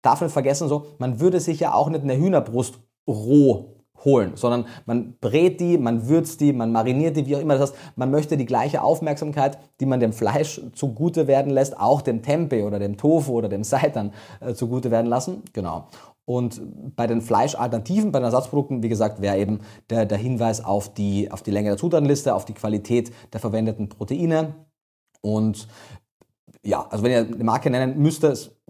darf nicht vergessen, so, man würde sich ja auch nicht eine Hühnerbrust roh holen, sondern man brät die, man würzt die, man mariniert die, wie auch immer. Das heißt, man möchte die gleiche Aufmerksamkeit, die man dem Fleisch zugute werden lässt, auch dem Tempeh oder dem Tofu oder dem Seitan äh, zugute werden lassen. Genau. Und bei den Fleischalternativen, bei den Ersatzprodukten, wie gesagt, wäre eben der, der Hinweis auf die, auf die Länge der Zutatenliste, auf die Qualität der verwendeten Proteine. Und ja, also wenn ihr eine Marke nennen müsst,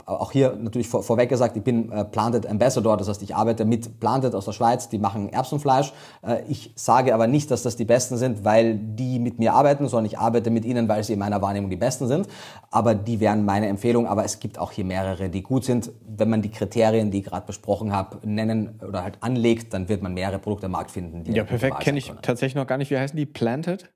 auch hier natürlich vor, vorweg gesagt, ich bin äh, Planted Ambassador, das heißt, ich arbeite mit Planted aus der Schweiz, die machen Erbsenfleisch. Äh, ich sage aber nicht, dass das die Besten sind, weil die mit mir arbeiten, sondern ich arbeite mit ihnen, weil sie in meiner Wahrnehmung die Besten sind. Aber die wären meine Empfehlung. Aber es gibt auch hier mehrere, die gut sind. Wenn man die Kriterien, die ich gerade besprochen habe, nennen oder halt anlegt, dann wird man mehrere Produkte am Markt finden. Die ja, perfekt. Kenne ich tatsächlich noch gar nicht. Wie heißen die? Planted?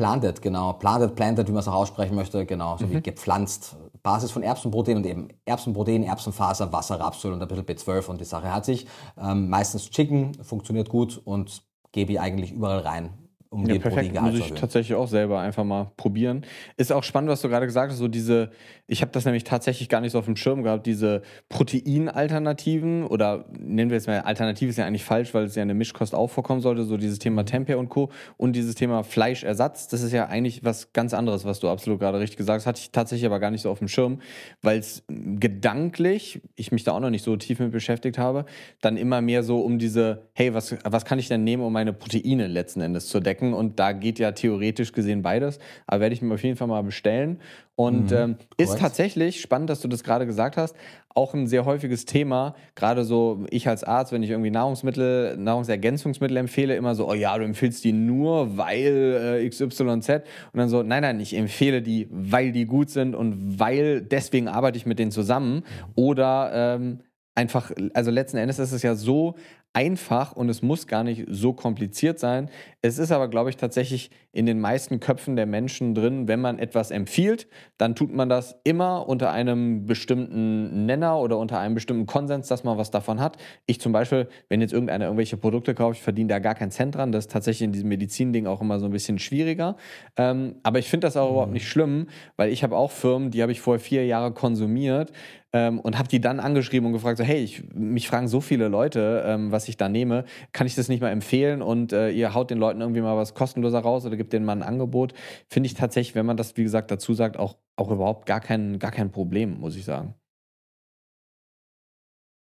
Planted, genau. Planted, planted, wie man es auch aussprechen möchte, genau. So mhm. wie gepflanzt. Basis von Erbsenprotein und eben Erbsenprotein, Erbsenfaser, Wasser, Rapsöl und ein bisschen B12 und die Sache hat sich. Ähm, meistens Chicken, funktioniert gut und gebe ich eigentlich überall rein. Um ja, den perfekt. Muss ich tatsächlich auch selber einfach mal probieren. Ist auch spannend, was du gerade gesagt hast, so diese, ich habe das nämlich tatsächlich gar nicht so auf dem Schirm gehabt, diese Proteinalternativen oder nennen wir es mal, Alternative ist ja eigentlich falsch, weil es ja eine Mischkost auch vorkommen sollte, so dieses Thema Tempeh und Co. und dieses Thema Fleischersatz, das ist ja eigentlich was ganz anderes, was du absolut gerade richtig gesagt hast, hatte ich tatsächlich aber gar nicht so auf dem Schirm, weil es gedanklich, ich mich da auch noch nicht so tief mit beschäftigt habe, dann immer mehr so um diese, hey, was, was kann ich denn nehmen, um meine Proteine letzten Endes zu decken? Snacken und da geht ja theoretisch gesehen beides. Aber werde ich mir auf jeden Fall mal bestellen. Und mhm, ähm, ist tatsächlich spannend, dass du das gerade gesagt hast, auch ein sehr häufiges Thema. Gerade so ich als Arzt, wenn ich irgendwie Nahrungsmittel, Nahrungsergänzungsmittel empfehle, immer so, oh ja, du empfiehlst die nur, weil äh, XYZ. Und dann so, nein, nein, ich empfehle die, weil die gut sind und weil deswegen arbeite ich mit denen zusammen. Oder ähm, einfach, also letzten Endes ist es ja so einfach und es muss gar nicht so kompliziert sein. Es ist aber, glaube ich, tatsächlich in den meisten Köpfen der Menschen drin, wenn man etwas empfiehlt, dann tut man das immer unter einem bestimmten Nenner oder unter einem bestimmten Konsens, dass man was davon hat. Ich zum Beispiel, wenn jetzt irgendeiner irgendwelche Produkte kauft, ich verdiene da gar keinen Cent dran. Das ist tatsächlich in diesem Medizinding auch immer so ein bisschen schwieriger. Ähm, aber ich finde das auch mhm. überhaupt nicht schlimm, weil ich habe auch Firmen, die habe ich vor vier Jahren konsumiert ähm, und habe die dann angeschrieben und gefragt, so, hey, ich, mich fragen so viele Leute, ähm, was ich da nehme, kann ich das nicht mal empfehlen und äh, ihr haut den Leuten irgendwie mal was kostenloser raus oder gibt denen mal ein Angebot. Finde ich tatsächlich, wenn man das, wie gesagt, dazu sagt, auch, auch überhaupt gar kein, gar kein Problem, muss ich sagen.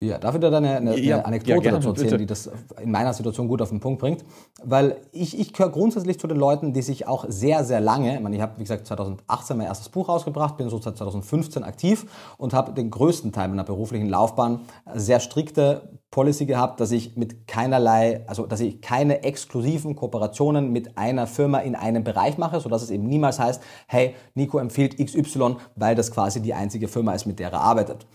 Ja, darf ich da eine, eine, ja, eine Anekdote ja, dazu erzählen, bitte. die das in meiner Situation gut auf den Punkt bringt? Weil ich, ich gehöre grundsätzlich zu den Leuten, die sich auch sehr, sehr lange, ich meine, ich habe, wie gesagt, 2018 mein erstes Buch rausgebracht, bin so seit 2015 aktiv und habe den größten Teil meiner beruflichen Laufbahn sehr strikte Policy gehabt, dass ich mit keinerlei, also dass ich keine exklusiven Kooperationen mit einer Firma in einem Bereich mache, sodass es eben niemals heißt, hey, Nico empfiehlt XY, weil das quasi die einzige Firma ist, mit der er arbeitet.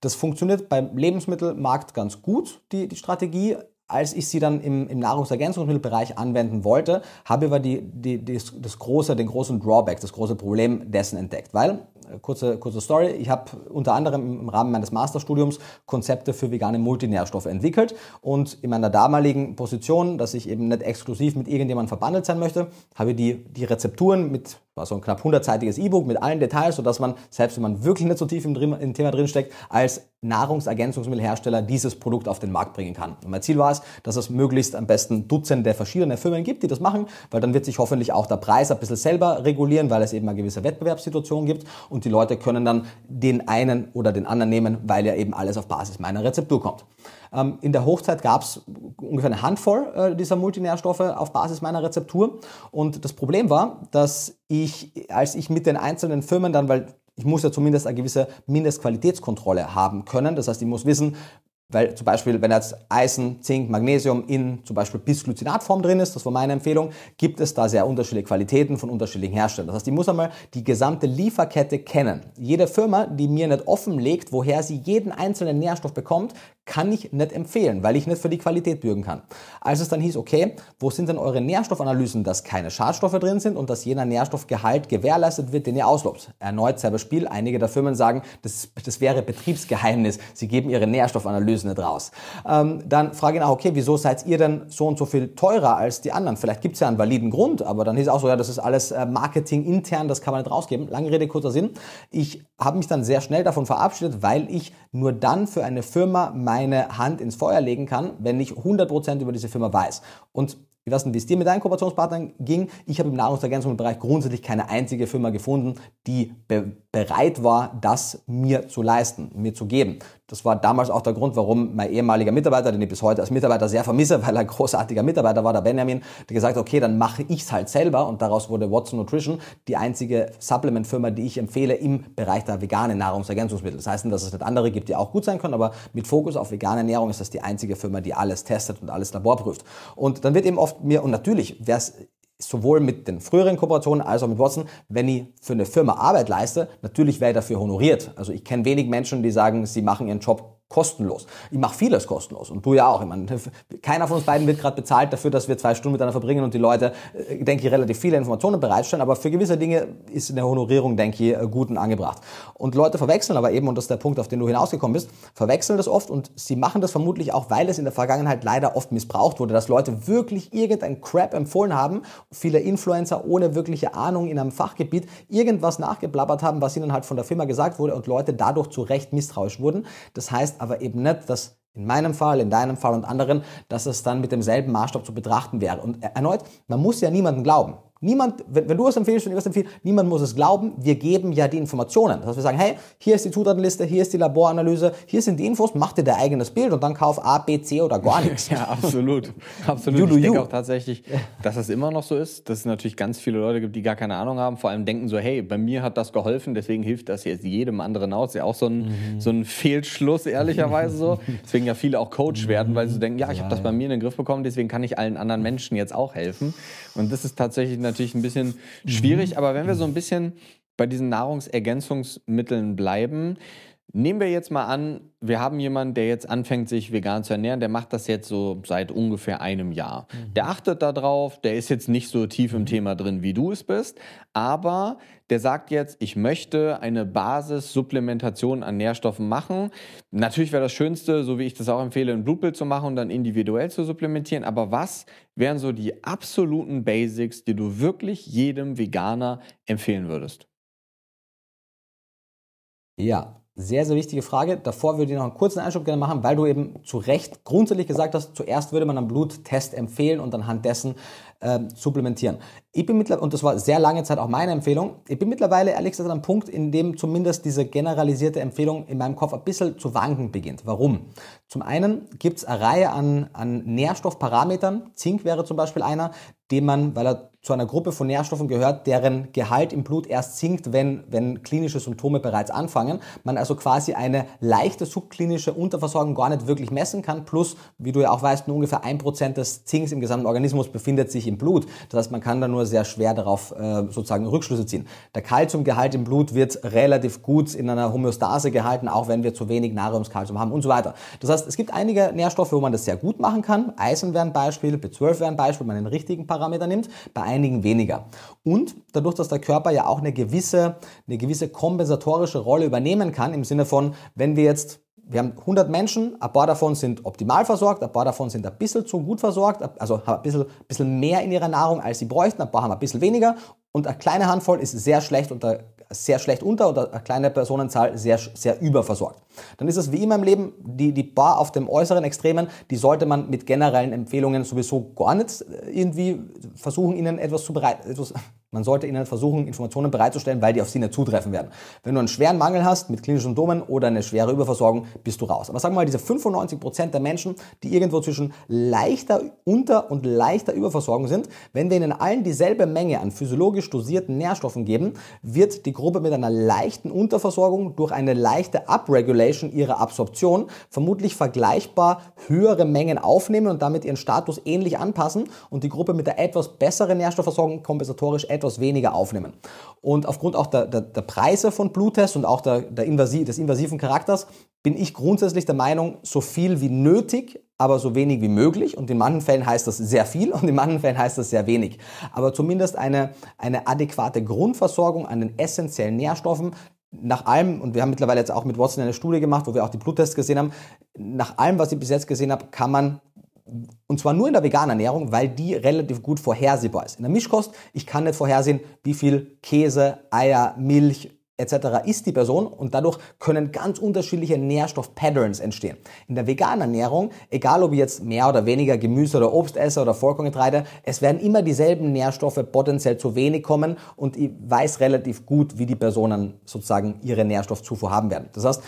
Das funktioniert beim Lebensmittelmarkt ganz gut, die, die Strategie. Als ich sie dann im, im Nahrungsergänzungsmittelbereich anwenden wollte, habe ich aber die, die, das, das große, den großen Drawback, das große Problem dessen entdeckt. Weil kurze, kurze Story. Ich habe unter anderem im Rahmen meines Masterstudiums Konzepte für vegane Multinährstoffe entwickelt und in meiner damaligen Position, dass ich eben nicht exklusiv mit irgendjemandem verbandelt sein möchte, habe ich die, die Rezepturen mit war so ein knapp 100-seitiges E-Book mit allen Details, sodass man, selbst wenn man wirklich nicht so tief im, im Thema drinsteckt, als Nahrungsergänzungsmittelhersteller dieses Produkt auf den Markt bringen kann. Und mein Ziel war es, dass es möglichst am besten Dutzende verschiedene Firmen gibt, die das machen, weil dann wird sich hoffentlich auch der Preis ein bisschen selber regulieren, weil es eben eine gewisse Wettbewerbssituation gibt und die Leute können dann den einen oder den anderen nehmen, weil ja eben alles auf Basis meiner Rezeptur kommt. Ähm, in der Hochzeit gab es ungefähr eine Handvoll äh, dieser Multinährstoffe auf Basis meiner Rezeptur. Und das Problem war, dass ich, als ich mit den einzelnen Firmen dann, weil ich muss ja zumindest eine gewisse Mindestqualitätskontrolle haben können. Das heißt, ich muss wissen, weil zum Beispiel, wenn jetzt Eisen, Zink, Magnesium in zum Beispiel Bisglycinatform drin ist, das war meine Empfehlung, gibt es da sehr unterschiedliche Qualitäten von unterschiedlichen Herstellern. Das heißt, ich muss einmal die gesamte Lieferkette kennen. Jede Firma, die mir nicht offenlegt, woher sie jeden einzelnen Nährstoff bekommt, kann ich nicht empfehlen, weil ich nicht für die Qualität bürgen kann. Als es dann hieß, okay, wo sind denn eure Nährstoffanalysen, dass keine Schadstoffe drin sind und dass jener Nährstoffgehalt gewährleistet wird, den ihr auslobt? Erneut selber Spiel. Einige der Firmen sagen, das, das wäre Betriebsgeheimnis. Sie geben ihre Nährstoffanalysen nicht raus. Ähm, dann frage ich nach, okay, wieso seid ihr denn so und so viel teurer als die anderen? Vielleicht gibt es ja einen validen Grund, aber dann hieß auch so, ja, das ist alles äh, Marketing intern, das kann man nicht rausgeben. Lange Rede, kurzer Sinn. Ich habe mich dann sehr schnell davon verabschiedet, weil ich nur dann für eine Firma mein meine Hand ins Feuer legen kann, wenn ich 100% über diese Firma weiß. Und ich weiß nicht, wie es dir mit deinen Kooperationspartnern ging. Ich habe im Nahrungsergänzungsbereich grundsätzlich keine einzige Firma gefunden, die be bereit war, das mir zu leisten, mir zu geben. Das war damals auch der Grund, warum mein ehemaliger Mitarbeiter, den ich bis heute als Mitarbeiter sehr vermisse, <laughs> weil er ein großartiger Mitarbeiter war, der Benjamin, der gesagt hat, okay, dann mache ich es halt selber und daraus wurde Watson Nutrition die einzige Supplement-Firma, die ich empfehle im Bereich der veganen Nahrungsergänzungsmittel. Das heißt nicht, dass es nicht andere gibt, die auch gut sein können, aber mit Fokus auf vegane Ernährung ist das die einzige Firma, die alles testet und alles laborprüft. Und dann wird eben oft mir, und natürlich wäre es sowohl mit den früheren Kooperationen als auch mit Watson, wenn ich für eine Firma Arbeit leiste, natürlich werde ich dafür honoriert. Also ich kenne wenig Menschen, die sagen, sie machen ihren Job kostenlos. Ich mache vieles kostenlos und du ja auch. Ich meine, keiner von uns beiden wird gerade bezahlt dafür, dass wir zwei Stunden miteinander verbringen und die Leute, äh, denke ich, relativ viele Informationen bereitstellen. Aber für gewisse Dinge ist eine Honorierung, denke ich, äh, gut und angebracht. Und Leute verwechseln aber eben, und das ist der Punkt, auf den du hinausgekommen bist, verwechseln das oft und sie machen das vermutlich auch, weil es in der Vergangenheit leider oft missbraucht wurde, dass Leute wirklich irgendein Crap empfohlen haben, viele Influencer ohne wirkliche Ahnung in einem Fachgebiet irgendwas nachgeblabbert haben, was ihnen halt von der Firma gesagt wurde und Leute dadurch zu Recht misstrauisch wurden. Das heißt aber eben nicht, dass in meinem Fall, in deinem Fall und anderen, dass es dann mit demselben Maßstab zu betrachten wäre. Und erneut, man muss ja niemandem glauben. Niemand, wenn, wenn du es empfiehlst und ich es empfehle, niemand muss es glauben. Wir geben ja die Informationen. Das heißt, wir sagen, hey, hier ist die Zutatenliste, hier ist die Laboranalyse, hier sind die Infos, mach dir dein eigenes Bild und dann kauf A, B, C oder gar <laughs> nichts. ja, absolut. <laughs> absolut. You ich denke auch tatsächlich, dass das immer noch so ist, dass es natürlich ganz viele Leute gibt, die gar keine Ahnung haben, vor allem denken so, hey, bei mir hat das geholfen, deswegen hilft das jetzt jedem anderen aus. Ja, auch so ein, mhm. so ein Fehlschluss, ehrlicherweise so. <laughs> Deswegen ja viele auch Coach werden, weil sie denken, ja, ich habe das bei mir in den Griff bekommen, deswegen kann ich allen anderen Menschen jetzt auch helfen. Und das ist tatsächlich natürlich ein bisschen schwierig, mhm. aber wenn wir so ein bisschen bei diesen Nahrungsergänzungsmitteln bleiben, Nehmen wir jetzt mal an, wir haben jemanden, der jetzt anfängt, sich vegan zu ernähren, der macht das jetzt so seit ungefähr einem Jahr. Mhm. Der achtet darauf, der ist jetzt nicht so tief im mhm. Thema drin, wie du es bist, aber der sagt jetzt, ich möchte eine Basissupplementation an Nährstoffen machen. Natürlich wäre das Schönste, so wie ich das auch empfehle, ein Blutbild zu machen und dann individuell zu supplementieren. Aber was wären so die absoluten Basics, die du wirklich jedem Veganer empfehlen würdest? Ja, sehr, sehr wichtige Frage. Davor würde ich noch einen kurzen Einschub gerne machen, weil du eben zu Recht grundsätzlich gesagt hast, zuerst würde man einen Bluttest empfehlen und anhand dessen äh, supplementieren. Ich bin mittlerweile, und das war sehr lange Zeit auch meine Empfehlung, ich bin mittlerweile ehrlich gesagt an einem Punkt, in dem zumindest diese generalisierte Empfehlung in meinem Kopf ein bisschen zu wanken beginnt. Warum? Zum einen gibt es eine Reihe an, an Nährstoffparametern, Zink wäre zum Beispiel einer, den man, weil er zu einer Gruppe von Nährstoffen gehört, deren Gehalt im Blut erst sinkt, wenn, wenn klinische Symptome bereits anfangen. Man also quasi eine leichte subklinische Unterversorgung gar nicht wirklich messen kann. Plus, wie du ja auch weißt, nur ungefähr ein Prozent des Zinks im gesamten Organismus befindet sich im Blut. Das heißt, man kann da nur sehr schwer darauf äh, sozusagen Rückschlüsse ziehen. Der Kalziumgehalt im Blut wird relativ gut in einer Homöostase gehalten, auch wenn wir zu wenig Natriumskalzium haben und so weiter. Das heißt, es gibt einige Nährstoffe, wo man das sehr gut machen kann. Eisen wäre ein Beispiel, B12 wäre ein Beispiel, wenn man den richtigen Parameter nimmt. Bei einigen weniger. Und dadurch, dass der Körper ja auch eine gewisse, eine gewisse kompensatorische Rolle übernehmen kann, im Sinne von, wenn wir jetzt wir haben 100 Menschen, ein paar davon sind optimal versorgt, ein paar davon sind ein bisschen zu gut versorgt, also haben ein bisschen, bisschen mehr in ihrer Nahrung, als sie bräuchten, ein paar haben ein bisschen weniger und eine kleine Handvoll ist sehr schlecht unter, sehr schlecht unter oder eine kleine Personenzahl sehr, sehr überversorgt. Dann ist es wie immer im Leben, die, die Bar auf dem äußeren Extremen, die sollte man mit generellen Empfehlungen sowieso gar nicht äh, irgendwie versuchen, ihnen etwas zu bereiten, etwas, man sollte ihnen versuchen, Informationen bereitzustellen, weil die auf sie nicht zutreffen werden. Wenn du einen schweren Mangel hast mit klinischen Symptomen oder eine schwere Überversorgung, bist du raus. Aber sagen wir mal, diese 95 Prozent der Menschen, die irgendwo zwischen leichter Unter- und leichter Überversorgung sind, wenn wir ihnen allen dieselbe Menge an physiologisch dosierten Nährstoffen geben, wird die Gruppe mit einer leichten Unterversorgung durch eine leichte Upregulation ihrer Absorption vermutlich vergleichbar höhere Mengen aufnehmen und damit ihren Status ähnlich anpassen und die Gruppe mit der etwas besseren Nährstoffversorgung kompensatorisch etwas weniger aufnehmen. Und aufgrund auch der, der, der Preise von Bluttests und auch der, der invasiv, des invasiven Charakters bin ich grundsätzlich der Meinung, so viel wie nötig, aber so wenig wie möglich. Und in manchen Fällen heißt das sehr viel und in manchen Fällen heißt das sehr wenig. Aber zumindest eine, eine adäquate Grundversorgung an den essentiellen Nährstoffen, nach allem, und wir haben mittlerweile jetzt auch mit Watson eine Studie gemacht, wo wir auch die Bluttests gesehen haben, nach allem, was ich bis jetzt gesehen habe, kann man und zwar nur in der veganen Ernährung, weil die relativ gut vorhersehbar ist. In der Mischkost, ich kann nicht vorhersehen, wie viel Käse, Eier, Milch, etc. ist die Person und dadurch können ganz unterschiedliche Nährstoff-Patterns entstehen. In der veganen Ernährung, egal ob ich jetzt mehr oder weniger Gemüse oder Obst esse oder Vollkorngetreide, es werden immer dieselben Nährstoffe potenziell zu wenig kommen und ich weiß relativ gut, wie die Personen sozusagen ihre Nährstoffzufuhr haben werden. Das heißt,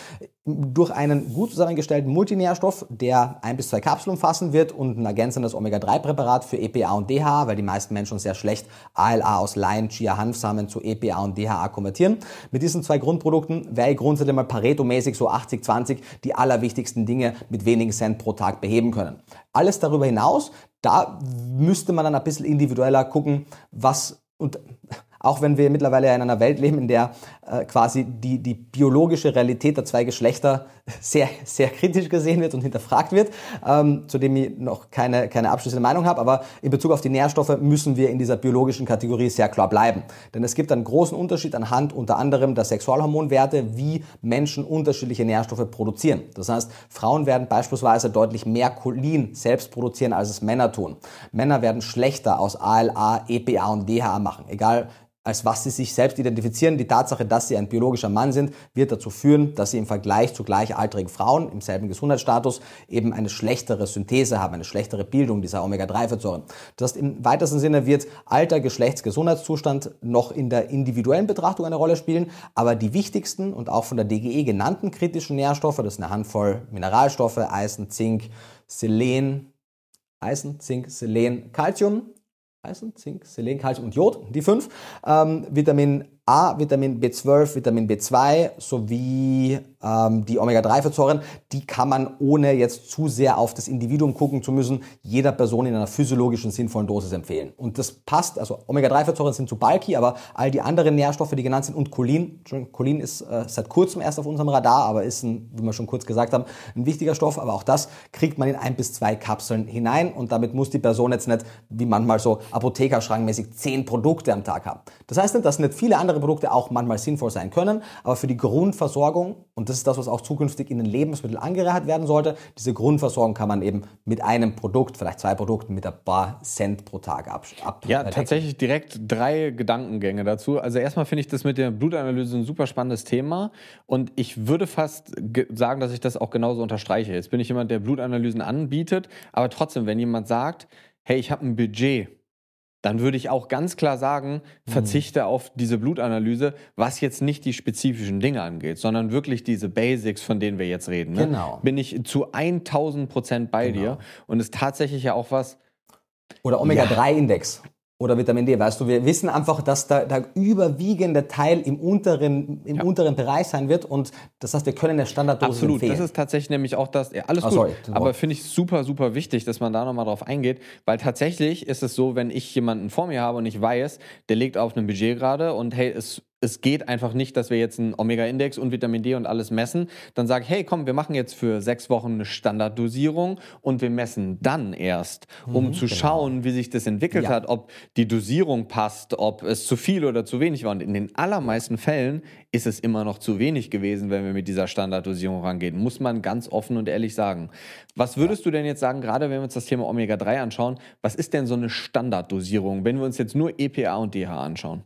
durch einen gut zusammengestellten Multinährstoff, der ein bis zwei Kapseln umfassen wird und ein ergänzendes Omega-3-Präparat für EPA und DHA, weil die meisten Menschen sehr schlecht ALA aus Lein, Chia, Hanfsamen zu EPA und DHA konvertieren. Mit diesen zwei Grundprodukten wäre ich grundsätzlich mal Pareto-mäßig so 80-20 die allerwichtigsten Dinge mit wenigen Cent pro Tag beheben können. Alles darüber hinaus, da müsste man dann ein bisschen individueller gucken, was und auch wenn wir mittlerweile in einer Welt leben, in der äh, quasi die, die biologische Realität der zwei Geschlechter <laughs> sehr, sehr kritisch gesehen wird und hinterfragt wird, ähm, zu dem ich noch keine, keine abschließende Meinung habe. Aber in Bezug auf die Nährstoffe müssen wir in dieser biologischen Kategorie sehr klar bleiben. Denn es gibt einen großen Unterschied anhand unter anderem der Sexualhormonwerte, wie Menschen unterschiedliche Nährstoffe produzieren. Das heißt, Frauen werden beispielsweise deutlich mehr Cholin selbst produzieren, als es Männer tun. Männer werden schlechter aus ALA, EPA und DHA machen. Egal als was sie sich selbst identifizieren. Die Tatsache, dass sie ein biologischer Mann sind, wird dazu führen, dass sie im Vergleich zu gleichaltrigen Frauen im selben Gesundheitsstatus eben eine schlechtere Synthese haben, eine schlechtere Bildung dieser Omega-3-Fettsäuren. Das heißt, im weitesten Sinne wird Alter, Geschlechts, Gesundheitszustand noch in der individuellen Betrachtung eine Rolle spielen, aber die wichtigsten und auch von der DGE genannten kritischen Nährstoffe, das ist eine Handvoll Mineralstoffe, Eisen, Zink, Selen, Eisen, Zink, Selen, Calcium, Eisen, Zink, Selen, Calcium und Jod, die fünf. Ähm, Vitamin A, Vitamin B12, Vitamin B2 sowie ähm, die Omega-3-Fettsäuren, die kann man ohne jetzt zu sehr auf das Individuum gucken zu müssen, jeder Person in einer physiologischen sinnvollen Dosis empfehlen. Und das passt, also Omega-3-Fettsäuren sind zu bulky, aber all die anderen Nährstoffe, die genannt sind und Cholin, Cholin ist äh, seit kurzem erst auf unserem Radar, aber ist, ein, wie wir schon kurz gesagt haben, ein wichtiger Stoff, aber auch das kriegt man in ein bis zwei Kapseln hinein und damit muss die Person jetzt nicht, wie manchmal so apothekerschrankmäßig, zehn Produkte am Tag haben. Das heißt nicht, dass nicht viele andere Produkte auch manchmal sinnvoll sein können, aber für die Grundversorgung, und das ist das, was auch zukünftig in den Lebensmitteln angereichert werden sollte, diese Grundversorgung kann man eben mit einem Produkt, vielleicht zwei Produkten, mit ein paar Cent pro Tag ab. ab ja, äh, tatsächlich direkt drei Gedankengänge dazu. Also erstmal finde ich das mit der Blutanalyse ein super spannendes Thema und ich würde fast sagen, dass ich das auch genauso unterstreiche. Jetzt bin ich jemand, der Blutanalysen anbietet, aber trotzdem, wenn jemand sagt, hey, ich habe ein Budget, dann würde ich auch ganz klar sagen, mhm. verzichte mhm. auf diese Blutanalyse, was jetzt nicht die spezifischen Dinge angeht, sondern wirklich diese Basics, von denen wir jetzt reden. Ne? Genau. Bin ich zu 1000 Prozent bei genau. dir und ist tatsächlich ja auch was. Oder Omega-3-Index oder Vitamin D, weißt du, wir wissen einfach, dass der, der überwiegende Teil im unteren, im ja. unteren Bereich sein wird und das heißt, wir können eine Standarddosis Absolut, empfehlen. das ist tatsächlich nämlich auch das, ja, alles ah, gut, sorry, aber finde ich super, super wichtig, dass man da nochmal drauf eingeht, weil tatsächlich ist es so, wenn ich jemanden vor mir habe und ich weiß, der legt auf einem Budget gerade und hey, es es geht einfach nicht, dass wir jetzt einen Omega-Index und Vitamin D und alles messen. Dann sage ich, hey, komm, wir machen jetzt für sechs Wochen eine Standarddosierung und wir messen dann erst, um mhm, zu genau. schauen, wie sich das entwickelt ja. hat, ob die Dosierung passt, ob es zu viel oder zu wenig war. Und in den allermeisten Fällen ist es immer noch zu wenig gewesen, wenn wir mit dieser Standarddosierung rangehen. Muss man ganz offen und ehrlich sagen. Was würdest du denn jetzt sagen, gerade wenn wir uns das Thema Omega-3 anschauen, was ist denn so eine Standarddosierung, wenn wir uns jetzt nur EPA und DHA anschauen?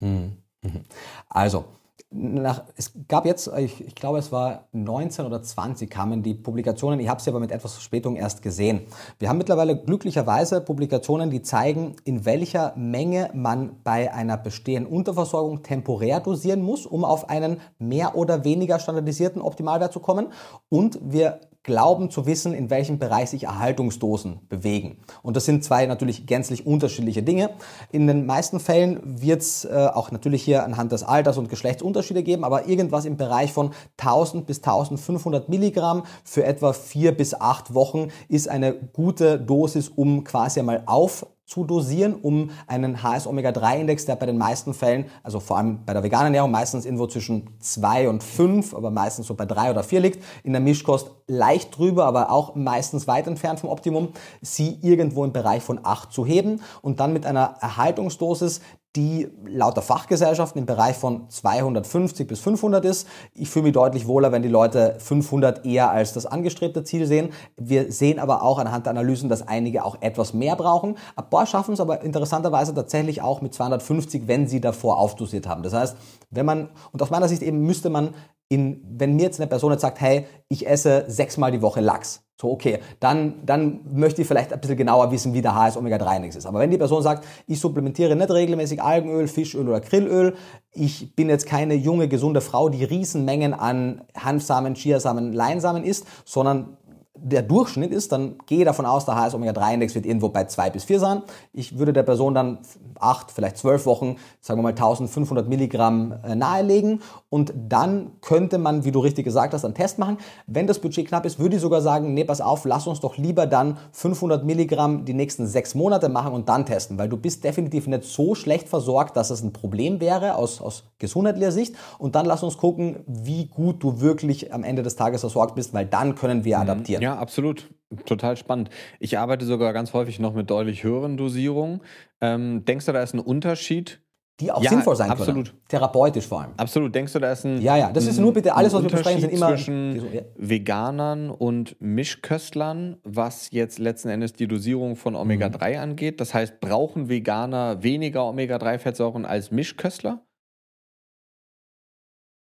Mhm. Mhm. Also, nach, es gab jetzt, ich, ich, glaube es war 19 oder 20 kamen die Publikationen, ich habe sie aber mit etwas Verspätung erst gesehen. Wir haben mittlerweile glücklicherweise Publikationen, die zeigen, in welcher Menge man bei einer bestehenden Unterversorgung temporär dosieren muss, um auf einen mehr oder weniger standardisierten Optimalwert zu kommen. Und wir glauben zu wissen, in welchem Bereich sich Erhaltungsdosen bewegen. Und das sind zwei natürlich gänzlich unterschiedliche Dinge. In den meisten Fällen wird es äh, auch natürlich hier anhand des Alters und Geschlechts Unterschiede geben, aber irgendwas im Bereich von 1000 bis 1500 Milligramm für etwa vier bis acht Wochen ist eine gute Dosis, um quasi einmal auf zu dosieren, um einen HS-Omega-3-Index, der bei den meisten Fällen, also vor allem bei der veganen Ernährung, meistens irgendwo zwischen 2 und 5, aber meistens so bei 3 oder 4 liegt, in der Mischkost leicht drüber, aber auch meistens weit entfernt vom Optimum, sie irgendwo im Bereich von 8 zu heben und dann mit einer Erhaltungsdosis, die laut der Fachgesellschaften im Bereich von 250 bis 500 ist. Ich fühle mich deutlich wohler, wenn die Leute 500 eher als das angestrebte Ziel sehen. Wir sehen aber auch anhand der Analysen, dass einige auch etwas mehr brauchen. Ein paar schaffen es aber interessanterweise tatsächlich auch mit 250, wenn sie davor aufdosiert haben. Das heißt, wenn man, und aus meiner Sicht eben müsste man in, wenn mir jetzt eine Person jetzt sagt, hey, ich esse sechsmal die Woche Lachs, so, okay, dann, dann möchte ich vielleicht ein bisschen genauer wissen, wie der HS Omega-3-Index ist. Aber wenn die Person sagt, ich supplementiere nicht regelmäßig Algenöl, Fischöl oder Grillöl, ich bin jetzt keine junge, gesunde Frau, die Riesenmengen an Hanfsamen, Chiasamen, Leinsamen isst, sondern der Durchschnitt ist, dann gehe davon aus, der HS Omega-3-Index wird irgendwo bei 2 bis 4 sein. Ich würde der Person dann 8, vielleicht 12 Wochen, sagen wir mal 1500 Milligramm äh, nahelegen. Und dann könnte man, wie du richtig gesagt hast, einen Test machen. Wenn das Budget knapp ist, würde ich sogar sagen, nee, pass auf, lass uns doch lieber dann 500 Milligramm die nächsten sechs Monate machen und dann testen, weil du bist definitiv nicht so schlecht versorgt, dass es ein Problem wäre aus, aus gesundheitlicher Sicht. Und dann lass uns gucken, wie gut du wirklich am Ende des Tages versorgt bist, weil dann können wir mhm. adaptieren. Ja, absolut. Total spannend. Ich arbeite sogar ganz häufig noch mit deutlich höheren Dosierungen. Ähm, denkst du, da ist ein Unterschied die auch ja, sinnvoll sein absolut. können. Therapeutisch vor allem. Absolut. Denkst du, da ist ein. Ja, ja, das ist nur bitte alles, was wir besprechen, sind immer. Zwischen ja. Veganern und Mischköstlern, was jetzt letzten Endes die Dosierung von Omega-3 mhm. angeht. Das heißt, brauchen Veganer weniger Omega-3-Fettsäuren als Mischköstler?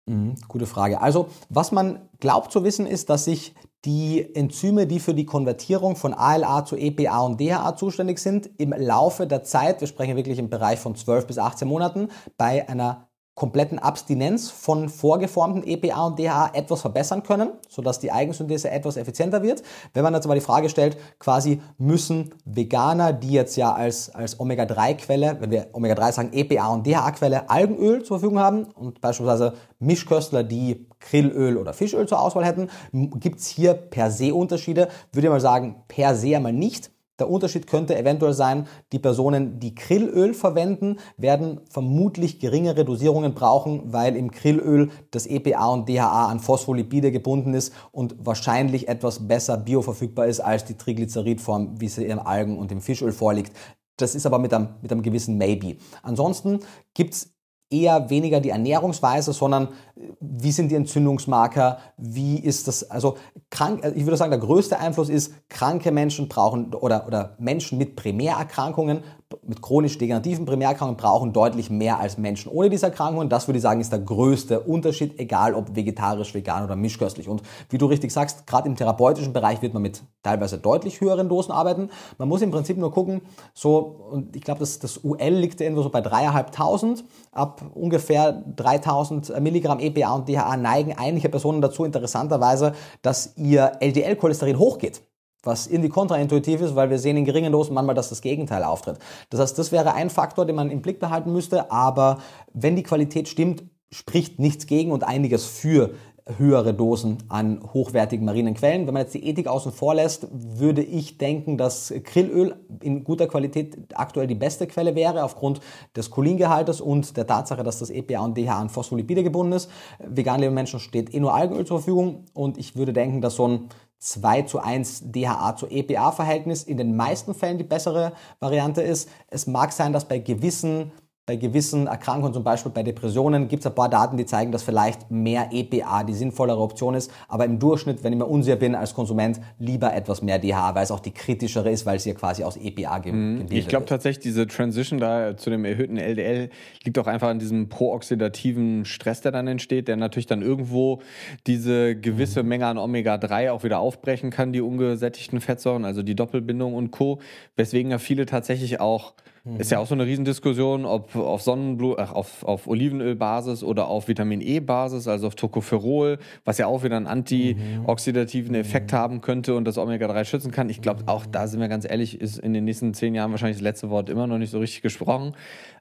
Mhm, gute Frage. Also, was man glaubt zu wissen, ist, dass sich die Enzyme, die für die Konvertierung von ALA zu EPA und DHA zuständig sind, im Laufe der Zeit, wir sprechen wirklich im Bereich von 12 bis 18 Monaten, bei einer kompletten Abstinenz von vorgeformten EPA und DHA etwas verbessern können, sodass die Eigensynthese etwas effizienter wird. Wenn man jetzt aber die Frage stellt, quasi müssen Veganer, die jetzt ja als, als Omega-3-Quelle, wenn wir Omega-3 sagen, EPA und DHA-Quelle Algenöl zur Verfügung haben und beispielsweise Mischköstler, die Grillöl oder Fischöl zur Auswahl hätten, gibt es hier per se Unterschiede. Würde ich mal sagen, per se einmal nicht. Der Unterschied könnte eventuell sein, die Personen, die Grillöl verwenden, werden vermutlich geringere Dosierungen brauchen, weil im Grillöl das EPA und DHA an Phospholipide gebunden ist und wahrscheinlich etwas besser bioverfügbar ist als die Triglyceridform, wie sie im Algen- und im Fischöl vorliegt. Das ist aber mit einem, mit einem gewissen Maybe. Ansonsten gibt's eher weniger die Ernährungsweise, sondern äh, wie sind die Entzündungsmarker, wie ist das, also krank, äh, ich würde sagen, der größte Einfluss ist, kranke Menschen brauchen oder, oder Menschen mit Primärerkrankungen mit chronisch degenerativen Primärerkrankungen brauchen deutlich mehr als Menschen ohne diese Erkrankungen. Das würde ich sagen, ist der größte Unterschied, egal ob vegetarisch, vegan oder mischköstlich. Und wie du richtig sagst, gerade im therapeutischen Bereich wird man mit teilweise deutlich höheren Dosen arbeiten. Man muss im Prinzip nur gucken, so, und ich glaube, das, das UL liegt irgendwo so bei dreieinhalbtausend. Ab ungefähr 3000 Milligramm EPA und DHA neigen einige Personen dazu, interessanterweise, dass ihr LDL-Cholesterin hochgeht was irgendwie kontraintuitiv ist, weil wir sehen in geringen Dosen manchmal, dass das Gegenteil auftritt. Das heißt, das wäre ein Faktor, den man im Blick behalten müsste, aber wenn die Qualität stimmt, spricht nichts gegen und einiges für höhere Dosen an hochwertigen marinen Quellen. Wenn man jetzt die Ethik außen vor lässt, würde ich denken, dass Grillöl in guter Qualität aktuell die beste Quelle wäre, aufgrund des Cholingehaltes und der Tatsache, dass das EPA und DHA an Phospholipide gebunden ist. Vegan lebenden Menschen steht eh nur Algenöl zur Verfügung und ich würde denken, dass so ein 2 zu 1 DHA zu EPA-Verhältnis in den meisten Fällen die bessere Variante ist. Es mag sein, dass bei gewissen bei gewissen Erkrankungen, zum Beispiel bei Depressionen, gibt es ein paar Daten, die zeigen, dass vielleicht mehr EPA die sinnvollere Option ist. Aber im Durchschnitt, wenn ich mir unsicher bin als Konsument, lieber etwas mehr DHA, weil es auch die kritischere ist, weil es ja quasi aus EPA ge mhm. gebildet Ich glaube tatsächlich, diese Transition da zu dem erhöhten LDL liegt auch einfach an diesem prooxidativen Stress, der dann entsteht, der natürlich dann irgendwo diese gewisse. Menge an Omega-3 auch wieder aufbrechen kann, die ungesättigten Fettsäuren, also die Doppelbindung und Co. Weswegen ja viele tatsächlich auch Mhm. Ist ja auch so eine Riesendiskussion, ob auf Sonnenblut, ach, auf, auf Olivenölbasis oder auf Vitamin E-Basis, also auf Tocopherol, was ja auch wieder einen antioxidativen mhm. Effekt haben könnte und das Omega-3 schützen kann. Ich glaube, auch da sind wir ganz ehrlich, ist in den nächsten zehn Jahren wahrscheinlich das letzte Wort immer noch nicht so richtig gesprochen.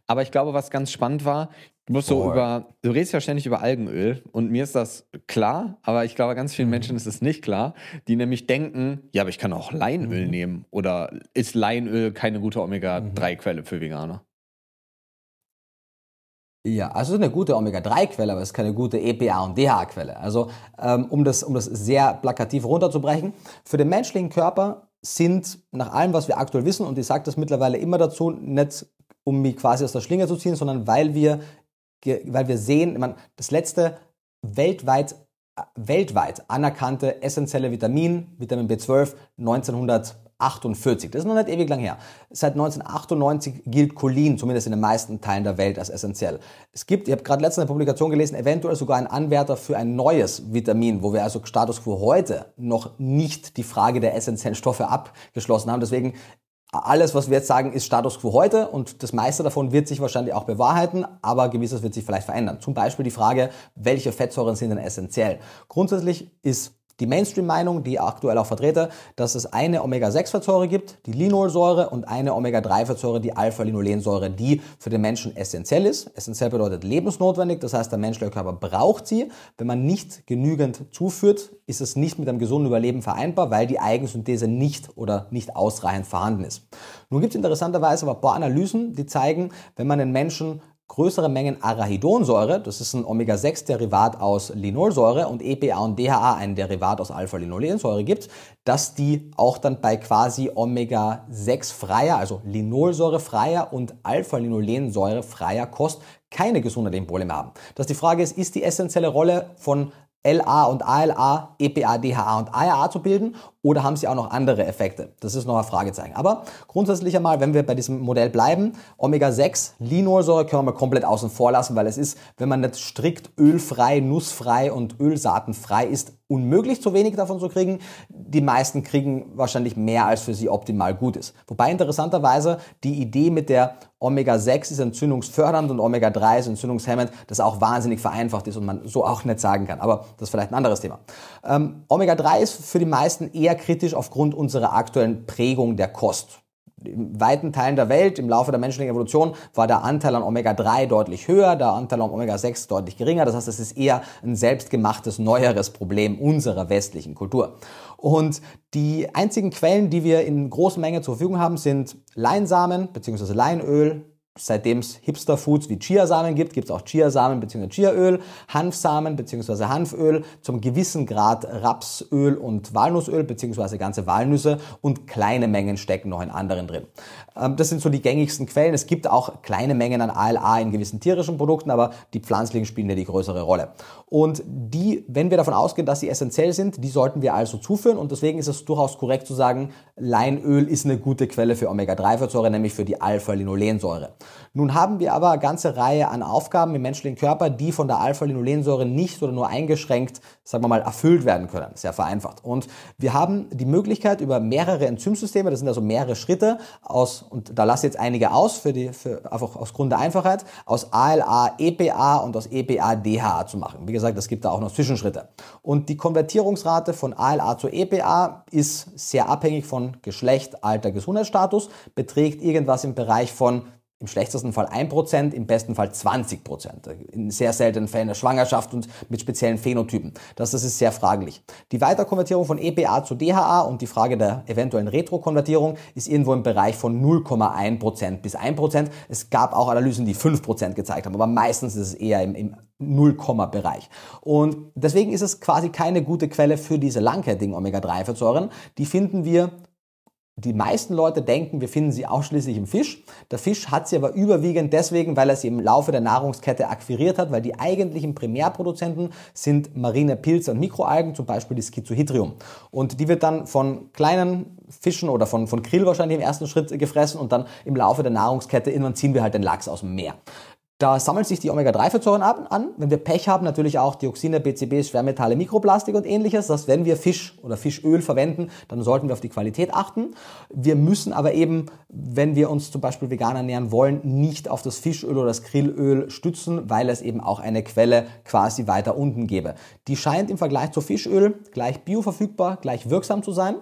Aber ich glaube, was ganz spannend war, Du musst so über, du redest ja ständig über Algenöl und mir ist das klar, aber ich glaube, ganz vielen mhm. Menschen ist es nicht klar, die nämlich denken, ja, aber ich kann auch Leinöl mhm. nehmen oder ist Leinöl keine gute Omega-3-Quelle für Veganer? Ja, also eine gute Omega-3-Quelle, aber es ist keine gute EPA- und DHA-Quelle. Also um, das, um das sehr plakativ runterzubrechen, für den menschlichen Körper sind nach allem, was wir aktuell wissen, und ich sage das mittlerweile immer dazu, nicht um mich quasi aus der Schlinge zu ziehen, sondern weil wir weil wir sehen, man, das letzte weltweit, weltweit anerkannte essentielle Vitamin, Vitamin B12, 1948. Das ist noch nicht ewig lang her. Seit 1998 gilt Cholin, zumindest in den meisten Teilen der Welt, als essentiell. Es gibt, ich habe gerade letzte Publikation gelesen, eventuell sogar einen Anwärter für ein neues Vitamin, wo wir also Status quo heute noch nicht die Frage der essentiellen Stoffe abgeschlossen haben. Deswegen alles, was wir jetzt sagen, ist Status quo heute und das meiste davon wird sich wahrscheinlich auch bewahrheiten, aber gewisses wird sich vielleicht verändern. Zum Beispiel die Frage, welche Fettsäuren sind denn essentiell? Grundsätzlich ist die Mainstream-Meinung, die ich aktuell auch vertrete, dass es eine Omega-6-Fettsäure gibt, die Linolsäure, und eine Omega-3-Fettsäure, die Alpha-Linolensäure, die für den Menschen essentiell ist. Essentiell bedeutet lebensnotwendig, das heißt, der menschliche Körper braucht sie. Wenn man nicht genügend zuführt, ist es nicht mit einem gesunden Überleben vereinbar, weil die Eigensynthese nicht oder nicht ausreichend vorhanden ist. Nun gibt es interessanterweise aber ein paar Analysen, die zeigen, wenn man den Menschen größere Mengen Arachidonsäure, das ist ein Omega-6-Derivat aus Linolsäure und EPA und DHA, ein Derivat aus Alpha-Linolensäure gibt, dass die auch dann bei quasi Omega-6-freier, also Linolsäure-freier und Alpha-Linolensäure-freier Kost keine gesundheitlichen Probleme haben. Dass die Frage ist, ist die essentielle Rolle von LA und ALA, EPA, DHA und ARA zu bilden oder haben sie auch noch andere Effekte? Das ist noch ein Fragezeichen. Aber grundsätzlich einmal, wenn wir bei diesem Modell bleiben, Omega-6, Linolsäure können wir komplett außen vor lassen, weil es ist, wenn man nicht strikt ölfrei, nussfrei und ölsaatenfrei ist, unmöglich, zu wenig davon zu kriegen. Die meisten kriegen wahrscheinlich mehr, als für sie optimal gut ist. Wobei interessanterweise die Idee mit der Omega-6 ist entzündungsfördernd und Omega-3 ist entzündungshemmend, das auch wahnsinnig vereinfacht ist und man so auch nicht sagen kann. Aber das ist vielleicht ein anderes Thema. Ähm, Omega-3 ist für die meisten eher kritisch aufgrund unserer aktuellen Prägung der Kost in weiten Teilen der Welt im Laufe der menschlichen Evolution war der Anteil an Omega-3 deutlich höher, der Anteil an Omega-6 deutlich geringer. Das heißt, es ist eher ein selbstgemachtes, neueres Problem unserer westlichen Kultur. Und die einzigen Quellen, die wir in großer Menge zur Verfügung haben, sind Leinsamen bzw. Leinöl, Seitdem es Hipster-Foods wie Chiasamen gibt, gibt es auch Chiasamen bzw. Chiaöl, Hanfsamen bzw. Hanföl, zum gewissen Grad Rapsöl und Walnussöl bzw. ganze Walnüsse und kleine Mengen stecken noch in anderen drin. Ähm, das sind so die gängigsten Quellen. Es gibt auch kleine Mengen an ALA in gewissen tierischen Produkten, aber die pflanzlichen spielen ja die größere Rolle. Und die, wenn wir davon ausgehen, dass sie essentiell sind, die sollten wir also zuführen und deswegen ist es durchaus korrekt zu sagen, Leinöl ist eine gute Quelle für Omega-3-Fettsäure, nämlich für die Alpha-Linolensäure. Nun haben wir aber eine ganze Reihe an Aufgaben im menschlichen Körper, die von der Alpha-Linolensäure nicht oder nur eingeschränkt, sagen wir mal, erfüllt werden können. Sehr vereinfacht. Und wir haben die Möglichkeit über mehrere Enzymsysteme, das sind also mehrere Schritte aus, und da lasse ich jetzt einige aus, für die, für, einfach aus Grund der Einfachheit, aus ALA EPA und aus EPA DHA zu machen. Wie gesagt, es gibt da auch noch Zwischenschritte. Und die Konvertierungsrate von ALA zu EPA ist sehr abhängig von Geschlecht, Alter, Gesundheitsstatus, beträgt irgendwas im Bereich von im schlechtesten Fall 1%, im besten Fall 20%. In sehr seltenen Fällen der Schwangerschaft und mit speziellen Phänotypen. Das, das ist sehr fraglich. Die Weiterkonvertierung von EPA zu DHA und die Frage der eventuellen Retrokonvertierung ist irgendwo im Bereich von 0,1% bis 1%. Es gab auch Analysen, die 5% gezeigt haben, aber meistens ist es eher im, im 0-Bereich. Und deswegen ist es quasi keine gute Quelle für diese langkettigen Omega-3-Fettsäuren. Die finden wir die meisten Leute denken, wir finden sie ausschließlich im Fisch. Der Fisch hat sie aber überwiegend deswegen, weil er sie im Laufe der Nahrungskette akquiriert hat, weil die eigentlichen Primärproduzenten sind marine Pilze und Mikroalgen, zum Beispiel die Schizohydrium. Und die wird dann von kleinen Fischen oder von, von Krill wahrscheinlich im ersten Schritt gefressen und dann im Laufe der Nahrungskette irgendwann ziehen wir halt den Lachs aus dem Meer. Da sammeln sich die Omega-3-Fettsäuren an. Wenn wir Pech haben, natürlich auch Dioxine, BCBs, Schwermetalle, Mikroplastik und ähnliches. Das heißt, wenn wir Fisch oder Fischöl verwenden, dann sollten wir auf die Qualität achten. Wir müssen aber eben, wenn wir uns zum Beispiel vegan ernähren wollen, nicht auf das Fischöl oder das Grillöl stützen, weil es eben auch eine Quelle quasi weiter unten gäbe. Die scheint im Vergleich zu Fischöl gleich bioverfügbar, gleich wirksam zu sein.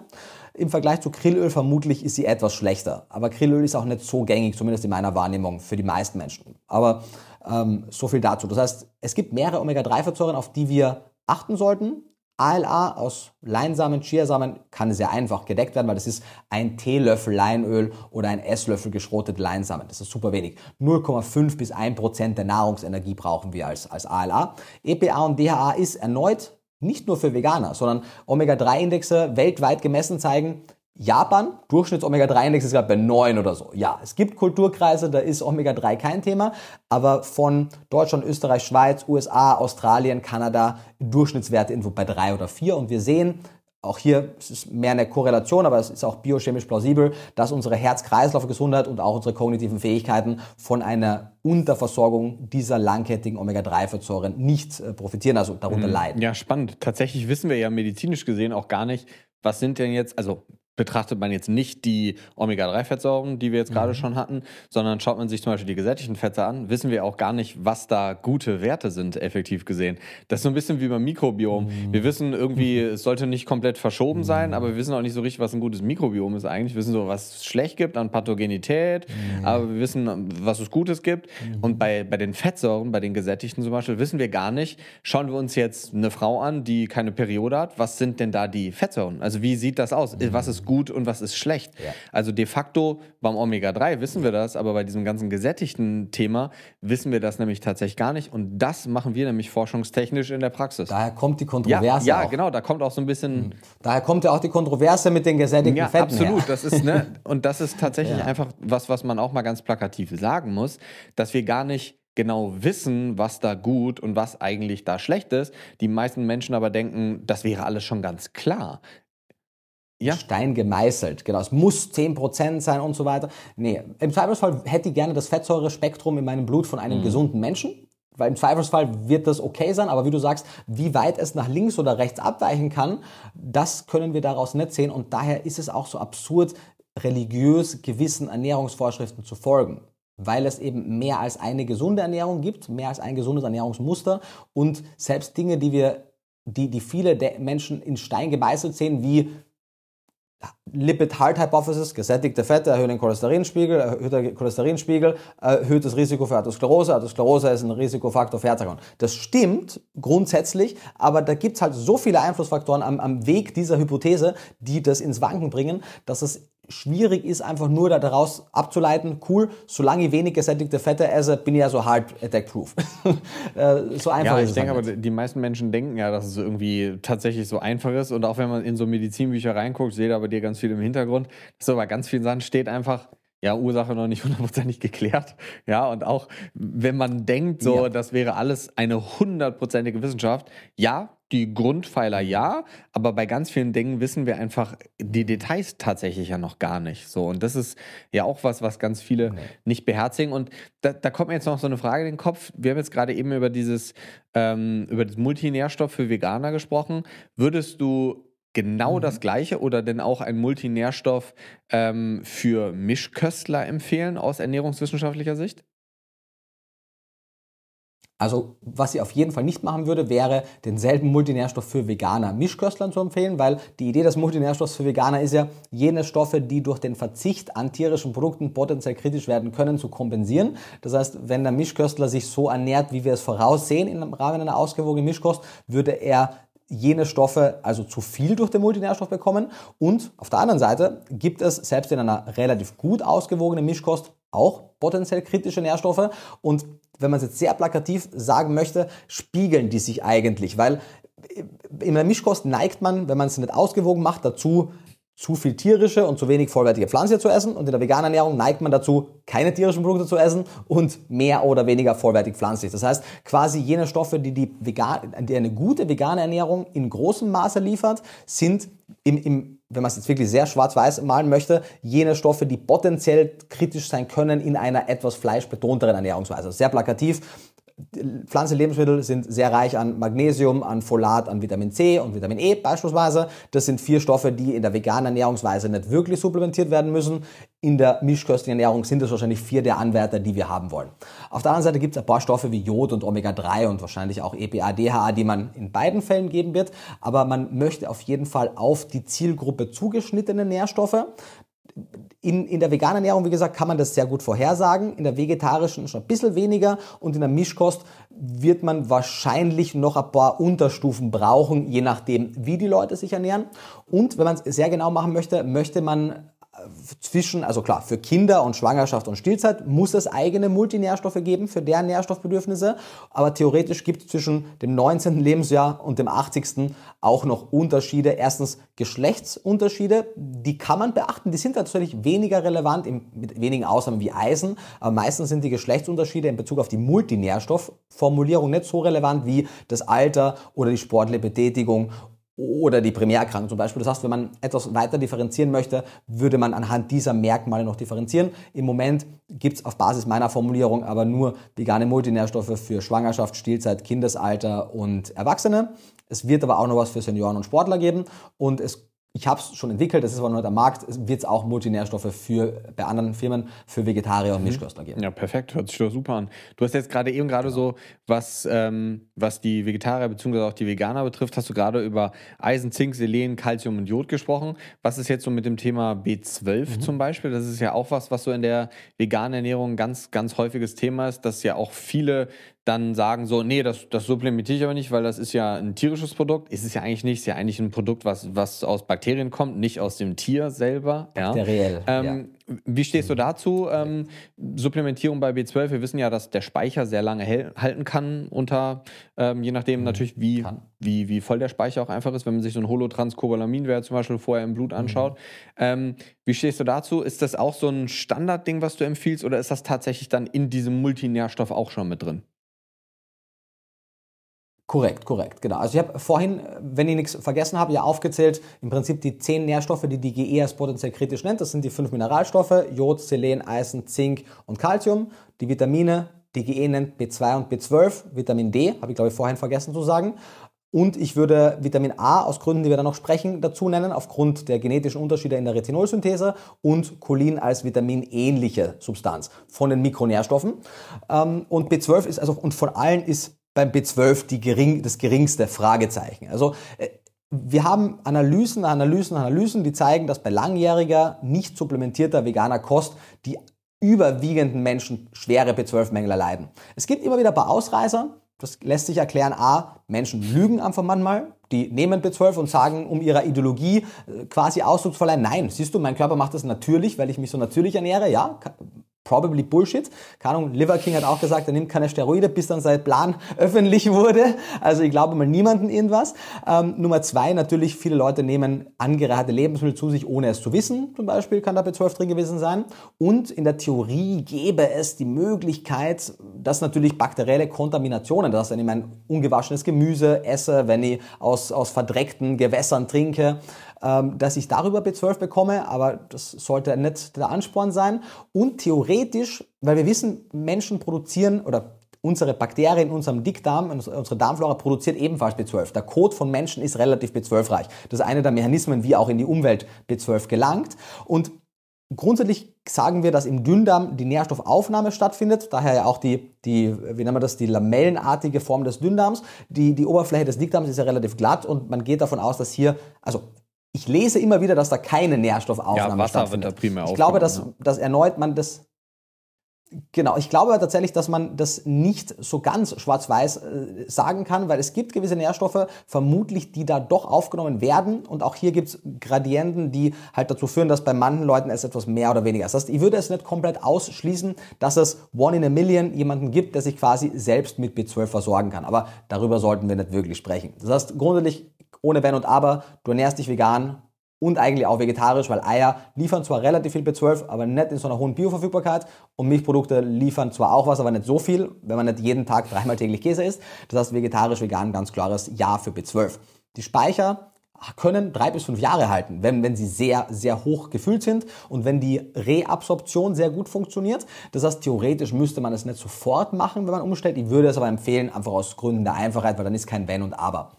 Im Vergleich zu Grillöl vermutlich ist sie etwas schlechter. Aber Grillöl ist auch nicht so gängig, zumindest in meiner Wahrnehmung, für die meisten Menschen. Aber ähm, so viel dazu. Das heißt, es gibt mehrere Omega-3-Fettsäuren, auf die wir achten sollten. ALA aus Leinsamen, Chiasamen kann sehr einfach gedeckt werden, weil das ist ein Teelöffel Leinöl oder ein Esslöffel geschrotete Leinsamen. Das ist super wenig. 0,5 bis 1 Prozent der Nahrungsenergie brauchen wir als, als ALA. EPA und DHA ist erneut nicht nur für Veganer, sondern Omega-3-Indexe weltweit gemessen zeigen, Japan, Durchschnitts-Omega-3-Index ist gerade bei 9 oder so. Ja, es gibt Kulturkreise, da ist Omega-3 kein Thema, aber von Deutschland, Österreich, Schweiz, USA, Australien, Kanada, Durchschnittswerte irgendwo bei 3 oder 4 und wir sehen, auch hier ist es mehr eine Korrelation, aber es ist auch biochemisch plausibel, dass unsere Herz-Kreislauf-Gesundheit und auch unsere kognitiven Fähigkeiten von einer Unterversorgung dieser langkettigen Omega-3-Fettsäuren nicht äh, profitieren, also darunter mhm. leiden. Ja, spannend. Tatsächlich wissen wir ja medizinisch gesehen auch gar nicht, was sind denn jetzt, also betrachtet man jetzt nicht die Omega-3-Fettsäuren, die wir jetzt gerade mhm. schon hatten, sondern schaut man sich zum Beispiel die gesättigten Fette an, wissen wir auch gar nicht, was da gute Werte sind, effektiv gesehen. Das ist so ein bisschen wie beim Mikrobiom. Mhm. Wir wissen irgendwie, <laughs> es sollte nicht komplett verschoben sein, aber wir wissen auch nicht so richtig, was ein gutes Mikrobiom ist eigentlich. Wir wissen so, was es schlecht gibt an Pathogenität, mhm. aber wir wissen, was es Gutes gibt. Mhm. Und bei, bei den Fettsäuren, bei den gesättigten zum Beispiel, wissen wir gar nicht. Schauen wir uns jetzt eine Frau an, die keine Periode hat, was sind denn da die Fettsäuren? Also wie sieht das aus? Was ist gut und was ist schlecht. Ja. Also de facto beim Omega-3 wissen wir das, aber bei diesem ganzen gesättigten Thema wissen wir das nämlich tatsächlich gar nicht. Und das machen wir nämlich forschungstechnisch in der Praxis. Daher kommt die Kontroverse. Ja, ja genau, da kommt auch so ein bisschen. Mhm. Daher kommt ja auch die Kontroverse mit den gesättigten ja, Fetten. Absolut, her. das ist, ne, und das ist tatsächlich ja. einfach was, was man auch mal ganz plakativ sagen muss, dass wir gar nicht genau wissen, was da gut und was eigentlich da schlecht ist. Die meisten Menschen aber denken, das wäre alles schon ganz klar ja. Stein gemeißelt. Genau, es muss 10% sein und so weiter. Nee, im Zweifelsfall hätte ich gerne das Fettsäurespektrum in meinem Blut von einem mhm. gesunden Menschen. Weil im Zweifelsfall wird das okay sein, aber wie du sagst, wie weit es nach links oder rechts abweichen kann, das können wir daraus nicht sehen und daher ist es auch so absurd, religiös gewissen Ernährungsvorschriften zu folgen weil es eben mehr als eine gesunde Ernährung gibt, mehr als ein gesundes Ernährungsmuster und selbst Dinge, die wir, die, die viele Menschen in Stein gemeißelt sehen, wie Lipid Halt Hypothesis, gesättigte Fette erhöhen den Cholesterinspiegel, erhöht der Cholesterinspiegel, erhöht das Risiko für Atherosklerose. Atherosklerose ist ein Risikofaktor für Herzerkrankungen. Das stimmt grundsätzlich, aber da gibt's halt so viele Einflussfaktoren am, am Weg dieser Hypothese, die das ins Wanken bringen, dass es schwierig ist, einfach nur daraus abzuleiten, cool, solange ich wenig gesättigte Fette esse, bin ich ja so hard attack proof. <laughs> Äh, so einfach ja, ist ich denke halt aber, die meisten Menschen denken ja, dass es irgendwie tatsächlich so einfach ist. Und auch wenn man in so Medizinbücher reinguckt, seht ihr bei dir ganz viel im Hintergrund, so bei ganz vielen Sachen steht einfach, ja, Ursache noch nicht <laughs> hundertprozentig geklärt. Ja, und auch wenn man denkt, so, ja. das wäre alles eine hundertprozentige Wissenschaft, ja, die Grundpfeiler ja, aber bei ganz vielen Dingen wissen wir einfach die Details tatsächlich ja noch gar nicht. So, und das ist ja auch was, was ganz viele nee. nicht beherzigen. Und da, da, kommt mir jetzt noch so eine Frage in den Kopf. Wir haben jetzt gerade eben über dieses, ähm, über das Multinährstoff für Veganer gesprochen. Würdest du genau mhm. das gleiche oder denn auch ein Multinährstoff ähm, für Mischköstler empfehlen aus ernährungswissenschaftlicher Sicht? Also was ich auf jeden Fall nicht machen würde, wäre denselben Multinährstoff für Veganer Mischköstlern zu empfehlen, weil die Idee des Multinährstoffs für Veganer ist ja, jene Stoffe, die durch den Verzicht an tierischen Produkten potenziell kritisch werden können, zu kompensieren. Das heißt, wenn der Mischköstler sich so ernährt, wie wir es voraussehen im Rahmen einer ausgewogenen Mischkost, würde er jene Stoffe also zu viel durch den Multinährstoff bekommen. Und auf der anderen Seite gibt es selbst in einer relativ gut ausgewogenen Mischkost auch potenziell kritische Nährstoffe. Und wenn man es jetzt sehr plakativ sagen möchte, spiegeln die sich eigentlich, weil in der Mischkost neigt man, wenn man es nicht ausgewogen macht, dazu, zu viel tierische und zu wenig vollwertige Pflanze zu essen. Und in der veganen Ernährung neigt man dazu, keine tierischen Produkte zu essen und mehr oder weniger vollwertig pflanzlich. Das heißt, quasi jene Stoffe, die, die, vegan, die eine gute vegane Ernährung in großem Maße liefert, sind im, im wenn man es jetzt wirklich sehr schwarz-weiß malen möchte, jene Stoffe, die potenziell kritisch sein können in einer etwas fleischbetonteren Ernährungsweise. Sehr plakativ. Pflanzliche Lebensmittel sind sehr reich an Magnesium, an Folat, an Vitamin C und Vitamin E beispielsweise. Das sind vier Stoffe, die in der veganen Ernährungsweise nicht wirklich supplementiert werden müssen. In der mischköstlichen Ernährung sind es wahrscheinlich vier der Anwärter, die wir haben wollen. Auf der anderen Seite gibt es ein paar Stoffe wie Jod und Omega-3 und wahrscheinlich auch EPA, DHA, die man in beiden Fällen geben wird. Aber man möchte auf jeden Fall auf die Zielgruppe zugeschnittene Nährstoffe in, in der veganen Ernährung, wie gesagt, kann man das sehr gut vorhersagen. In der vegetarischen schon ein bisschen weniger und in der Mischkost wird man wahrscheinlich noch ein paar Unterstufen brauchen, je nachdem, wie die Leute sich ernähren. Und wenn man es sehr genau machen möchte, möchte man zwischen, also klar, für Kinder und Schwangerschaft und Stillzeit muss es eigene Multinährstoffe geben für deren Nährstoffbedürfnisse, aber theoretisch gibt es zwischen dem 19. Lebensjahr und dem 80. auch noch Unterschiede. Erstens Geschlechtsunterschiede, die kann man beachten, die sind tatsächlich weniger relevant, mit wenigen Ausnahmen wie Eisen, aber meistens sind die Geschlechtsunterschiede in Bezug auf die Multinährstoffformulierung nicht so relevant wie das Alter oder die sportliche Betätigung oder die Primärerkrankung zum Beispiel. Das heißt, wenn man etwas weiter differenzieren möchte, würde man anhand dieser Merkmale noch differenzieren. Im Moment gibt es auf Basis meiner Formulierung aber nur vegane Multinährstoffe für Schwangerschaft, Stillzeit, Kindesalter und Erwachsene. Es wird aber auch noch was für Senioren und Sportler geben und es ich habe es schon entwickelt, das ist aber noch der Markt, wird es auch Multinährstoffe für bei anderen Firmen für Vegetarier und mhm. Mischköstler geben. Ja, perfekt, hört sich doch super an. Du hast jetzt gerade eben gerade genau. so, was, ähm, was die Vegetarier bzw. auch die Veganer betrifft, hast du gerade über Eisen, Zink, Selen, Calcium und Jod gesprochen. Was ist jetzt so mit dem Thema B12 mhm. zum Beispiel? Das ist ja auch was, was so in der veganen Ernährung ein ganz, ganz häufiges Thema ist, dass ja auch viele dann sagen so, nee, das, das supplementiere ich aber nicht, weil das ist ja ein tierisches Produkt. Ist es ja eigentlich nicht, ist ja eigentlich ein Produkt, was, was aus Bakterien kommt, nicht aus dem Tier selber. Bakteriell. Ja. Ähm, ja. Wie stehst du dazu? Ähm, Supplementierung bei B12, wir wissen ja, dass der Speicher sehr lange halten kann unter, ähm, je nachdem mhm. natürlich, wie, wie, wie voll der Speicher auch einfach ist, wenn man sich so ein Holotranscobalaminwert zum Beispiel vorher im Blut mhm. anschaut. Mhm. Wie stehst du dazu? Ist das auch so ein Standardding, was du empfiehlst, oder ist das tatsächlich dann in diesem Multinährstoff auch schon mit drin? Korrekt, korrekt, genau. Also ich habe vorhin, wenn ich nichts vergessen habe, ja aufgezählt, im Prinzip die zehn Nährstoffe, die die GE als potenziell kritisch nennt. Das sind die fünf Mineralstoffe, Jod, Selen, Eisen, Zink und Calcium. Die Vitamine, die GE nennt B2 und B12, Vitamin D, habe ich glaube ich vorhin vergessen zu sagen. Und ich würde Vitamin A aus Gründen, die wir dann noch sprechen, dazu nennen, aufgrund der genetischen Unterschiede in der Retinolsynthese und Cholin als vitaminähnliche Substanz von den Mikronährstoffen. Ähm, und B12 ist also, und von allen ist beim B12 die gering, das geringste Fragezeichen. Also äh, wir haben Analysen, Analysen, Analysen, die zeigen, dass bei langjähriger, nicht supplementierter veganer Kost die überwiegenden Menschen schwere B12-Mängel erleiden. Es gibt immer wieder ein paar Ausreißer. Das lässt sich erklären. A, Menschen lügen einfach manchmal. Die nehmen B12 und sagen, um ihrer Ideologie äh, quasi Ausdruck zu verleihen, nein, siehst du, mein Körper macht das natürlich, weil ich mich so natürlich ernähre. Ja, probably Bullshit. Keine Ahnung, Liver King hat auch gesagt, er nimmt keine Steroide, bis dann sein Plan <laughs> öffentlich wurde. Also ich glaube mal niemanden irgendwas. Ähm, Nummer zwei, natürlich, viele Leute nehmen angereicherte Lebensmittel zu sich, ohne es zu wissen. Zum Beispiel kann da B12 drin gewesen sein. Und in der Theorie gäbe es die Möglichkeit, dass natürlich bakterielle Kontaminationen, dass wenn ich mein ungewaschenes Gemüse esse, wenn ich aus, aus verdreckten Gewässern trinke, dass ich darüber B12 bekomme, aber das sollte nicht der Ansporn sein. Und theoretisch, weil wir wissen, Menschen produzieren oder unsere Bakterien in unserem Dickdarm, unsere Darmflora produziert ebenfalls B12. Der Kot von Menschen ist relativ B12-reich. Das ist einer der Mechanismen, wie auch in die Umwelt B12 gelangt. Und grundsätzlich sagen wir, dass im Dünndarm die Nährstoffaufnahme stattfindet, daher ja auch die, die wie nennt man das, die lamellenartige Form des Dünndarms. Die, die Oberfläche des Dickdarms ist ja relativ glatt und man geht davon aus, dass hier, also ich lese immer wieder, dass da keine Nährstoffaufnahme ja, Wasser stattfindet. Wird da primär ich glaube, dass, dass erneut man das Genau, ich glaube tatsächlich, dass man das nicht so ganz schwarz-weiß äh, sagen kann, weil es gibt gewisse Nährstoffe, vermutlich, die da doch aufgenommen werden. Und auch hier gibt es Gradienten, die halt dazu führen, dass bei manchen Leuten es etwas mehr oder weniger ist. Das heißt, ich würde es nicht komplett ausschließen, dass es one in a million jemanden gibt, der sich quasi selbst mit B12 versorgen kann. Aber darüber sollten wir nicht wirklich sprechen. Das heißt, grundsätzlich ohne Wenn und Aber, du ernährst dich vegan und eigentlich auch vegetarisch, weil Eier liefern zwar relativ viel B12, aber nicht in so einer hohen Bioverfügbarkeit und Milchprodukte liefern zwar auch was, aber nicht so viel, wenn man nicht jeden Tag dreimal täglich Käse isst. Das heißt, vegetarisch, vegan, ganz klares Ja für B12. Die Speicher können drei bis fünf Jahre halten, wenn, wenn sie sehr, sehr hoch gefüllt sind und wenn die Reabsorption sehr gut funktioniert. Das heißt, theoretisch müsste man es nicht sofort machen, wenn man umstellt. Ich würde es aber empfehlen, einfach aus Gründen der Einfachheit, weil dann ist kein Wenn und Aber.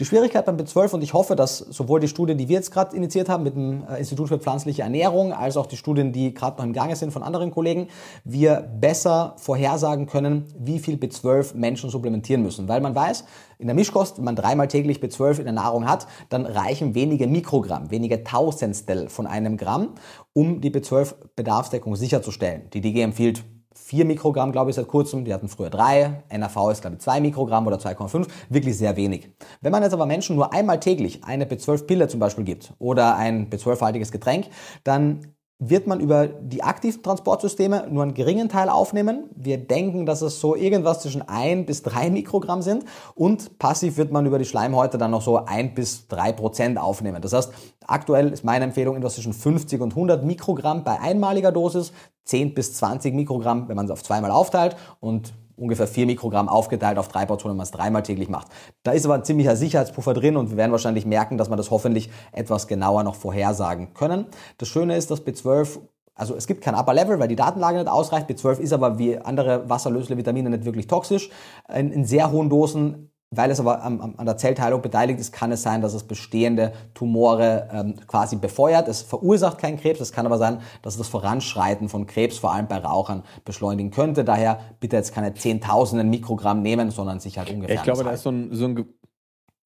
Die Schwierigkeit beim B12 und ich hoffe, dass sowohl die Studie, die wir jetzt gerade initiiert haben mit dem äh, Institut für pflanzliche Ernährung, als auch die Studien, die gerade noch im Gange sind von anderen Kollegen, wir besser vorhersagen können, wie viel B12 Menschen supplementieren müssen. Weil man weiß, in der Mischkost, wenn man dreimal täglich B12 in der Nahrung hat, dann reichen wenige Mikrogramm, wenige Tausendstel von einem Gramm, um die B12-Bedarfsdeckung sicherzustellen. Die DG empfiehlt 4 Mikrogramm, glaube ich, seit kurzem. Die hatten früher 3. NAV ist, glaube ich, 2 Mikrogramm oder 2,5. Wirklich sehr wenig. Wenn man jetzt aber Menschen nur einmal täglich eine B12-Pille zum Beispiel gibt oder ein B12-haltiges Getränk, dann wird man über die aktiven Transportsysteme nur einen geringen Teil aufnehmen. Wir denken, dass es so irgendwas zwischen 1 bis 3 Mikrogramm sind und passiv wird man über die Schleimhäute dann noch so 1 bis 3 Prozent aufnehmen. Das heißt, aktuell ist meine Empfehlung etwas zwischen 50 und 100 Mikrogramm bei einmaliger Dosis, 10 bis 20 Mikrogramm, wenn man es auf zweimal aufteilt und ungefähr 4 Mikrogramm aufgeteilt auf drei Portionen, wenn man es dreimal täglich macht. Da ist aber ein ziemlicher Sicherheitspuffer drin und wir werden wahrscheinlich merken, dass man das hoffentlich etwas genauer noch vorhersagen können. Das Schöne ist, dass B12 also es gibt kein Upper Level, weil die Datenlage nicht ausreicht. B12 ist aber wie andere wasserlösliche Vitamine nicht wirklich toxisch. In, in sehr hohen Dosen weil es aber an, an der Zellteilung beteiligt ist, kann es sein, dass es bestehende Tumore ähm, quasi befeuert. Es verursacht keinen Krebs. Es kann aber sein, dass es das Voranschreiten von Krebs, vor allem bei Rauchern, beschleunigen könnte. Daher bitte jetzt keine Zehntausenden Mikrogramm nehmen, sondern sich halt ungefähr. Ich glaube, da ist so ein, so ein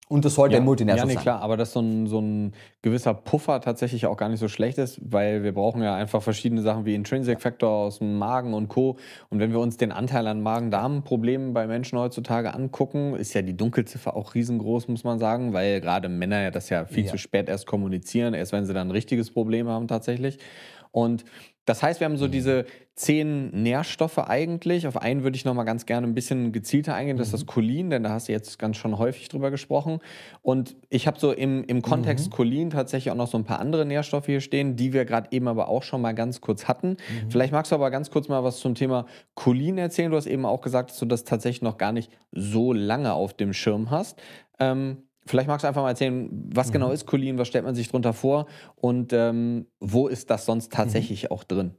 und das sollte ja, ein ja, nee, sein. klar, aber dass so ein, so ein gewisser Puffer tatsächlich auch gar nicht so schlecht ist, weil wir brauchen ja einfach verschiedene Sachen wie Intrinsic Factor aus dem Magen und Co. Und wenn wir uns den Anteil an Magen-Darm-Problemen bei Menschen heutzutage angucken, ist ja die Dunkelziffer auch riesengroß, muss man sagen, weil gerade Männer ja das ja viel ja. zu spät erst kommunizieren, erst wenn sie dann ein richtiges Problem haben tatsächlich. Und das heißt, wir haben so mhm. diese zehn Nährstoffe eigentlich. Auf einen würde ich noch mal ganz gerne ein bisschen gezielter eingehen. Das ist das mhm. Cholin, denn da hast du jetzt ganz schon häufig drüber gesprochen. Und ich habe so im, im Kontext mhm. Cholin tatsächlich auch noch so ein paar andere Nährstoffe hier stehen, die wir gerade eben aber auch schon mal ganz kurz hatten. Mhm. Vielleicht magst du aber ganz kurz mal was zum Thema Cholin erzählen. Du hast eben auch gesagt, dass du das tatsächlich noch gar nicht so lange auf dem Schirm hast. Ähm, Vielleicht magst du einfach mal erzählen, was genau mhm. genau ist Cholin, was stellt man sich darunter vor und ähm, wo ist das sonst tatsächlich mhm. auch drin?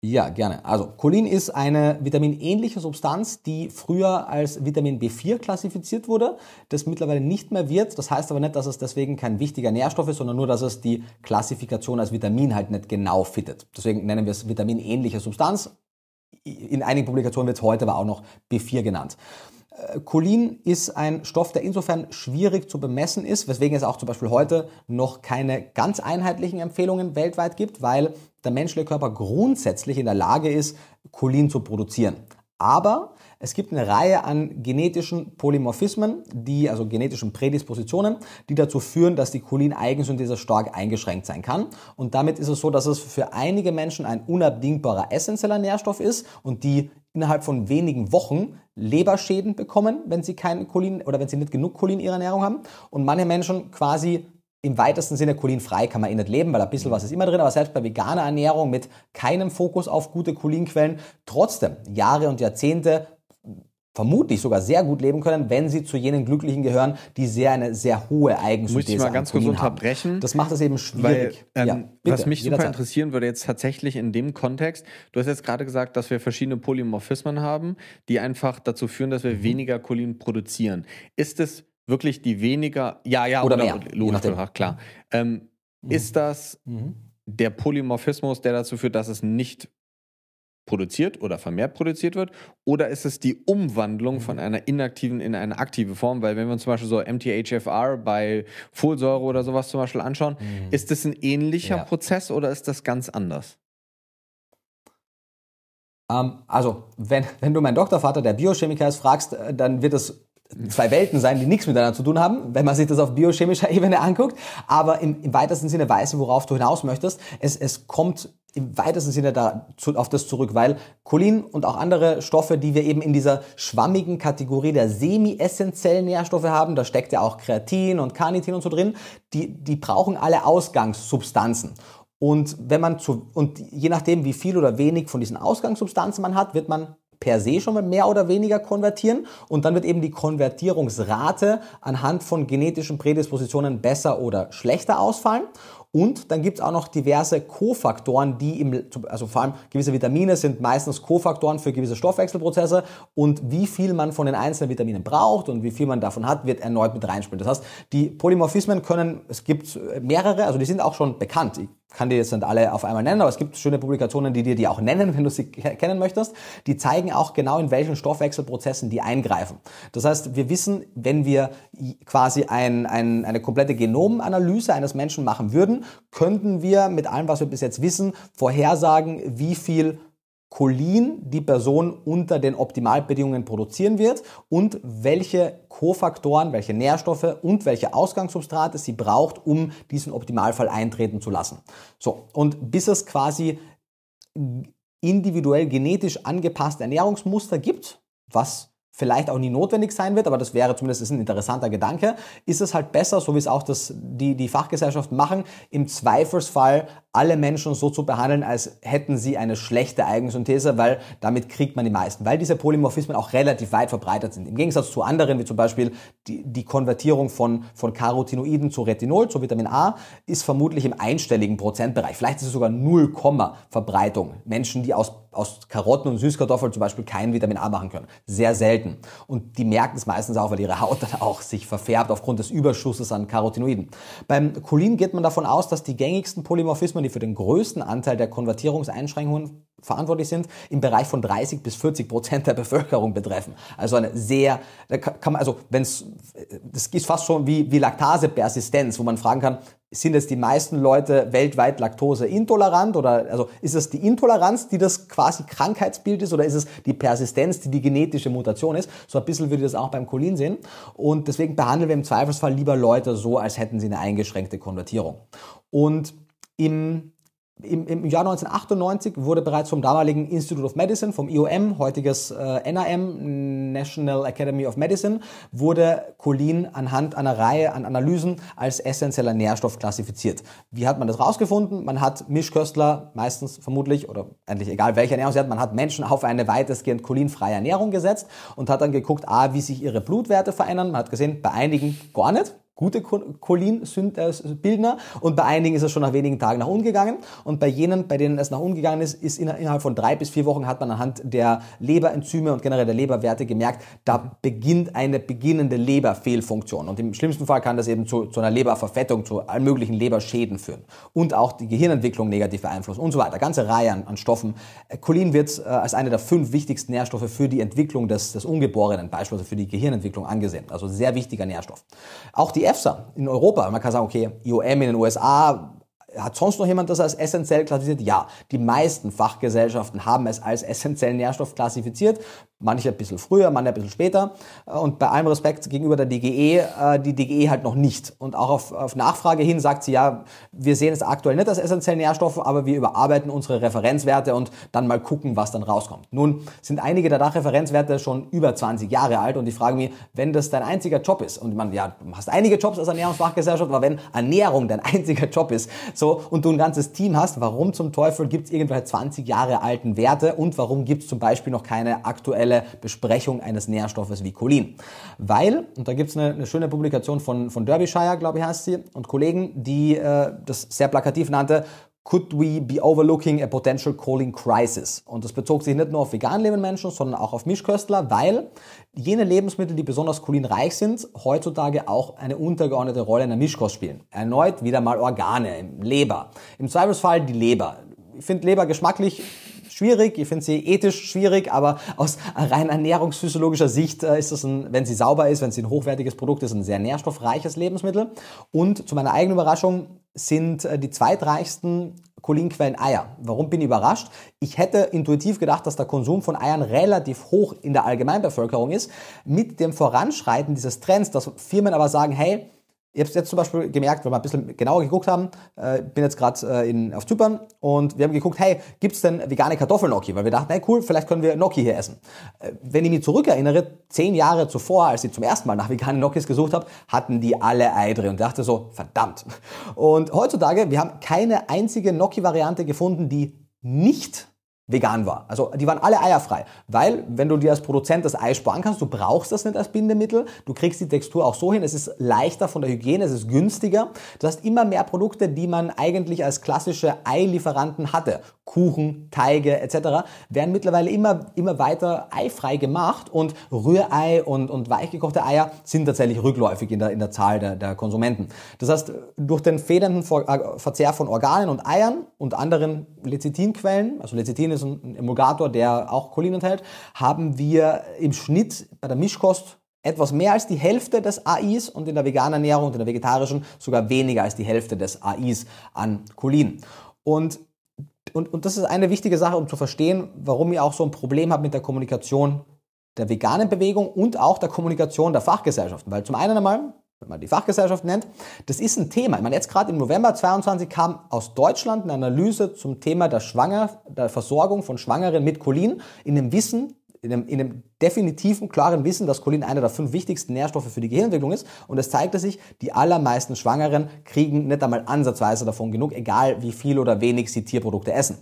Ja, gerne. Also Cholin ist eine vitaminähnliche Substanz, die früher als Vitamin B4 klassifiziert wurde, das mittlerweile nicht mehr wird. Das heißt aber nicht, dass es deswegen kein wichtiger Nährstoff ist, sondern nur, dass es die Klassifikation als Vitamin halt nicht genau fittet. Deswegen nennen wir es vitaminähnliche Substanz. In einigen Publikationen wird es heute aber auch noch B4 genannt. Cholin ist ein Stoff, der insofern schwierig zu bemessen ist, weswegen es auch zum Beispiel heute noch keine ganz einheitlichen Empfehlungen weltweit gibt, weil der menschliche Körper grundsätzlich in der Lage ist, Cholin zu produzieren. Aber es gibt eine Reihe an genetischen Polymorphismen, die, also genetischen Prädispositionen, die dazu führen, dass die Cholin-Eigensynthese stark eingeschränkt sein kann. Und damit ist es so, dass es für einige Menschen ein unabdingbarer essentieller Nährstoff ist und die innerhalb von wenigen Wochen Leberschäden bekommen, wenn sie kein Cholin oder wenn sie nicht genug Cholin in ihrer Ernährung haben. Und manche Menschen quasi im weitesten Sinne cholinfrei kann man eh nicht leben, weil ein bisschen was ist immer drin, aber selbst bei veganer Ernährung mit keinem Fokus auf gute Cholinquellen trotzdem Jahre und Jahrzehnte vermutlich sogar sehr gut leben können, wenn sie zu jenen Glücklichen gehören, die sehr eine sehr hohe Eigensynthese Muss ich mal ganz kurz unterbrechen? Haben. Das macht es eben schwierig. Weil, ähm, ja, bitte, was mich super interessieren würde jetzt tatsächlich in dem Kontext, du hast jetzt gerade gesagt, dass wir verschiedene Polymorphismen haben, die einfach dazu führen, dass wir mhm. weniger Cholin produzieren. Ist es wirklich die weniger, ja, ja, oder, oder mehr, logisch, klar. Ähm, mhm. Ist das mhm. der Polymorphismus, der dazu führt, dass es nicht produziert oder vermehrt produziert wird? Oder ist es die Umwandlung mhm. von einer inaktiven in eine aktive Form? Weil wenn wir uns zum Beispiel so MTHFR bei Folsäure oder sowas zum Beispiel anschauen, mhm. ist das ein ähnlicher ja. Prozess oder ist das ganz anders? Ähm, also, wenn, wenn du meinen Doktorvater, der Biochemiker ist, fragst, äh, dann wird es zwei Welten sein, die nichts miteinander zu tun haben, wenn man sich das auf biochemischer <laughs> Ebene anguckt. Aber im, im weitesten Sinne weiß ich, worauf du hinaus möchtest. Es, es kommt im weitesten Sinne da zu, auf das zurück, weil Cholin und auch andere Stoffe, die wir eben in dieser schwammigen Kategorie der semi-essentiellen Nährstoffe haben, da steckt ja auch Kreatin und Carnitin und so drin, die, die brauchen alle Ausgangssubstanzen. Und wenn man zu, und je nachdem, wie viel oder wenig von diesen Ausgangssubstanzen man hat, wird man per se schon mal mehr oder weniger konvertieren und dann wird eben die Konvertierungsrate anhand von genetischen Prädispositionen besser oder schlechter ausfallen. Und dann gibt es auch noch diverse Kofaktoren, die im, also vor allem gewisse Vitamine sind meistens Kofaktoren für gewisse Stoffwechselprozesse und wie viel man von den einzelnen Vitaminen braucht und wie viel man davon hat, wird erneut mit reinspielen. Das heißt, die Polymorphismen können, es gibt mehrere, also die sind auch schon bekannt. Kann dir jetzt nicht alle auf einmal nennen, aber es gibt schöne Publikationen, die dir die auch nennen, <laughs> wenn du sie kennen möchtest. Die zeigen auch genau, in welchen Stoffwechselprozessen die eingreifen. Das heißt, wir wissen, wenn wir quasi ein, ein, eine komplette Genomanalyse eines Menschen machen würden, könnten wir mit allem, was wir bis jetzt wissen, vorhersagen, wie viel Cholin die Person unter den Optimalbedingungen produzieren wird und welche Kofaktoren, welche Nährstoffe und welche Ausgangssubstrate sie braucht, um diesen Optimalfall eintreten zu lassen. So, und bis es quasi individuell genetisch angepasste Ernährungsmuster gibt, was vielleicht auch nie notwendig sein wird, aber das wäre zumindest ein interessanter Gedanke, ist es halt besser, so wie es auch das, die, die Fachgesellschaften machen, im Zweifelsfall alle Menschen so zu behandeln, als hätten sie eine schlechte Eigensynthese, weil damit kriegt man die meisten, weil diese Polymorphismen auch relativ weit verbreitet sind. Im Gegensatz zu anderen, wie zum Beispiel die, die Konvertierung von, von Carotinoiden zu Retinol, zu Vitamin A, ist vermutlich im einstelligen Prozentbereich. Vielleicht ist es sogar 0, Verbreitung. Menschen, die aus aus Karotten und Süßkartoffeln zum Beispiel kein Vitamin A machen können. Sehr selten. Und die merken es meistens auch, weil ihre Haut dann auch sich verfärbt aufgrund des Überschusses an Carotinoiden. Beim Cholin geht man davon aus, dass die gängigsten Polymorphismen, die für den größten Anteil der Konvertierungseinschränkungen verantwortlich sind, im Bereich von 30 bis 40 Prozent der Bevölkerung betreffen. Also eine sehr, kann man, also wenn es, das ist fast schon wie, wie Laktasepersistenz, wo man fragen kann, sind jetzt die meisten Leute weltweit laktoseintolerant oder also ist es die Intoleranz, die das quasi Krankheitsbild ist oder ist es die Persistenz, die die genetische Mutation ist? So ein bisschen würde ich das auch beim Cholin sehen und deswegen behandeln wir im Zweifelsfall lieber Leute so, als hätten sie eine eingeschränkte Konvertierung. Und im im, im, Jahr 1998 wurde bereits vom damaligen Institute of Medicine, vom IOM, heutiges äh, NAM, National Academy of Medicine, wurde Cholin anhand einer Reihe an Analysen als essentieller Nährstoff klassifiziert. Wie hat man das rausgefunden? Man hat Mischköstler, meistens vermutlich, oder eigentlich egal welche Ernährung sie hat, man hat Menschen auf eine weitestgehend cholinfreie Ernährung gesetzt und hat dann geguckt, ah, wie sich ihre Blutwerte verändern. Man hat gesehen, bei einigen gar nicht, gute Cholinbildner und bei einigen ist es schon nach wenigen Tagen nach unten gegangen und bei jenen, bei denen es nach unten gegangen ist, ist innerhalb von drei bis vier Wochen hat man anhand der Leberenzyme und generell der Leberwerte gemerkt, da beginnt eine beginnende Leberfehlfunktion und im schlimmsten Fall kann das eben zu, zu einer Leberverfettung, zu allen möglichen Leberschäden führen und auch die Gehirnentwicklung negativ beeinflussen und so weiter. Ganze Reihe an, an Stoffen. Cholin wird äh, als einer der fünf wichtigsten Nährstoffe für die Entwicklung des, des Ungeborenen, beispielsweise für die Gehirnentwicklung angesehen. Also sehr wichtiger Nährstoff. Auch die EFSA in Europa, man kann sagen, okay, IOM in den USA, hat sonst noch jemand das als essentiell klassifiziert? Ja, die meisten Fachgesellschaften haben es als essentiellen Nährstoff klassifiziert. Manche ein bisschen früher, manche ein bisschen später. Und bei allem Respekt gegenüber der DGE, äh, die DGE halt noch nicht. Und auch auf, auf Nachfrage hin sagt sie, ja, wir sehen es aktuell nicht als essentielle Nährstoffe, aber wir überarbeiten unsere Referenzwerte und dann mal gucken, was dann rauskommt. Nun sind einige der Dachreferenzwerte schon über 20 Jahre alt und ich frage mich, wenn das dein einziger Job ist und man, ja, du hast einige Jobs als Ernährungsfachgesellschaft, aber wenn Ernährung dein einziger Job ist, so, und du ein ganzes Team hast, warum zum Teufel gibt es irgendwelche 20 Jahre alten Werte und warum gibt es zum Beispiel noch keine aktuelle Besprechung eines Nährstoffes wie Cholin. Weil, und da gibt es eine, eine, schöne Publikation von, von Derbyshire, glaube ich heißt sie, und Kollegen, die äh, das sehr plakativ nannte, Could we be overlooking a potential choline crisis? Und das bezog sich nicht nur auf vegan lebende Menschen, sondern auch auf Mischköstler, weil jene Lebensmittel, die besonders cholinreich sind, heutzutage auch eine untergeordnete Rolle in der Mischkost spielen. Erneut wieder mal Organe, Leber. Im Zweifelsfall die Leber. Ich finde Leber geschmacklich schwierig, ich finde sie ethisch schwierig, aber aus rein ernährungsphysiologischer Sicht äh, ist es, ein, wenn sie sauber ist, wenn sie ein hochwertiges Produkt ist, ein sehr nährstoffreiches Lebensmittel. Und zu meiner eigenen Überraschung sind äh, die zweitreichsten Cholinquellen Eier. Warum bin ich überrascht? Ich hätte intuitiv gedacht, dass der Konsum von Eiern relativ hoch in der Allgemeinbevölkerung ist. Mit dem Voranschreiten dieses Trends, dass Firmen aber sagen, hey, ich habe es jetzt zum Beispiel gemerkt, wenn wir ein bisschen genauer geguckt haben, äh, bin jetzt gerade äh, auf Zypern und wir haben geguckt, hey, gibt es denn vegane Kartoffelnoki? Weil wir dachten, hey cool, vielleicht können wir Gnocchi hier essen. Äh, wenn ich mich zurückerinnere, zehn Jahre zuvor, als ich zum ersten Mal nach veganen Gnocchis gesucht habe, hatten die alle Ei drin und dachte so, verdammt. Und heutzutage, wir haben keine einzige Gnocchi-Variante gefunden, die nicht vegan war. Also die waren alle eierfrei, weil wenn du dir als Produzent das Ei sparen kannst, du brauchst das nicht als Bindemittel, du kriegst die Textur auch so hin, es ist leichter von der Hygiene, es ist günstiger. Du hast immer mehr Produkte, die man eigentlich als klassische Eilieferanten hatte. Kuchen, Teige etc. werden mittlerweile immer, immer weiter eifrei gemacht und Rührei und, und weichgekochte Eier sind tatsächlich rückläufig in der, in der Zahl der, der Konsumenten. Das heißt, durch den federnden äh, Verzehr von Organen und Eiern und anderen Lecithinquellen, also Lecithin ist ein Emulgator, der auch Cholin enthält, haben wir im Schnitt bei der Mischkost etwas mehr als die Hälfte des AIs und in der veganen Ernährung und in der vegetarischen sogar weniger als die Hälfte des AIs an Cholin. Und, und, und das ist eine wichtige Sache, um zu verstehen, warum ich auch so ein Problem habe mit der Kommunikation der veganen Bewegung und auch der Kommunikation der Fachgesellschaften. Weil zum einen einmal wenn man die Fachgesellschaft nennt. Das ist ein Thema. Ich meine, jetzt gerade im November 22 kam aus Deutschland eine Analyse zum Thema der Schwanger, der Versorgung von Schwangeren mit Cholin in dem Wissen, in einem, in einem definitiven, klaren Wissen, dass Cholin einer der fünf wichtigsten Nährstoffe für die Gehirnentwicklung ist. Und es zeigte sich, die allermeisten Schwangeren kriegen nicht einmal ansatzweise davon genug, egal wie viel oder wenig sie Tierprodukte essen.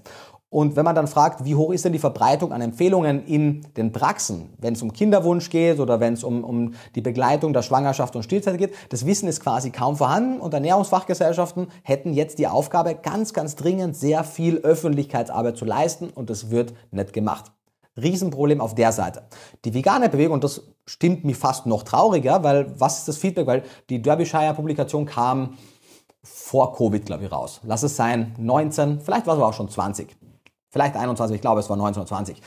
Und wenn man dann fragt, wie hoch ist denn die Verbreitung an Empfehlungen in den Praxen, wenn es um Kinderwunsch geht oder wenn es um, um die Begleitung der Schwangerschaft und Stillzeit geht, das Wissen ist quasi kaum vorhanden und Ernährungsfachgesellschaften hätten jetzt die Aufgabe, ganz, ganz dringend sehr viel Öffentlichkeitsarbeit zu leisten und das wird nicht gemacht. Riesenproblem auf der Seite. Die vegane Bewegung, und das stimmt mich fast noch trauriger, weil was ist das Feedback? Weil die Derbyshire-Publikation kam vor Covid, glaube ich, raus. Lass es sein 19, vielleicht war es aber auch schon 20. Vielleicht 21, ich glaube, es war 1920.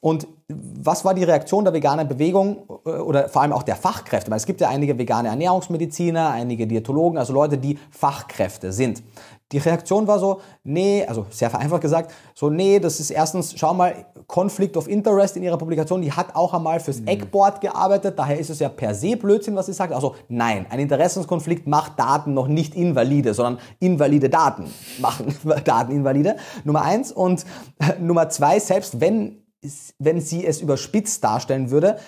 Und was war die Reaktion der veganen Bewegung äh, oder vor allem auch der Fachkräfte? Weil es gibt ja einige vegane Ernährungsmediziner, einige Diätologen, also Leute, die Fachkräfte sind. Die Reaktion war so, nee, also sehr vereinfacht gesagt, so, nee, das ist erstens, schau mal, Conflict of Interest in ihrer Publikation, die hat auch einmal fürs mhm. Eggboard gearbeitet, daher ist es ja per se Blödsinn, was sie sagt. Also nein, ein Interessenskonflikt macht Daten noch nicht invalide, sondern invalide Daten machen <laughs> Daten invalide. Nummer eins. Und <laughs> Nummer zwei, selbst wenn, wenn sie es überspitzt darstellen würde,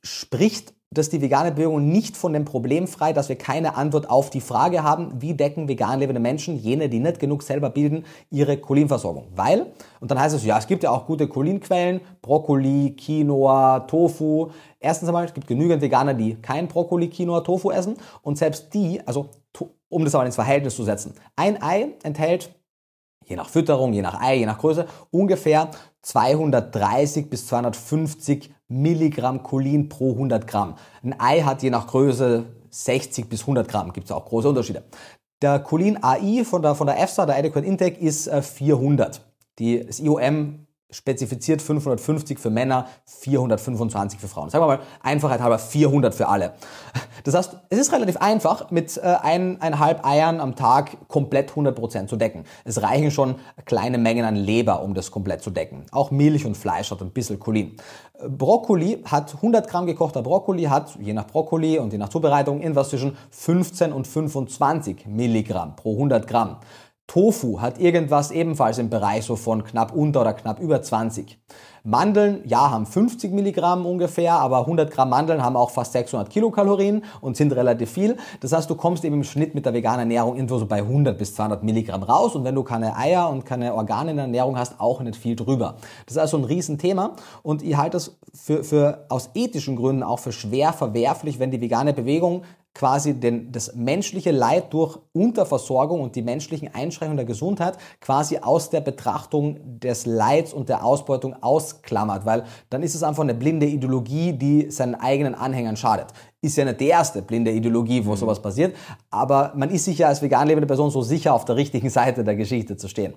spricht dass die vegane Bewegung nicht von dem Problem frei, dass wir keine Antwort auf die Frage haben, wie decken vegan lebende Menschen, jene, die nicht genug selber bilden, ihre Cholinversorgung. Weil, und dann heißt es, ja, es gibt ja auch gute Cholinquellen, Brokkoli, Quinoa, Tofu. Erstens einmal, es gibt genügend Veganer, die kein Brokkoli, Quinoa, Tofu essen. Und selbst die, also um das aber ins Verhältnis zu setzen, ein Ei enthält je nach Fütterung, je nach Ei, je nach Größe, ungefähr 230 bis 250 Milligramm Cholin pro 100 Gramm. Ein Ei hat je nach Größe 60 bis 100 Gramm, gibt es auch große Unterschiede. Der Cholin AI von der, von der EFSA, der Adequate Intake, ist 400. Äh, Die, das IOM spezifiziert 550 für Männer, 425 für Frauen. Sagen wir mal, Einfachheit halber 400 für alle. Das heißt, es ist relativ einfach, mit äh, eineinhalb Eiern am Tag komplett 100% zu decken. Es reichen schon kleine Mengen an Leber, um das komplett zu decken. Auch Milch und Fleisch hat ein bisschen Cholin. Brokkoli hat 100 Gramm gekochter Brokkoli, hat je nach Brokkoli und je nach Zubereitung irgendwas zwischen 15 und 25 Milligramm pro 100 Gramm. Tofu hat irgendwas ebenfalls im Bereich so von knapp unter oder knapp über 20. Mandeln, ja, haben 50 Milligramm ungefähr, aber 100 Gramm Mandeln haben auch fast 600 Kilokalorien und sind relativ viel. Das heißt, du kommst eben im Schnitt mit der veganen Ernährung irgendwo so bei 100 bis 200 Milligramm raus und wenn du keine Eier und keine Organe in der Ernährung hast, auch nicht viel drüber. Das ist also ein Riesenthema und ich halte es für, für aus ethischen Gründen auch für schwer verwerflich, wenn die vegane Bewegung quasi den, das menschliche Leid durch Unterversorgung und die menschlichen Einschränkungen der Gesundheit quasi aus der Betrachtung des Leids und der Ausbeutung ausklammert, weil dann ist es einfach eine blinde Ideologie, die seinen eigenen Anhängern schadet. Ist ja nicht die erste blinde Ideologie, wo mhm. sowas passiert, aber man ist sich ja als vegan lebende Person so sicher, auf der richtigen <laughs> Seite der Geschichte zu stehen.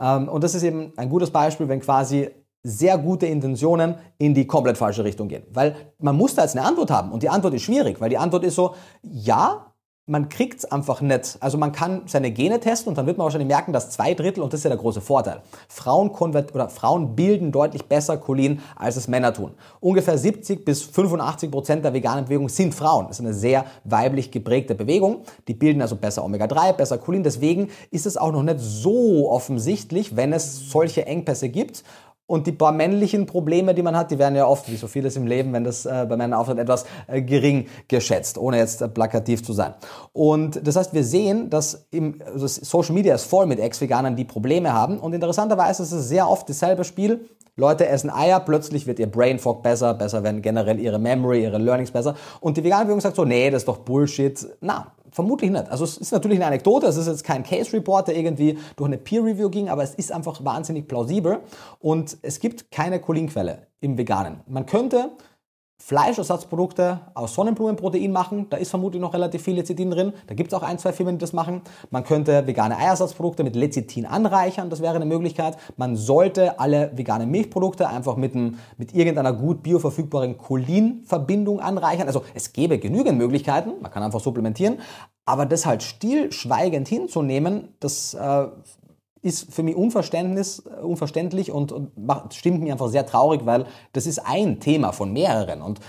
Ähm, und das ist eben ein gutes Beispiel, wenn quasi sehr gute Intentionen in die komplett falsche Richtung gehen. Weil man muss da jetzt eine Antwort haben und die Antwort ist schwierig, weil die Antwort ist so, ja, man kriegt es einfach nicht. Also man kann seine Gene testen und dann wird man wahrscheinlich merken, dass zwei Drittel, und das ist ja der große Vorteil, Frauen, konvert oder Frauen bilden deutlich besser Cholin, als es Männer tun. Ungefähr 70 bis 85 Prozent der veganen Bewegung sind Frauen. Das ist eine sehr weiblich geprägte Bewegung. Die bilden also besser Omega-3, besser Cholin. Deswegen ist es auch noch nicht so offensichtlich, wenn es solche Engpässe gibt und die paar männlichen Probleme, die man hat, die werden ja oft, wie so vieles im Leben, wenn das äh, bei Männern auftritt, etwas äh, gering geschätzt, ohne jetzt äh, plakativ zu sein. Und das heißt, wir sehen, dass im, also Social Media ist voll mit Ex-Veganern, die Probleme haben. Und interessanterweise ist es sehr oft dasselbe Spiel. Leute essen Eier, plötzlich wird ihr Brain Fog besser, besser werden generell ihre Memory, ihre Learnings besser. Und die vegane Bewegung sagt so, nee, das ist doch Bullshit. Na, Vermutlich nicht. Also es ist natürlich eine Anekdote, es ist jetzt kein Case Report, der irgendwie durch eine Peer Review ging, aber es ist einfach wahnsinnig plausibel und es gibt keine Cholinquelle im Veganen. Man könnte Fleischersatzprodukte aus Sonnenblumenprotein machen. Da ist vermutlich noch relativ viel Lecithin drin. Da gibt es auch ein, zwei Firmen, die das machen. Man könnte vegane Eiersatzprodukte mit Lecithin anreichern. Das wäre eine Möglichkeit. Man sollte alle veganen Milchprodukte einfach mit, einem, mit irgendeiner gut bioverfügbaren Cholin-Verbindung anreichern. Also es gäbe genügend Möglichkeiten. Man kann einfach supplementieren. Aber das halt stillschweigend hinzunehmen, das äh, ist für mich Unverständnis, äh, unverständlich und, und macht, stimmt mir einfach sehr traurig, weil das ist ein Thema von mehreren. Und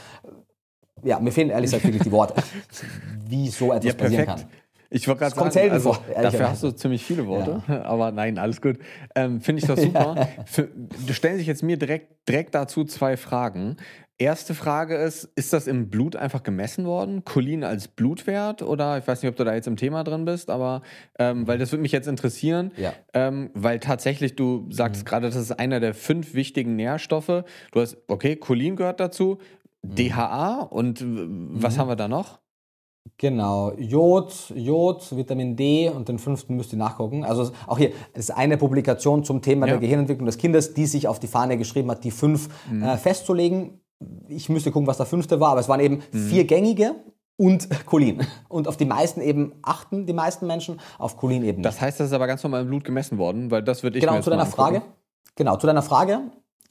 äh, ja, mir fehlen ehrlich gesagt wirklich die Worte, <laughs> wie so etwas ja, passieren kann. Ich wollte gerade sagen, selten also, vor, dafür hast du ziemlich viele Worte, ja. <laughs> aber nein, alles gut. Ähm, Finde ich das <laughs> super. Für, du stellst dich jetzt mir direkt, direkt dazu zwei Fragen. Erste Frage ist, ist das im Blut einfach gemessen worden? Cholin als Blutwert? Oder ich weiß nicht, ob du da jetzt im Thema drin bist, aber ähm, weil das würde mich jetzt interessieren, Ja. ähm, weil tatsächlich du sagst gerade, das ist einer der fünf wichtigen Nährstoffe. Du hast, okay, Cholin gehört dazu, DHA und was haben wir da noch? Genau, Jod, Jod, Vitamin D und den fünften müsst ihr nachgucken. Also auch hier ist eine Publikation zum Thema Ja. der Gehirnentwicklung des Kindes, die sich auf die Fahne geschrieben hat, die fünf äh, festzulegen. Ich müsste gucken, was der fünfte war, aber es waren eben vier gängige und Cholin. Und auf die meisten eben achten die meisten Menschen, auf Cholin eben nicht. Das heißt, das ist aber ganz normal im Blut gemessen worden, weil das würde ich mir Genau, jetzt zu deiner. Frage. Genau, zu deiner Frage.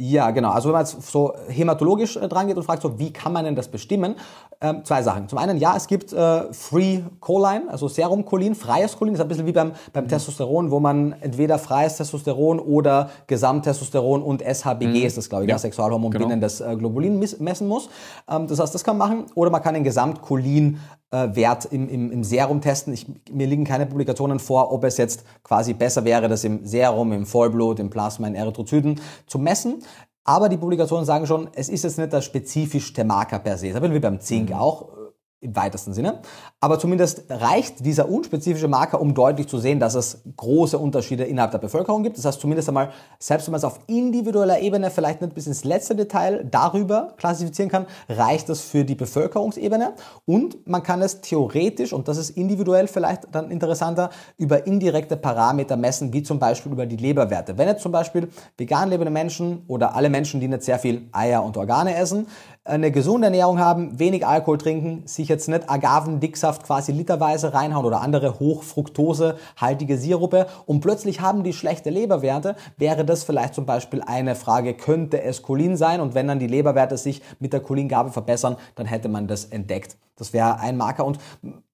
Ja, genau. Also wenn man jetzt so hämatologisch äh, dran geht und fragt, so, wie kann man denn das bestimmen? Ähm, zwei Sachen. Zum einen, ja, es gibt äh, Free Choline, also Serumcholin, freies Cholin. Das ist ein bisschen wie beim, beim Testosteron, wo man entweder freies Testosteron oder Gesamttestosteron und SHBG ist das, glaube ich, Ja, ja. Sexualhormon genau. bindendes äh, Globulin messen muss. Ähm, das heißt, das kann man machen. Oder man kann den Gesamtcholin äh, Wert im, im, im Serum testen. Ich, mir liegen keine Publikationen vor, ob es jetzt quasi besser wäre, das im Serum, im Vollblut, im Plasma, in Erythrozyten zu messen. Aber die Publikationen sagen schon, es ist jetzt nicht der spezifischste Marker per se. Das ist wie beim Zink auch äh, im weitesten Sinne. Aber zumindest reicht dieser unspezifische Marker, um deutlich zu sehen, dass es große Unterschiede innerhalb der Bevölkerung gibt. Das heißt zumindest einmal, selbst wenn man es auf individueller Ebene vielleicht nicht bis ins letzte Detail darüber klassifizieren kann, reicht das für die Bevölkerungsebene. Und man kann es theoretisch, und das ist individuell vielleicht dann interessanter, über indirekte Parameter messen, wie zum Beispiel über die Leberwerte. Wenn jetzt zum Beispiel vegan lebende Menschen oder alle Menschen, die nicht sehr viel Eier und Organe essen, eine gesunde Ernährung haben, wenig Alkohol trinken, sich jetzt nicht Agavendicksaft quasi literweise reinhauen oder andere hochfructosehaltige Sirupe und plötzlich haben die schlechte Leberwerte, wäre das vielleicht zum Beispiel eine Frage, könnte es Cholin sein? Und wenn dann die Leberwerte sich mit der Cholingabe verbessern, dann hätte man das entdeckt. Das wäre ein Marker und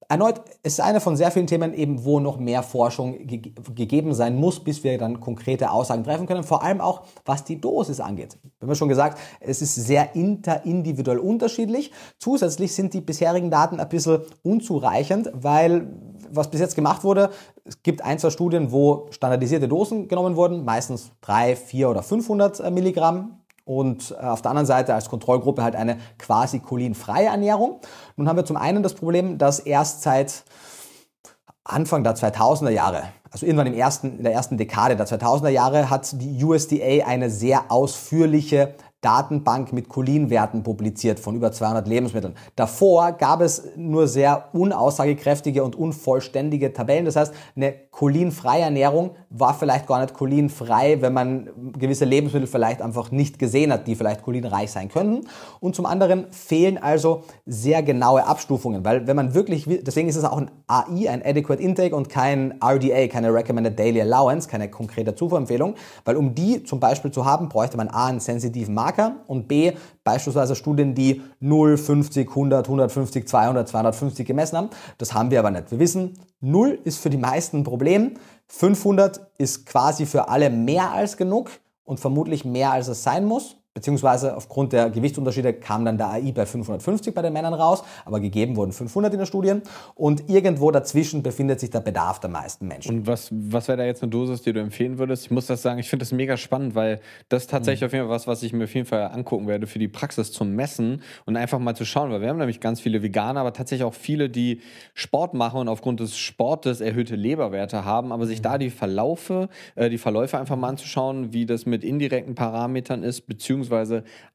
Erneut, es ist eine von sehr vielen Themen eben, wo noch mehr Forschung ge gegeben sein muss, bis wir dann konkrete Aussagen treffen können. Vor allem auch, was die Dosis angeht. Wir haben schon gesagt, es ist sehr interindividuell unterschiedlich. Zusätzlich sind die bisherigen Daten ein bisschen unzureichend, weil was bis jetzt gemacht wurde, es gibt ein, zwei Studien, wo standardisierte Dosen genommen wurden, meistens drei, vier oder 500 Milligramm und äh, auf der anderen Seite als Kontrollgruppe halt eine quasi cholinfreie Ernährung. Nun haben wir zum einen das Problem, dass erst seit Anfang der 2000er Jahre, also irgendwann im ersten, in der ersten Dekade der 2000er Jahre, hat die USDA eine sehr ausführliche Datenbank mit Cholinwerten publiziert von über 200 Lebensmitteln. Davor gab es nur sehr unaussagekräftige und unvollständige Tabellen. Das heißt, eine cholinfreie Ernährung war vielleicht gar nicht cholinfrei, wenn man gewisse Lebensmittel vielleicht einfach nicht gesehen hat, die vielleicht cholinreich sein könnten. Und zum anderen fehlen also sehr genaue Abstufungen, weil wenn man wirklich, deswegen ist es auch ein AI, ein Adequate Intake und kein RDA, keine Recommended Daily Allowance, keine konkrete Zufuhrempfehlung, weil um die zum Beispiel zu haben, bräuchte man A, einen sensitiven Marker und B, beispielsweise Studien, die 0, 50, 100, 150, 200, 250 gemessen haben. Das haben wir aber nicht. Wir wissen, 0 ist für die meisten ein Problem, 500 ist quasi für alle mehr als genug und vermutlich mehr als es sein muss. Beziehungsweise aufgrund der Gewichtsunterschiede kam dann der AI bei 550 bei den Männern raus, aber gegeben wurden 500 in den Studien. Und irgendwo dazwischen befindet sich der Bedarf der meisten Menschen. Und was, was wäre da jetzt eine Dosis, die du empfehlen würdest? Ich muss das sagen, ich finde das mega spannend, weil das ist tatsächlich Mhm. auf jeden Fall was, was ich mir auf jeden Fall angucken werde für die Praxis zum Messen und einfach mal zu schauen, weil wir haben nämlich ganz viele Veganer, aber tatsächlich auch viele, die Sport machen und aufgrund des Sportes erhöhte Leberwerte haben, aber sich Mhm. da die Verlaufe, äh, die Verläufe einfach mal anzuschauen, wie das mit indirekten Parametern ist, beziehungsweise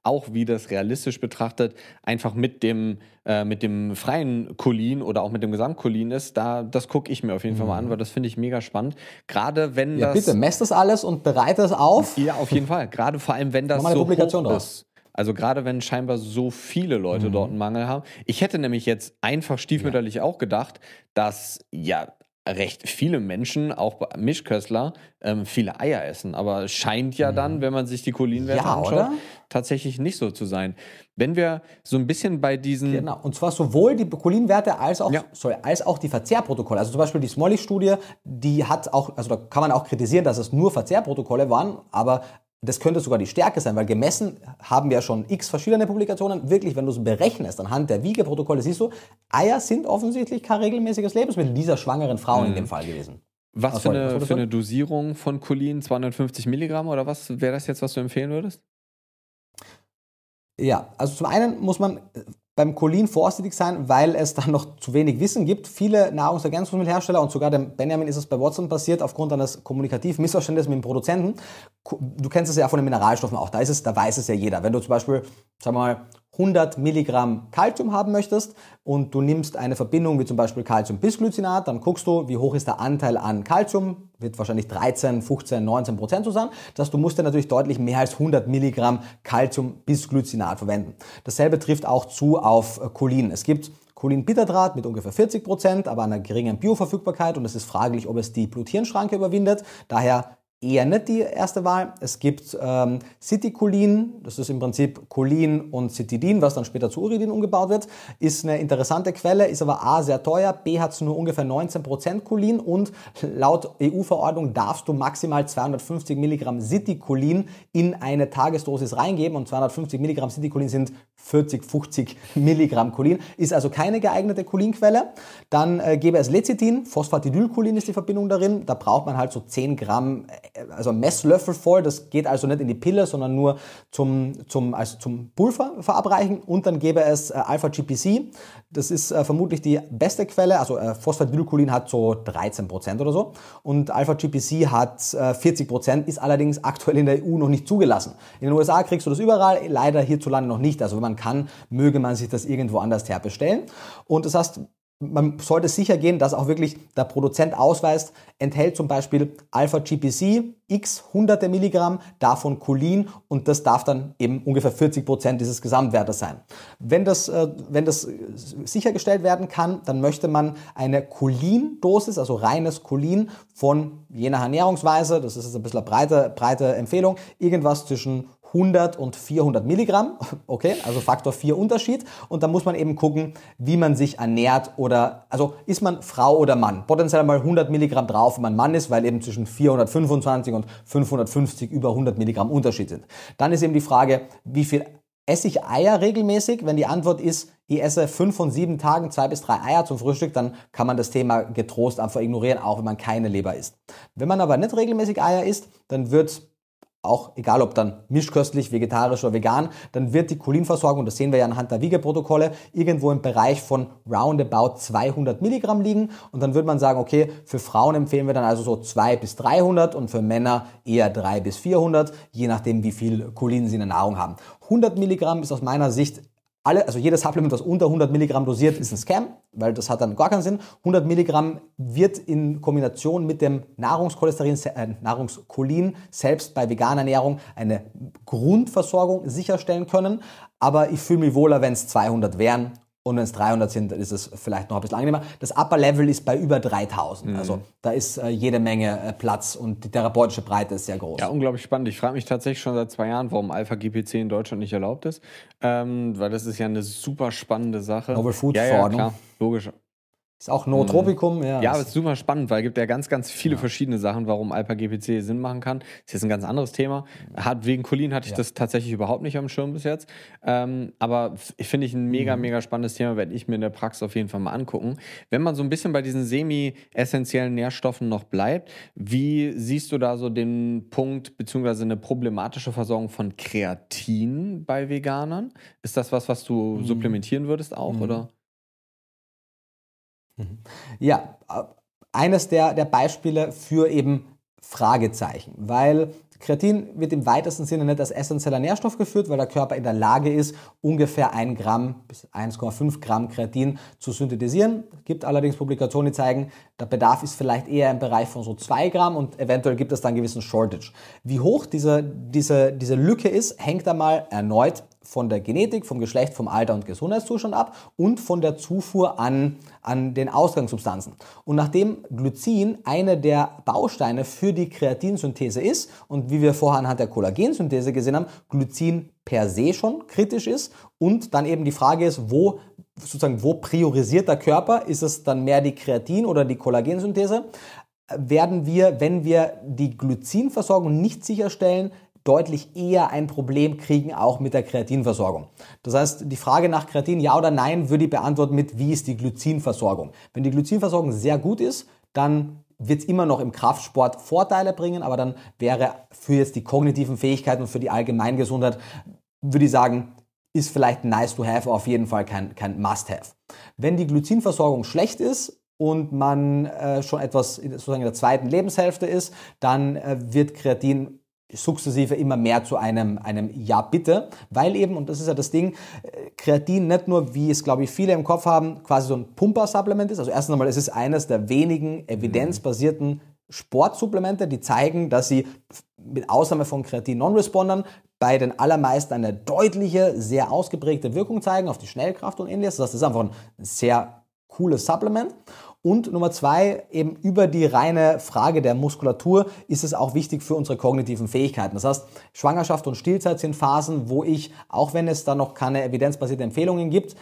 auch wie das realistisch betrachtet einfach mit dem, äh, mit dem freien Cholin oder auch mit dem Gesamtcholin ist, da, das gucke ich mir auf jeden Fall mal an, weil das finde ich mega spannend. Gerade wenn Mhm. Ja, das. bitte, messt das alles und bereite es auf. Ja, auf jeden Fall. Gerade vor allem, wenn das mal eine so Publikation hoch ist. Also gerade wenn scheinbar so viele Leute Mhm. dort einen Mangel haben. Ich hätte nämlich jetzt einfach stiefmütterlich auch gedacht, dass ja recht viele Menschen, auch Mischköstler, ähm, viele Eier essen. Aber es scheint ja dann, wenn man sich die Cholinwerte Mhm. Ja, anschaut, oder? tatsächlich nicht so zu sein. Wenn wir so ein bisschen bei diesen Genau. Und zwar sowohl die Cholinwerte als auch, Ja. sorry, als auch die Verzehrprotokolle. Also zum Beispiel die Smolly-Studie, die hat auch, also da kann man auch kritisieren, dass es nur Verzehrprotokolle waren, aber das könnte sogar die Stärke sein, weil gemessen haben wir schon x verschiedene Publikationen. Wirklich, wenn du es berechnest anhand der Wiegeprotokolle, siehst du, Eier sind offensichtlich kein regelmäßiges Lebensmittel dieser schwangeren Frauen in dem Fall gewesen. Was Ah, für was eine, wolltest für eine Dosierung von Cholin? 250 Milligramm oder was wäre das jetzt, was du empfehlen würdest? Ja, also zum einen muss man beim Cholin vorsichtig sein, weil es da noch zu wenig Wissen gibt. Viele Nahrungsergänzungsmittelhersteller und sogar dem Benjamin ist es bei Watson passiert aufgrund eines kommunikativen Missverständnisses mit dem Produzenten. Du kennst es ja von den Mineralstoffen auch. Da ist es, da weiß es ja jeder. Wenn du zum Beispiel, sagen wir mal, 100 Milligramm Calcium haben möchtest und du nimmst eine Verbindung wie zum Beispiel Calcium-Bisglycinat, dann guckst du, wie hoch ist der Anteil an Calcium, wird wahrscheinlich 13, 15, 19 Prozent so sein. Das heißt, du musst ja natürlich deutlich mehr als 100 Milligramm Calcium-Bisglycinat verwenden. Dasselbe trifft auch zu auf Cholin. Es gibt Cholinbitterdraht mit ungefähr 40 Prozent, aber einer geringen Bioverfügbarkeit und es ist fraglich, ob es die Blut-Hirn-Schranke überwindet. Daher eher nicht die erste Wahl. Es gibt ähm, Citicolin, das ist im Prinzip Cholin und Citidin, was dann später zu Uridin umgebaut wird, ist eine interessante Quelle, ist aber A sehr teuer, B hat es nur ungefähr 19% Cholin und laut EU-Verordnung darfst du maximal 250 Milligramm Citicolin in eine Tagesdosis reingeben und 250 Milligramm Citicolin sind 40, 50 Milligramm Cholin, ist also keine geeignete Cholinquelle. Dann äh, gäbe es Lecithin, Phosphatidylcholin ist die Verbindung darin, da braucht man halt so 10 Gramm also Messlöffel voll, das geht also nicht in die Pille, sondern nur zum, zum, also zum Pulver verabreichen und dann gäbe es äh, Alpha-GPC, das ist äh, vermutlich die beste Quelle, also äh, Phosphatidylcholin hat so 13% oder so. Und Alpha-GPC hat äh, 40%, ist allerdings aktuell in der EU noch nicht zugelassen. In den USA kriegst du das überall, leider hierzulande noch nicht, also wenn man kann, möge man sich das irgendwo anders herbestellen. Und das heißt, man sollte sicher gehen, dass auch wirklich der Produzent ausweist, enthält zum Beispiel Alpha-GPC, x hunderte Milligramm, davon Cholin und das darf dann eben ungefähr 40 Prozent dieses Gesamtwertes sein. Wenn das, äh, wenn das sichergestellt werden kann, dann möchte man eine Cholin-Dosis, also reines Cholin von je nach Ernährungsweise, das ist jetzt ein bisschen eine breite, breite Empfehlung, irgendwas zwischen 100 und 400 Milligramm, <laughs> okay, also Faktor 4 Unterschied. Und da muss man eben gucken, wie man sich ernährt oder, also ist man Frau oder Mann. Potenziell mal 100 Milligramm drauf, wenn man Mann ist, weil eben zwischen 425 und 550 über 100 Milligramm Unterschied sind. Dann ist eben die Frage, wie viel esse ich Eier regelmäßig? Wenn die Antwort ist, ich esse fünf von sieben Tagen zwei bis drei Eier zum Frühstück, dann kann man das Thema getrost einfach ignorieren, auch wenn man keine Leber isst. Wenn man aber nicht regelmäßig Eier isst, dann wird auch egal ob dann mischköstlich, vegetarisch oder vegan, dann wird die Cholinversorgung, das sehen wir ja anhand der Wiegeprotokolle, irgendwo im Bereich von roundabout 200 Milligramm liegen. Und dann würde man sagen, okay, für Frauen empfehlen wir dann also so 2 bis 300 und für Männer eher 3 bis 400, je nachdem wie viel Cholin sie in der Nahrung haben. 100 Milligramm ist aus meiner Sicht alle, also jedes Supplement, das unter 100 Milligramm dosiert, ist ein Scam, weil das hat dann gar keinen Sinn. 100 Milligramm wird in Kombination mit dem Nahrungscholesterin, äh, Nahrungskolin selbst bei veganer Ernährung eine Grundversorgung sicherstellen können. Aber ich fühle mich wohler, wenn es 200 wären und wenn es 300 sind, dann ist es vielleicht noch ein bisschen angenehmer. Das Upper Level ist bei über 3000. Mhm. Also da ist äh, jede Menge äh, Platz und die therapeutische Breite ist sehr groß. Ja, unglaublich spannend. Ich frage mich tatsächlich schon seit zwei Jahren, warum Alpha-GPC in Deutschland nicht erlaubt ist. Ähm, weil das ist ja eine super spannende Sache. Novel Food ja, ja, klar, logisch. Ist auch Nootropikum, ja. Ja, aber es ist super spannend, weil es gibt ja ganz, ganz viele ja. verschiedene Sachen, warum Alpha-GPC Sinn machen kann. Das ist jetzt ein ganz anderes Thema. Hat, wegen Cholin hatte ich ja. das tatsächlich überhaupt nicht am Schirm bis jetzt. Ähm, aber finde ich ein mega, mhm. mega spannendes Thema, werde ich mir in der Praxis auf jeden Fall mal angucken. Wenn man so ein bisschen bei diesen semi-essentiellen Nährstoffen noch bleibt, wie siehst du da so den Punkt, beziehungsweise eine problematische Versorgung von Kreatin bei Veganern? Ist das was, was du mhm. supplementieren würdest auch, mhm. oder? Mhm. Ja, eines der, der Beispiele für eben Fragezeichen, weil Kreatin wird im weitesten Sinne nicht als essentieller Nährstoff geführt, weil der Körper in der Lage ist, ungefähr 1 Gramm bis 1,5 Gramm Kreatin zu synthetisieren. Es gibt allerdings Publikationen, die zeigen, der Bedarf ist vielleicht eher im Bereich von so 2 Gramm und eventuell gibt es dann einen gewissen Shortage. Wie hoch diese, diese, diese Lücke ist, hängt einmal erneut von der Genetik, vom Geschlecht, vom Alter und Gesundheitszustand ab und von der Zufuhr an, an den Ausgangssubstanzen. Und nachdem Glycin eine der Bausteine für die Kreatinsynthese ist und wie wir vorher anhand der Kollagensynthese gesehen haben, Glycin per se schon kritisch ist und dann eben die Frage ist, wo sozusagen wo priorisiert der Körper? Ist es dann mehr die Kreatin oder die Kollagensynthese? Werden wir, wenn wir die Glycinversorgung nicht sicherstellen, deutlich eher ein Problem kriegen, auch mit der Kreatinversorgung. Das heißt, die Frage nach Kreatin, ja oder nein, würde ich beantworten mit, wie ist die Glycinversorgung? Wenn die Glycinversorgung sehr gut ist, dann wird es immer noch im Kraftsport Vorteile bringen, aber dann wäre für jetzt die kognitiven Fähigkeiten und für die Allgemeingesundheit, würde ich sagen, ist vielleicht nice to have, auf jeden Fall kein, kein must have. Wenn die Glycinversorgung schlecht ist und man äh, schon etwas sozusagen in der zweiten Lebenshälfte ist, dann äh, wird Kreatin sukzessive immer mehr zu einem, einem Ja bitte, weil eben, und das ist ja das Ding, äh, Kreatin nicht nur, wie es glaube ich viele im Kopf haben, quasi so ein Pumper-Supplement ist. Also erstens einmal, es ist eines der wenigen evidenzbasierten Sportsupplemente, die zeigen, dass sie mit Ausnahme von Kreatin-Non-Respondern bei den allermeisten eine deutliche, sehr ausgeprägte Wirkung zeigen auf die Schnellkraft und ähnliches. Das ist einfach ein sehr cooles Supplement. Und Nummer zwei, eben über die reine Frage der Muskulatur ist es auch wichtig für unsere kognitiven Fähigkeiten. Das heißt, Schwangerschaft und Stillzeit sind Phasen, wo ich, auch wenn es da noch keine evidenzbasierte Empfehlungen gibt,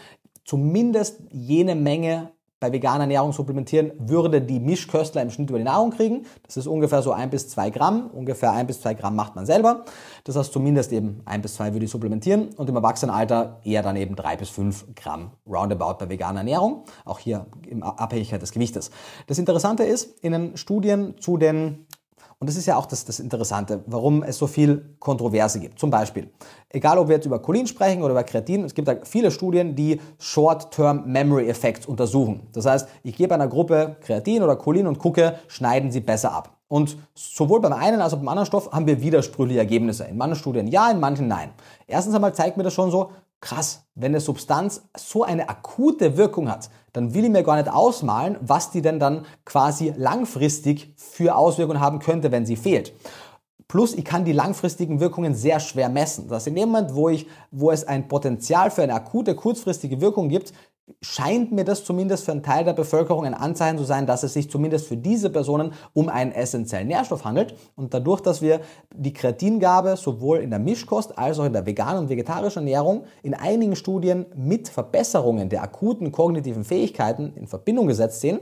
zumindest jene Menge bei veganer Ernährung supplementieren, würde die Mischköstler im Schnitt über die Nahrung kriegen. Das ist ungefähr so ein bis zwei Gramm. Ungefähr ein bis zwei Gramm macht man selber. Das heißt, zumindest eben ein bis zwei würde ich supplementieren und im Erwachsenenalter eher dann eben drei bis fünf Gramm roundabout bei veganer Ernährung. Auch hier in Abhängigkeit des Gewichtes. Das Interessante ist, in den Studien zu den und das ist ja auch das, das Interessante, warum es so viel Kontroverse gibt. Zum Beispiel, egal ob wir jetzt über Cholin sprechen oder über Kreatin, es gibt da viele Studien, die Short-Term Memory Effects untersuchen. Das heißt, ich gebe einer Gruppe Kreatin oder Cholin und gucke, schneiden sie besser ab. Und sowohl beim einen als auch beim anderen Stoff haben wir widersprüchliche Ergebnisse. In manchen Studien ja, in manchen nein. Erstens einmal zeigt mir das schon so, krass, wenn eine Substanz so eine akute Wirkung hat, dann will ich mir gar nicht ausmalen, was die denn dann quasi langfristig für Auswirkungen haben könnte, wenn sie fehlt. Plus, ich kann die langfristigen Wirkungen sehr schwer messen. Das heißt, in dem Moment, wo, ich, wo es ein Potenzial für eine akute, kurzfristige Wirkung gibt, scheint mir das zumindest für einen Teil der Bevölkerung ein Anzeichen zu sein, dass es sich zumindest für diese Personen um einen essentiellen Nährstoff handelt. Und dadurch, dass wir die Kreatingabe sowohl in der Mischkost als auch in der veganen und vegetarischen Ernährung in einigen Studien mit Verbesserungen der akuten kognitiven Fähigkeiten in Verbindung gesetzt sehen,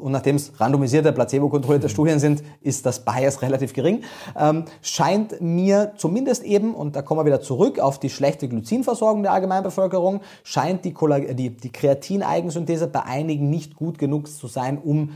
und nachdem es randomisierte, placebo-kontrollierte Studien sind, ist das Bias relativ gering, ähm, scheint mir zumindest eben, und da kommen wir wieder zurück auf die schlechte Glycinversorgung der Allgemeinbevölkerung, scheint die, die, die Kreatineigen-Synthese bei einigen nicht gut genug zu sein, um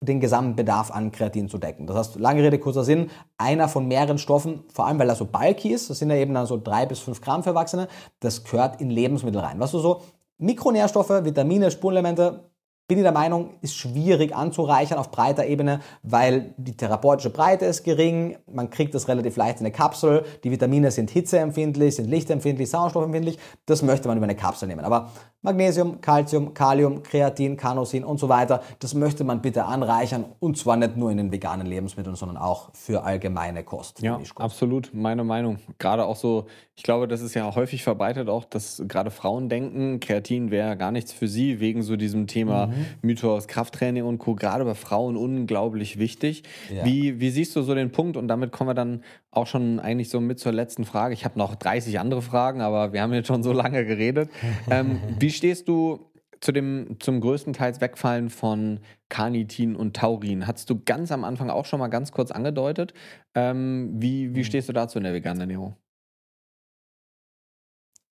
den Gesamtbedarf an Kreatin zu decken. Das heißt, lange Rede, kurzer Sinn, einer von mehreren Stoffen, vor allem weil er so bulky ist, das sind ja eben dann so drei bis fünf Gramm für Erwachsene, das gehört in Lebensmittel rein. Was du so Mikronährstoffe, Vitamine, Spurenelemente, bin ich der Meinung, ist schwierig anzureichern auf breiter Ebene, weil die therapeutische Breite ist gering, man kriegt das relativ leicht in eine Kapsel, die Vitamine sind hitzeempfindlich, sind lichtempfindlich, sauerstoffempfindlich, das möchte man über eine Kapsel nehmen. Aber Magnesium, Calcium, Kalium, Kreatin, Carnosin und so weiter. Das möchte man bitte anreichern und zwar nicht nur in den veganen Lebensmitteln, sondern auch für allgemeine Kost. Ja, absolut, meine Meinung. Gerade auch so, ich glaube, das ist ja häufig verbreitet auch, dass gerade Frauen denken, Kreatin wäre gar nichts für sie, wegen so diesem Thema mhm. Mythos, Krafttraining und Co. Gerade bei Frauen unglaublich wichtig. Ja. Wie, wie siehst du so den Punkt? Und damit kommen wir dann auch schon eigentlich so mit zur letzten Frage. Ich habe noch 30 andere Fragen, aber wir haben jetzt schon so lange geredet. <laughs> ähm, wie stehst du zu dem zum größten Teils Wegfallen von Carnitin und Taurin? Hattest du ganz am Anfang auch schon mal ganz kurz angedeutet. Ähm, wie, wie mhm. stehst du dazu in der veganen Ernährung?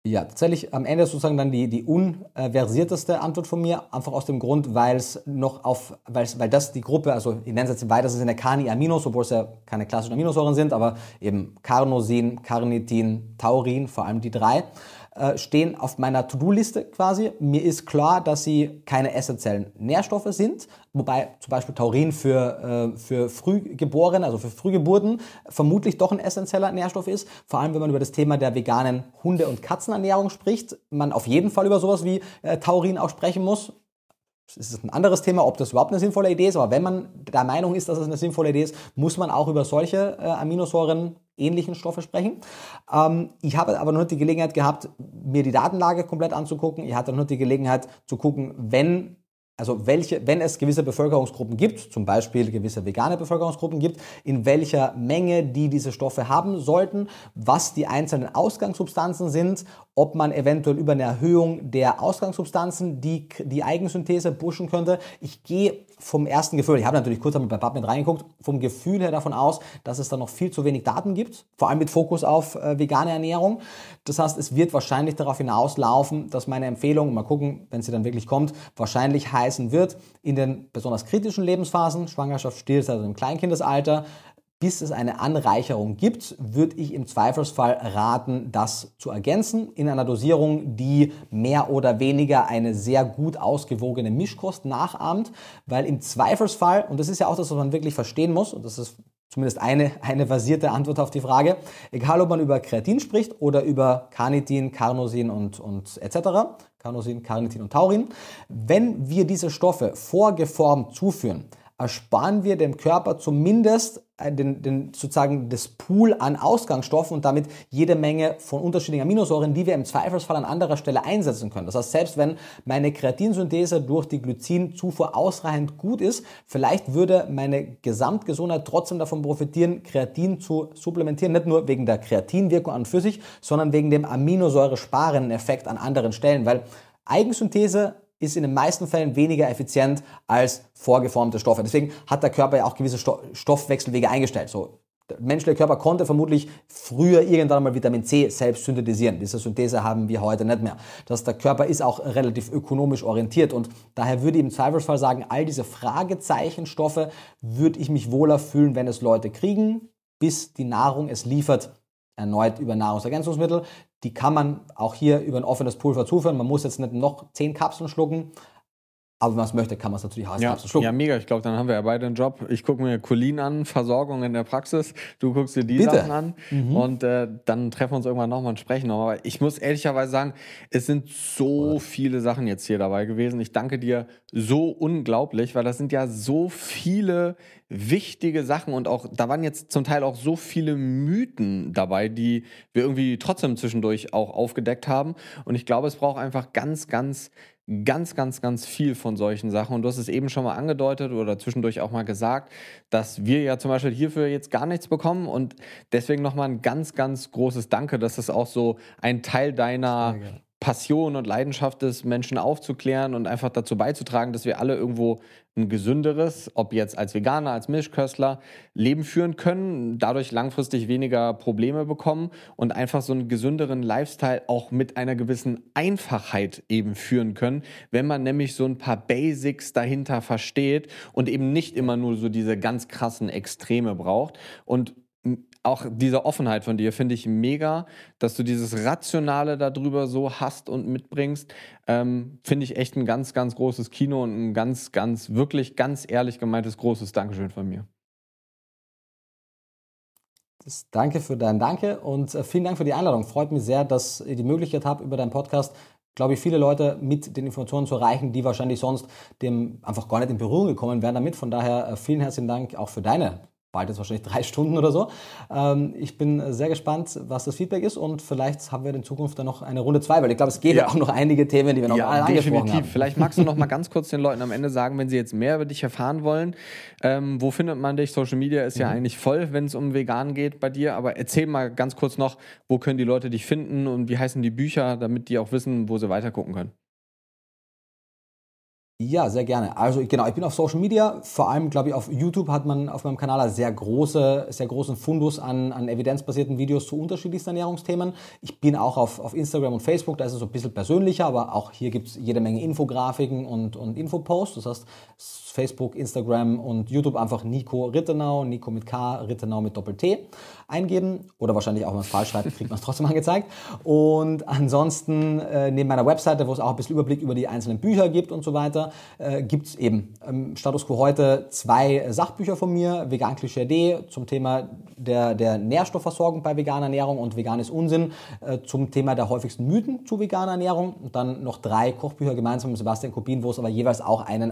Ja, tatsächlich am Ende sozusagen dann die, die unversierteste Antwort von mir, einfach aus dem Grund, weil es noch auf, weil weil das die Gruppe, also ich nenne es jetzt im weitesten Sinne Carni-Aminos, obwohl es ja keine klassischen Aminosäuren sind, aber eben Carnosin, Carnitin, Taurin, vor allem die drei, äh, stehen auf meiner To-Do-Liste quasi. Mir ist klar, dass sie keine essentiellen Nährstoffe sind, wobei zum Beispiel Taurin für, äh, für Frühgeborene, also für Frühgeburten, vermutlich doch ein essentieller Nährstoff ist. Vor allem, wenn man über das Thema der veganen Hunde- und Katzenernährung spricht, man auf jeden Fall über sowas wie äh, Taurin auch sprechen muss. Es ist ein anderes Thema, ob das überhaupt eine sinnvolle Idee ist, aber wenn man der Meinung ist, dass es eine sinnvolle Idee ist, muss man auch über solche äh, Aminosäuren ähnlichen Stoffe sprechen. Ähm, ich habe aber nicht die Gelegenheit gehabt, mir die Datenlage komplett anzugucken. Ich hatte nicht die Gelegenheit zu gucken, wenn also welche, wenn es gewisse Bevölkerungsgruppen gibt, zum Beispiel gewisse vegane Bevölkerungsgruppen gibt, in welcher Menge die diese Stoffe haben sollten, was die einzelnen Ausgangssubstanzen sind, ob man eventuell über eine Erhöhung der Ausgangssubstanzen die, die Eigensynthese pushen könnte. Ich gehe vom ersten Gefühl, ich habe natürlich kurz einmal bei PubMed reingeguckt, vom Gefühl her davon aus, dass es da noch viel zu wenig Daten gibt, vor allem mit Fokus auf äh, vegane Ernährung. Das heißt, es wird wahrscheinlich darauf hinauslaufen, dass meine Empfehlung, mal gucken, wenn sie dann wirklich kommt, wahrscheinlich heißen wird, in den besonders kritischen Lebensphasen, Schwangerschaft, Stillzeit, also im Kleinkindesalter, bis es eine Anreicherung gibt, würde ich im Zweifelsfall raten, das zu ergänzen in einer Dosierung, die mehr oder weniger eine sehr gut ausgewogene Mischkost nachahmt, weil im Zweifelsfall, und das ist ja auch das, was man wirklich verstehen muss, und das ist zumindest eine, eine versierte Antwort auf die Frage, egal ob man über Kreatin spricht oder über Carnitin, Carnosin und, und etc., Carnosin, Carnitin und Taurin, wenn wir diese Stoffe vorgeformt zuführen, ersparen wir dem Körper zumindest äh, den, den, sozusagen das Pool an Ausgangsstoffen und damit jede Menge von unterschiedlichen Aminosäuren, die wir im Zweifelsfall an anderer Stelle einsetzen können. Das heißt, selbst wenn meine Kreatinsynthese durch die Glycinzufuhr ausreichend gut ist, vielleicht würde meine Gesamtgesundheit trotzdem davon profitieren, Kreatin zu supplementieren, nicht nur wegen der Kreatinwirkung an und für sich, sondern wegen dem Aminosäuresparenden Effekt an anderen Stellen, weil Eigensynthese ist in den meisten Fällen weniger effizient als vorgeformte Stoffe. Deswegen hat der Körper ja auch gewisse Stoffwechselwege eingestellt. So, der menschliche Körper konnte vermutlich früher irgendwann mal Vitamin C selbst synthetisieren. Diese Synthese haben wir heute nicht mehr. Das, der Körper ist auch relativ ökonomisch orientiert und daher würde ich im Zweifelsfall sagen, all diese Fragezeichenstoffe würde ich mich wohler fühlen, wenn es Leute kriegen, bis die Nahrung es liefert, erneut über Nahrungsergänzungsmittel. Die kann man auch hier über ein offenes Pulver zuführen. Man muss jetzt nicht noch 10 Kapseln schlucken. Aber wenn man es möchte, kann man es natürlich als ja, schlucken. Ja, mega. Ich glaube, dann haben wir ja beide einen Job. Ich gucke mir Colin an, Versorgung in der Praxis. Du guckst dir die Bitte. Sachen an. Mhm. Und äh, dann treffen wir uns irgendwann nochmal und sprechen. Aber ich muss ehrlicherweise sagen, es sind so viele Sachen jetzt hier dabei gewesen. Ich danke dir so unglaublich, weil das sind ja so viele wichtige Sachen und auch, da waren jetzt zum Teil auch so viele Mythen dabei, die wir irgendwie trotzdem zwischendurch auch aufgedeckt haben. Und ich glaube, es braucht einfach ganz, ganz, ganz, ganz, ganz viel von solchen Sachen. Und du hast es eben schon mal angedeutet oder zwischendurch auch mal gesagt, dass wir ja zum Beispiel hierfür jetzt gar nichts bekommen. Und deswegen nochmal ein ganz, ganz großes Danke, dass es auch so ein Teil deiner Passion und Leidenschaft ist, Menschen aufzuklären und einfach dazu beizutragen, dass wir alle irgendwo ein gesünderes, ob jetzt als Veganer, als Mischköstler, Leben führen können, dadurch langfristig weniger Probleme bekommen und einfach so einen gesünderen Lifestyle auch mit einer gewissen Einfachheit eben führen können, wenn man nämlich so ein paar Basics dahinter versteht und eben nicht immer nur so diese ganz krassen Extreme braucht. Und auch diese Offenheit von dir finde ich mega, dass du dieses Rationale darüber so hast und mitbringst. Ähm, finde ich echt ein ganz, ganz großes Kino und ein ganz, ganz, wirklich ganz ehrlich gemeintes großes Dankeschön von mir. Das danke für dein Danke und äh, vielen Dank für die Einladung. Freut mich sehr, dass ihr die Möglichkeit habt, über deinen Podcast glaube ich, viele Leute mit den Informationen zu erreichen, die wahrscheinlich sonst dem einfach gar nicht in Berührung gekommen wären damit. Von daher äh, vielen herzlichen Dank auch für deine bald jetzt wahrscheinlich <laughs> drei Stunden oder so. Ähm, ich bin sehr gespannt, was das Feedback ist und vielleicht haben wir in Zukunft dann noch eine Runde zwei, weil ich glaube, es geht ja, auch noch einige Themen, die wir noch ja, alle angesprochen haben. Vielleicht magst du noch mal <laughs> ganz kurz den Leuten am Ende sagen, wenn sie jetzt mehr über dich erfahren wollen, ähm, wo findet man dich? Social Media ist mhm. ja eigentlich voll, wenn es um Vegan geht bei dir, aber erzähl mal ganz kurz noch, wo können die Leute dich finden und wie heißen die Bücher, damit die auch wissen, wo sie weiter gucken können. Ja, sehr gerne. Also genau, ich bin auf Social Media, vor allem glaube ich auf YouTube hat man auf meinem Kanal einen sehr, große, sehr großen Fundus an, an evidenzbasierten Videos zu unterschiedlichsten Ernährungsthemen. Ich bin auch auf, auf Instagram und Facebook, da ist es so ein bisschen persönlicher, aber auch hier gibt es jede Menge Infografiken und, und Infoposts. Das heißt, Facebook, Instagram und YouTube einfach Nico Rittenau, Nico mit K, Rittenau mit Doppel-T eingeben oder wahrscheinlich auch, wenn man es falsch schreibt, kriegt man es <laughs> trotzdem angezeigt. Und ansonsten äh, neben meiner Webseite, wo es auch ein bisschen Überblick über die einzelnen Bücher gibt und so weiter, äh, gibt es eben im Status Quo heute zwei Sachbücher von mir, Vegan Klischee D zum Thema der, der Nährstoffversorgung bei veganer Ernährung und veganes Unsinn äh, zum Thema der häufigsten Mythen zu veganer Ernährung und dann noch drei Kochbücher gemeinsam mit Sebastian Kubin, wo es aber jeweils auch einen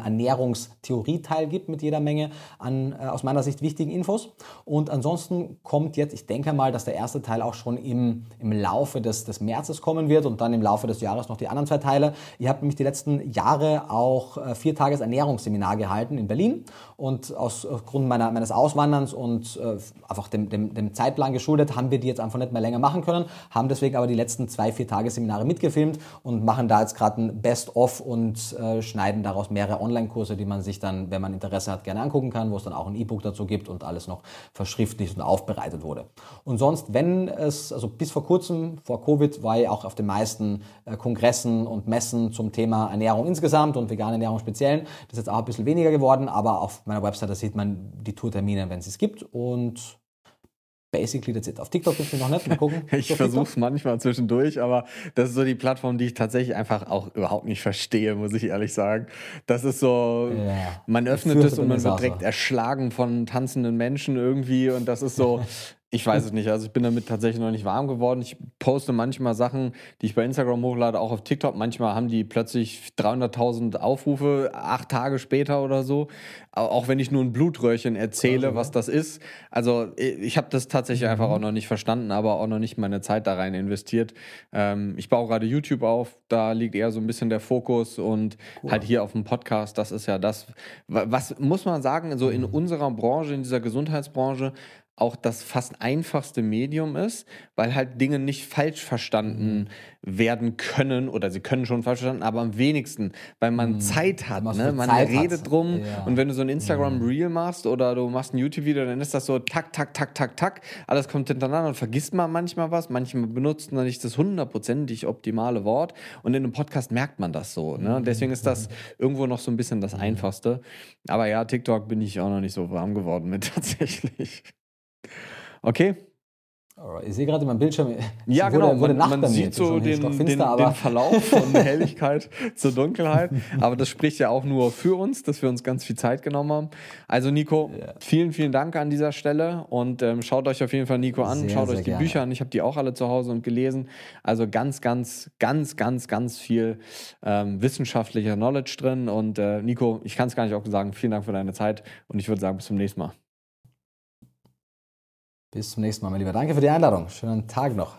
Ernährungstheorieteil gibt mit jeder Menge an äh, aus meiner Sicht wichtigen Infos. Und ansonsten kommt jetzt ich denke mal, dass der erste Teil auch schon im, im Laufe des, des Märzes kommen wird und dann im Laufe des Jahres noch die anderen zwei Teile. Ihr habt nämlich die letzten Jahre auch äh, vier Tages Ernährungsseminar gehalten in Berlin und aus Grund meiner, meines Auswanderns und äh, einfach dem, dem, dem Zeitplan geschuldet, haben wir die jetzt einfach nicht mehr länger machen können, haben deswegen aber die letzten zwei, vier Tagesseminare mitgefilmt und machen da jetzt gerade ein Best-of und äh, schneiden daraus mehrere Online-Kurse, die man sich dann, wenn man Interesse hat, gerne angucken kann, wo es dann auch ein E-Book dazu gibt und alles noch verschriftlicht und aufbereitet wurde. Und sonst, wenn es, also bis vor kurzem, vor Covid, war ich auch auf den meisten äh, Kongressen und Messen zum Thema Ernährung insgesamt und vegane Ernährung speziellen. Das ist jetzt auch ein bisschen weniger geworden, aber auf meiner Website, da sieht man die Tourtermine, wenn es es gibt. Und basically that's it. Auf TikTok gibt es noch nicht. Mal gucken. <laughs> ich versuche es manchmal zwischendurch, aber das ist so die Plattform, die ich tatsächlich einfach auch überhaupt nicht verstehe, muss ich ehrlich sagen. Das ist so, ja. man öffnet es und man wird direkt erschlagen von tanzenden Menschen irgendwie und das ist so, <laughs> Ich weiß es nicht. Also ich bin damit tatsächlich noch nicht warm geworden. Ich poste manchmal Sachen, die ich bei Instagram hochlade, auch auf TikTok. Manchmal haben die plötzlich 300.000 Aufrufe, acht Tage später oder so. Auch wenn ich nur ein Blutröhrchen erzähle, also, was das ist. Also ich habe das tatsächlich mhm. einfach auch noch nicht verstanden, aber auch noch nicht meine Zeit da rein investiert. Ähm, ich baue gerade YouTube auf. Da liegt eher so ein bisschen der Fokus und cool. halt hier auf dem Podcast. Das ist ja das, was muss man sagen, so in mhm. unserer Branche, in dieser Gesundheitsbranche, auch das fast einfachste Medium ist, weil halt Dinge nicht falsch verstanden mhm. werden können oder sie können schon falsch verstanden, aber am wenigsten, weil man mhm. Zeit hat, ne? man Zeit redet hat. drum ja. und wenn du so ein Instagram mhm. Reel machst oder du machst ein YouTube Video, dann ist das so tak tak tak tak tak, alles kommt hintereinander und vergisst man manchmal was, manchmal benutzt man nicht das hundertprozentig optimale Wort und in einem Podcast merkt man das so, ne? Und deswegen ist das mhm. irgendwo noch so ein bisschen das einfachste, aber ja, TikTok bin ich auch noch nicht so warm geworden mit <laughs> tatsächlich. Okay. Ich sehe gerade in meinem Bildschirm. <laughs> Ja, wurde, genau. Wurde man, man sieht so den, finster, den, Verlauf von <laughs> Helligkeit zur Dunkelheit. Aber das spricht ja auch nur für uns, dass wir uns ganz viel Zeit genommen haben. Also, Nico, ja. vielen, vielen Dank an dieser Stelle. Und ähm, schaut euch auf jeden Fall Nico an. Sehr, schaut euch die gerne. Bücher an. Ich habe die auch alle zu Hause und gelesen. Also, ganz, ganz, ganz, ganz, ganz viel ähm, wissenschaftlicher Knowledge drin. Und äh, Nico, ich kann es gar nicht auch sagen. Vielen Dank für deine Zeit. Und ich würde sagen, bis zum nächsten Mal. Bis zum nächsten Mal, mein Lieber. Danke für die Einladung. Schönen Tag noch.